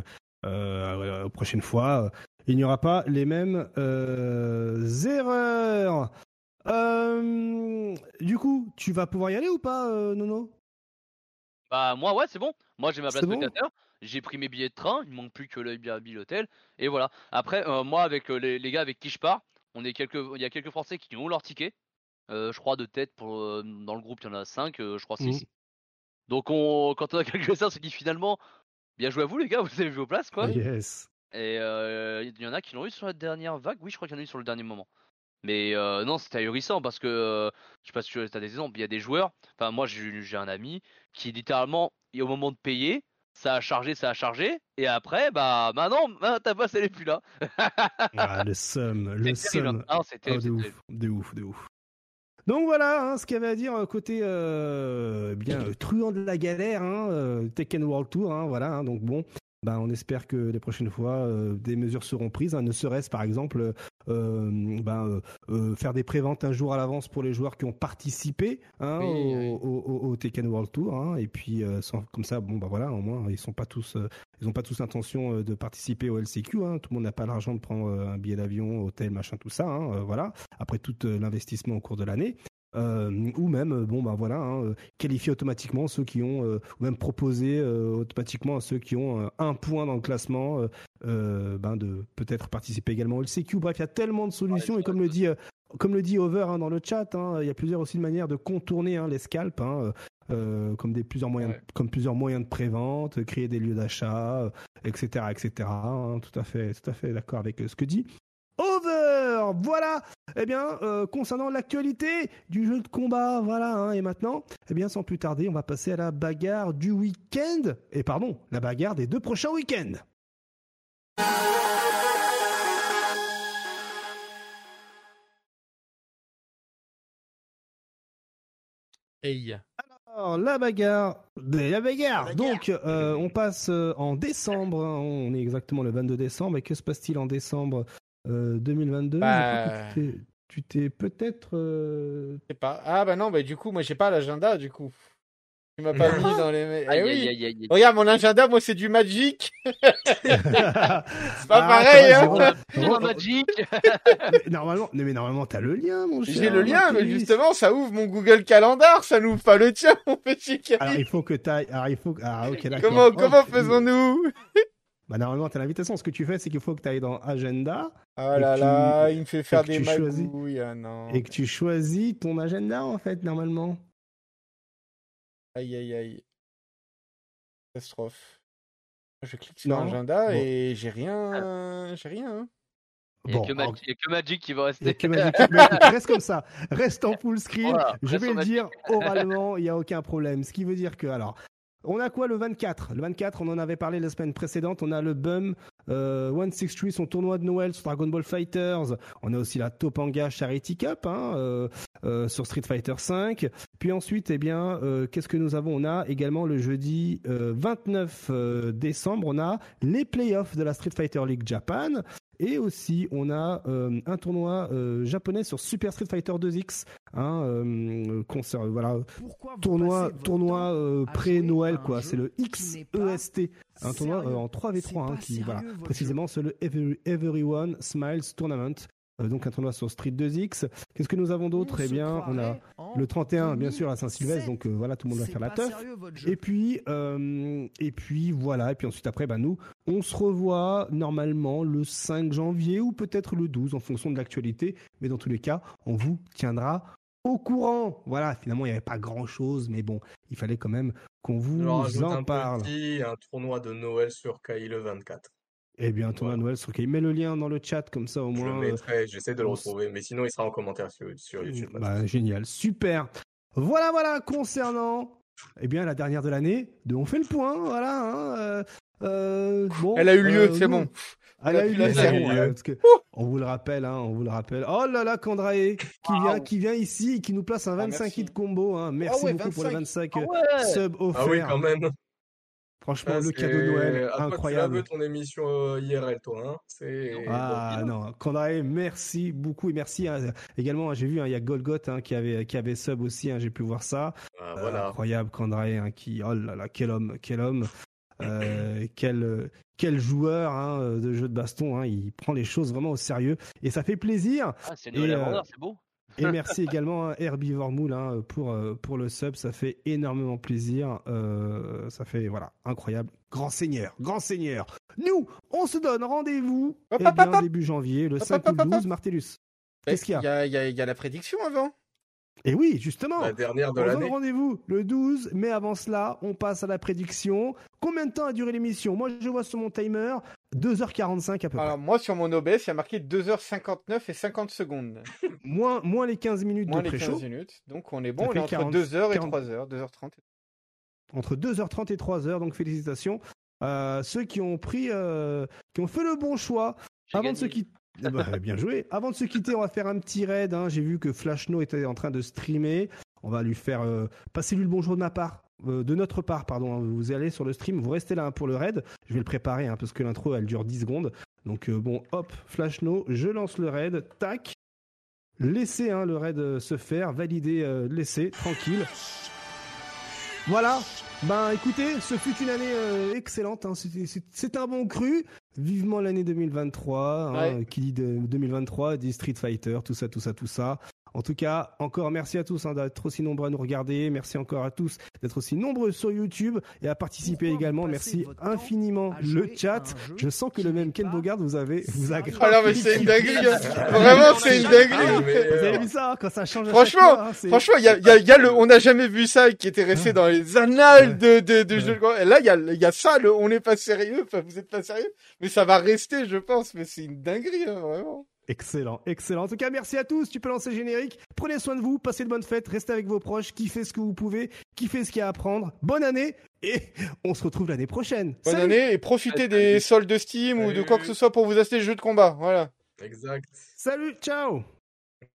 A: euh, aux prochaines fois, il n'y aura pas les mêmes euh, erreurs. Euh, du coup, tu vas pouvoir y aller ou pas, Nono?
E: Bah moi ouais c'est bon. Moi j'ai ma place de J'ai pris mes billets de train. Il manque plus que l'Airbnb, l'hôtel. Et voilà. Après moi avec les, gars avec qui je pars, on est quelques, il y a quelques Français qui ont leur ticket. je crois de tête pour dans le groupe il y en a 5 je crois 6 mmh. Donc on, quand on a ça, on s'est dit finalement Bien joué à vous les gars, vous avez vu vos places quoi.
A: Yes.
E: Et euh, il y en a qui l'ont eu sur la dernière vague. Oui, je crois qu'il y en a eu sur le dernier moment. Mais euh, non, c'était ahurissant parce que euh, je sais pas si tu as des exemples. Il y a des joueurs. Enfin, moi, j'ai un ami qui littéralement, au moment de payer, ça a chargé, ça a chargé, et après, bah, bah non, bah, ta bosse elle est plus là.
A: ah, le seum, le seum. Ah, c'était oh, de, ouf, de ouf, de ouf. Donc voilà hein, ce qu'il y avait à dire euh, côté euh, eh bien truand de la galère, hein, euh, Tekken World Tour, hein, voilà. Hein, donc bon, ben, on espère que les prochaines fois des mesures seront prises, ne serait-ce par exemple ben, faire des préventes un jour à l'avance pour les joueurs qui ont participé au, Tekken World Tour, et puis comme ça, bon ben voilà, au moins ils sont pas tous, ils ont pas tous intention de participer au LCQ, tout le monde n'a pas l'argent de prendre un billet d'avion, hôtel, machin, tout ça, voilà. Après tout l'investissement au cours de l'année. Euh, ou même euh, bon bah voilà hein, euh, qualifier automatiquement ceux qui ont ou même proposer automatiquement à ceux qui ont un point dans le classement ben de peut-être participer également au LCQ bref il y a tellement de solutions et comme le dit comme le dit Over hein, dans le chat, hein, il y a plusieurs aussi de manières de contourner les scalps, comme des plusieurs moyens, comme plusieurs moyens de prévente, créer des lieux d'achat, etc., etc. tout à fait, tout à fait d'accord avec ce que dit Over. Voilà. Eh bien, euh, concernant l'actualité du jeu de combat, voilà. Hein, et maintenant, eh bien, sans plus tarder, on va passer à la bagarre du week-end. Et pardon, la bagarre des deux prochains week-ends.
B: Hey.
A: Alors, la bagarre, la bagarre. Donc, euh, on passe euh, en décembre. Hein. on est exactement le 22 décembre. Et que se passe-t-il en décembre? 2022. Euh, bah... Tu t'es peut-être. Euh...
B: sais pas. Ah bah non, bah du coup, moi j'ai pas l'agenda du coup. Tu m'as pas mis dans les. Eh oui. Regarde mon agenda, moi c'est du Magic. c'est pas ah, pareil. Hein.
E: Magic.
A: normalement, mais normalement t'as le lien, mon cher.
B: J'ai le lien, mais justement ça ouvre mon Google Calendar, ça n'ouvre pas le tien, mon petit.
A: Alors il faut que t'ailles. Alors il faut. Ah ok d'accord.
B: Comment comment faisons-nous?
A: Bah normalement, t'as l'invitation. Ce que tu fais, c'est qu'il faut que tu ailles dans Agenda.
B: Ah là là, il me fait faire des magouilles. Ah non.
A: Et que tu choisis ton agenda, en fait, normalement.
B: Aïe, aïe, aïe. Catastrophe. Je clique sur l'agenda et j'ai rien. J'ai rien. Hein.
E: Il n'y a, que Magic qui va rester.
A: Que Magic. reste comme ça. Reste en full screen. je vais le dire oralement, il n'y a aucun problème. Ce qui veut dire que, alors, On a quoi le 24 Le 24, on en avait parlé la semaine précédente. On a le BUM euh, 163, son tournoi de Noël sur Dragon Ball Fighters. On a aussi la Topanga Charity Cup hein, euh, euh, sur Street Fighter 5. Puis ensuite, eh bien, euh, qu'est-ce que nous avons? On a également le jeudi 29 décembre, on a les playoffs de la Street Fighter League Japan. Et aussi, on a euh, un tournoi euh, japonais sur Super Street Fighter 2X, hein, euh, concert, voilà, tournoi, tournoi pré-Noël quoi. C'est le XEST, un tournoi en 3v3 hein, qui, voilà, précisément c'est le Everyone Smiles Tournament. Euh, donc un tournoi sur Street 2X. Qu'est-ce que nous avons d'autre? Eh bien, on a le 31, bien sûr, à Saint-Sylvestre, donc euh, voilà, tout le monde va faire la teuf. Et puis, euh, et puis voilà, et puis ensuite après, bah nous, on se revoit normalement le 5 janvier ou peut-être le 12 en fonction de l'actualité, mais dans tous les cas, on vous tiendra au courant. Voilà, finalement, il n'y avait pas grand-chose, mais bon, il fallait quand même qu'on vous en parle.
C: un tournoi de Noël sur KI le 24.
A: Eh bien, tournoi Noël sur Mets le lien dans le chat, comme ça au moins.
C: Je le mettrai, j'essaie de le retrouver, mais sinon il sera en commentaire sur, YouTube.
A: Bah, génial, super. Voilà, voilà, concernant eh bien, la dernière de l'année, de On fait le point, voilà. Hein, euh, euh, bon,
B: Elle a eu lieu, euh, c'est bon.
A: Elle a eu lieu, c'est bon. on vous le rappelle, hein, on vous le rappelle. Oh là là, Kandrae, qui vient, qui vient ici et qui nous place un 25 ah, hit combo. Hein. Merci ah beaucoup pour le 25 ah sub offert.
C: Ah oui, quand même.
A: Franchement, le cadeau de Noël, incroyable.
C: Tu ton émission euh, IRL, toi. Hein
A: ah non, Kandae, merci beaucoup et merci hein. également. Hein, j'ai vu, il y a Golgot qui avait qui avait sub aussi. j'ai pu voir ça.
C: Ah, voilà.
A: incroyable, Kandae, qui oh là là, quel homme, quel homme. Euh, quel quel joueur de jeu de baston, il prend les choses vraiment au sérieux et ça fait plaisir.
E: Ah, c'est euh, c'est beau.
A: Et merci également à Herbivore Moule hein, pour, euh, pour le sub, ça fait énormément plaisir. Euh, ça fait, voilà, incroyable. Grand Seigneur, Grand Seigneur. Nous, on se donne rendez-vous eh bien, début janvier, le 5 ou le 12, Martellus. Qu'est-ce qu'il y
B: a Il y a la prédiction avant.
A: Et oui, justement.
C: La dernière de l'année.
A: Rendez-vous le 12, mais avant cela, on passe à la prédiction. Combien de temps a duré l'émission? Moi, je vois sur mon timer 2h45 à peu près.
B: Alors, moi, sur mon OBS, il y a marqué 2h59 et 50 secondes.
A: moins, moins les 15 minutes
B: moins
A: de pré-show.
B: les 15 minutes. Donc, on est bon, on est entre 2h et 3h, 2h30.
A: Entre 2h30 et 3h, donc félicitations. Euh, ceux qui ont pris, euh, qui ont fait le bon choix. Avant de, se quitter, eh ben, bien joué. Avant de se quitter, on va faire un petit raid. Hein. J'ai vu que Flashno était en train de streamer. On va lui faire euh, passer lui le bonjour de ma part. Euh, de notre part, pardon. Vous allez sur le stream, vous restez là pour le raid. Je vais le préparer hein, parce que l'intro elle dure 10 secondes. Donc euh, bon, hop, Flashno, je lance le raid, tac. Laissez hein, le raid se faire, valider, laissez, tranquille. Voilà. Ben écoutez, ce fut une année excellente. Hein. C'est un bon cru. Vivement l'année 2023, hein, qui dit de 2023, dit Street Fighter, tout ça, tout ça, tout ça. En tout cas, encore merci à tous hein, d'être aussi nombreux à nous regarder. Merci encore à tous d'être aussi nombreux sur YouTube et à participer également. Merci infiniment le chat. Je sens que le même Ken Bogard vous avez vous a
B: Alors mais c'est une dinguerie. Hein. Vraiment c'est une dinguerie.
A: Vous avez vu ça hein, quand ça change.
B: Franchement, franchement, il y a, y, a, y a le, on n'a jamais vu ça qui était resté dans les annales de de, de jeux. Et là il y a il y a ça. Le, on n'est pas sérieux. Enfin vous êtes pas sérieux. Mais ça va rester, je pense. Mais c'est une dinguerie vraiment.
A: Excellent, excellent. En tout cas, merci à tous. Tu peux lancer le générique. Prenez soin de vous, passez de bonnes fêtes, restez avec vos proches, kiffez ce que vous pouvez, kiffez ce qu'il y a à apprendre. Bonne année et on se retrouve l'année prochaine.
B: Bonne année et profitez des soldes de Steam ou de quoi que ce soit pour vous acheter des jeux de combat. Voilà.
C: Exact.
A: Salut, ciao.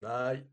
C: Bye.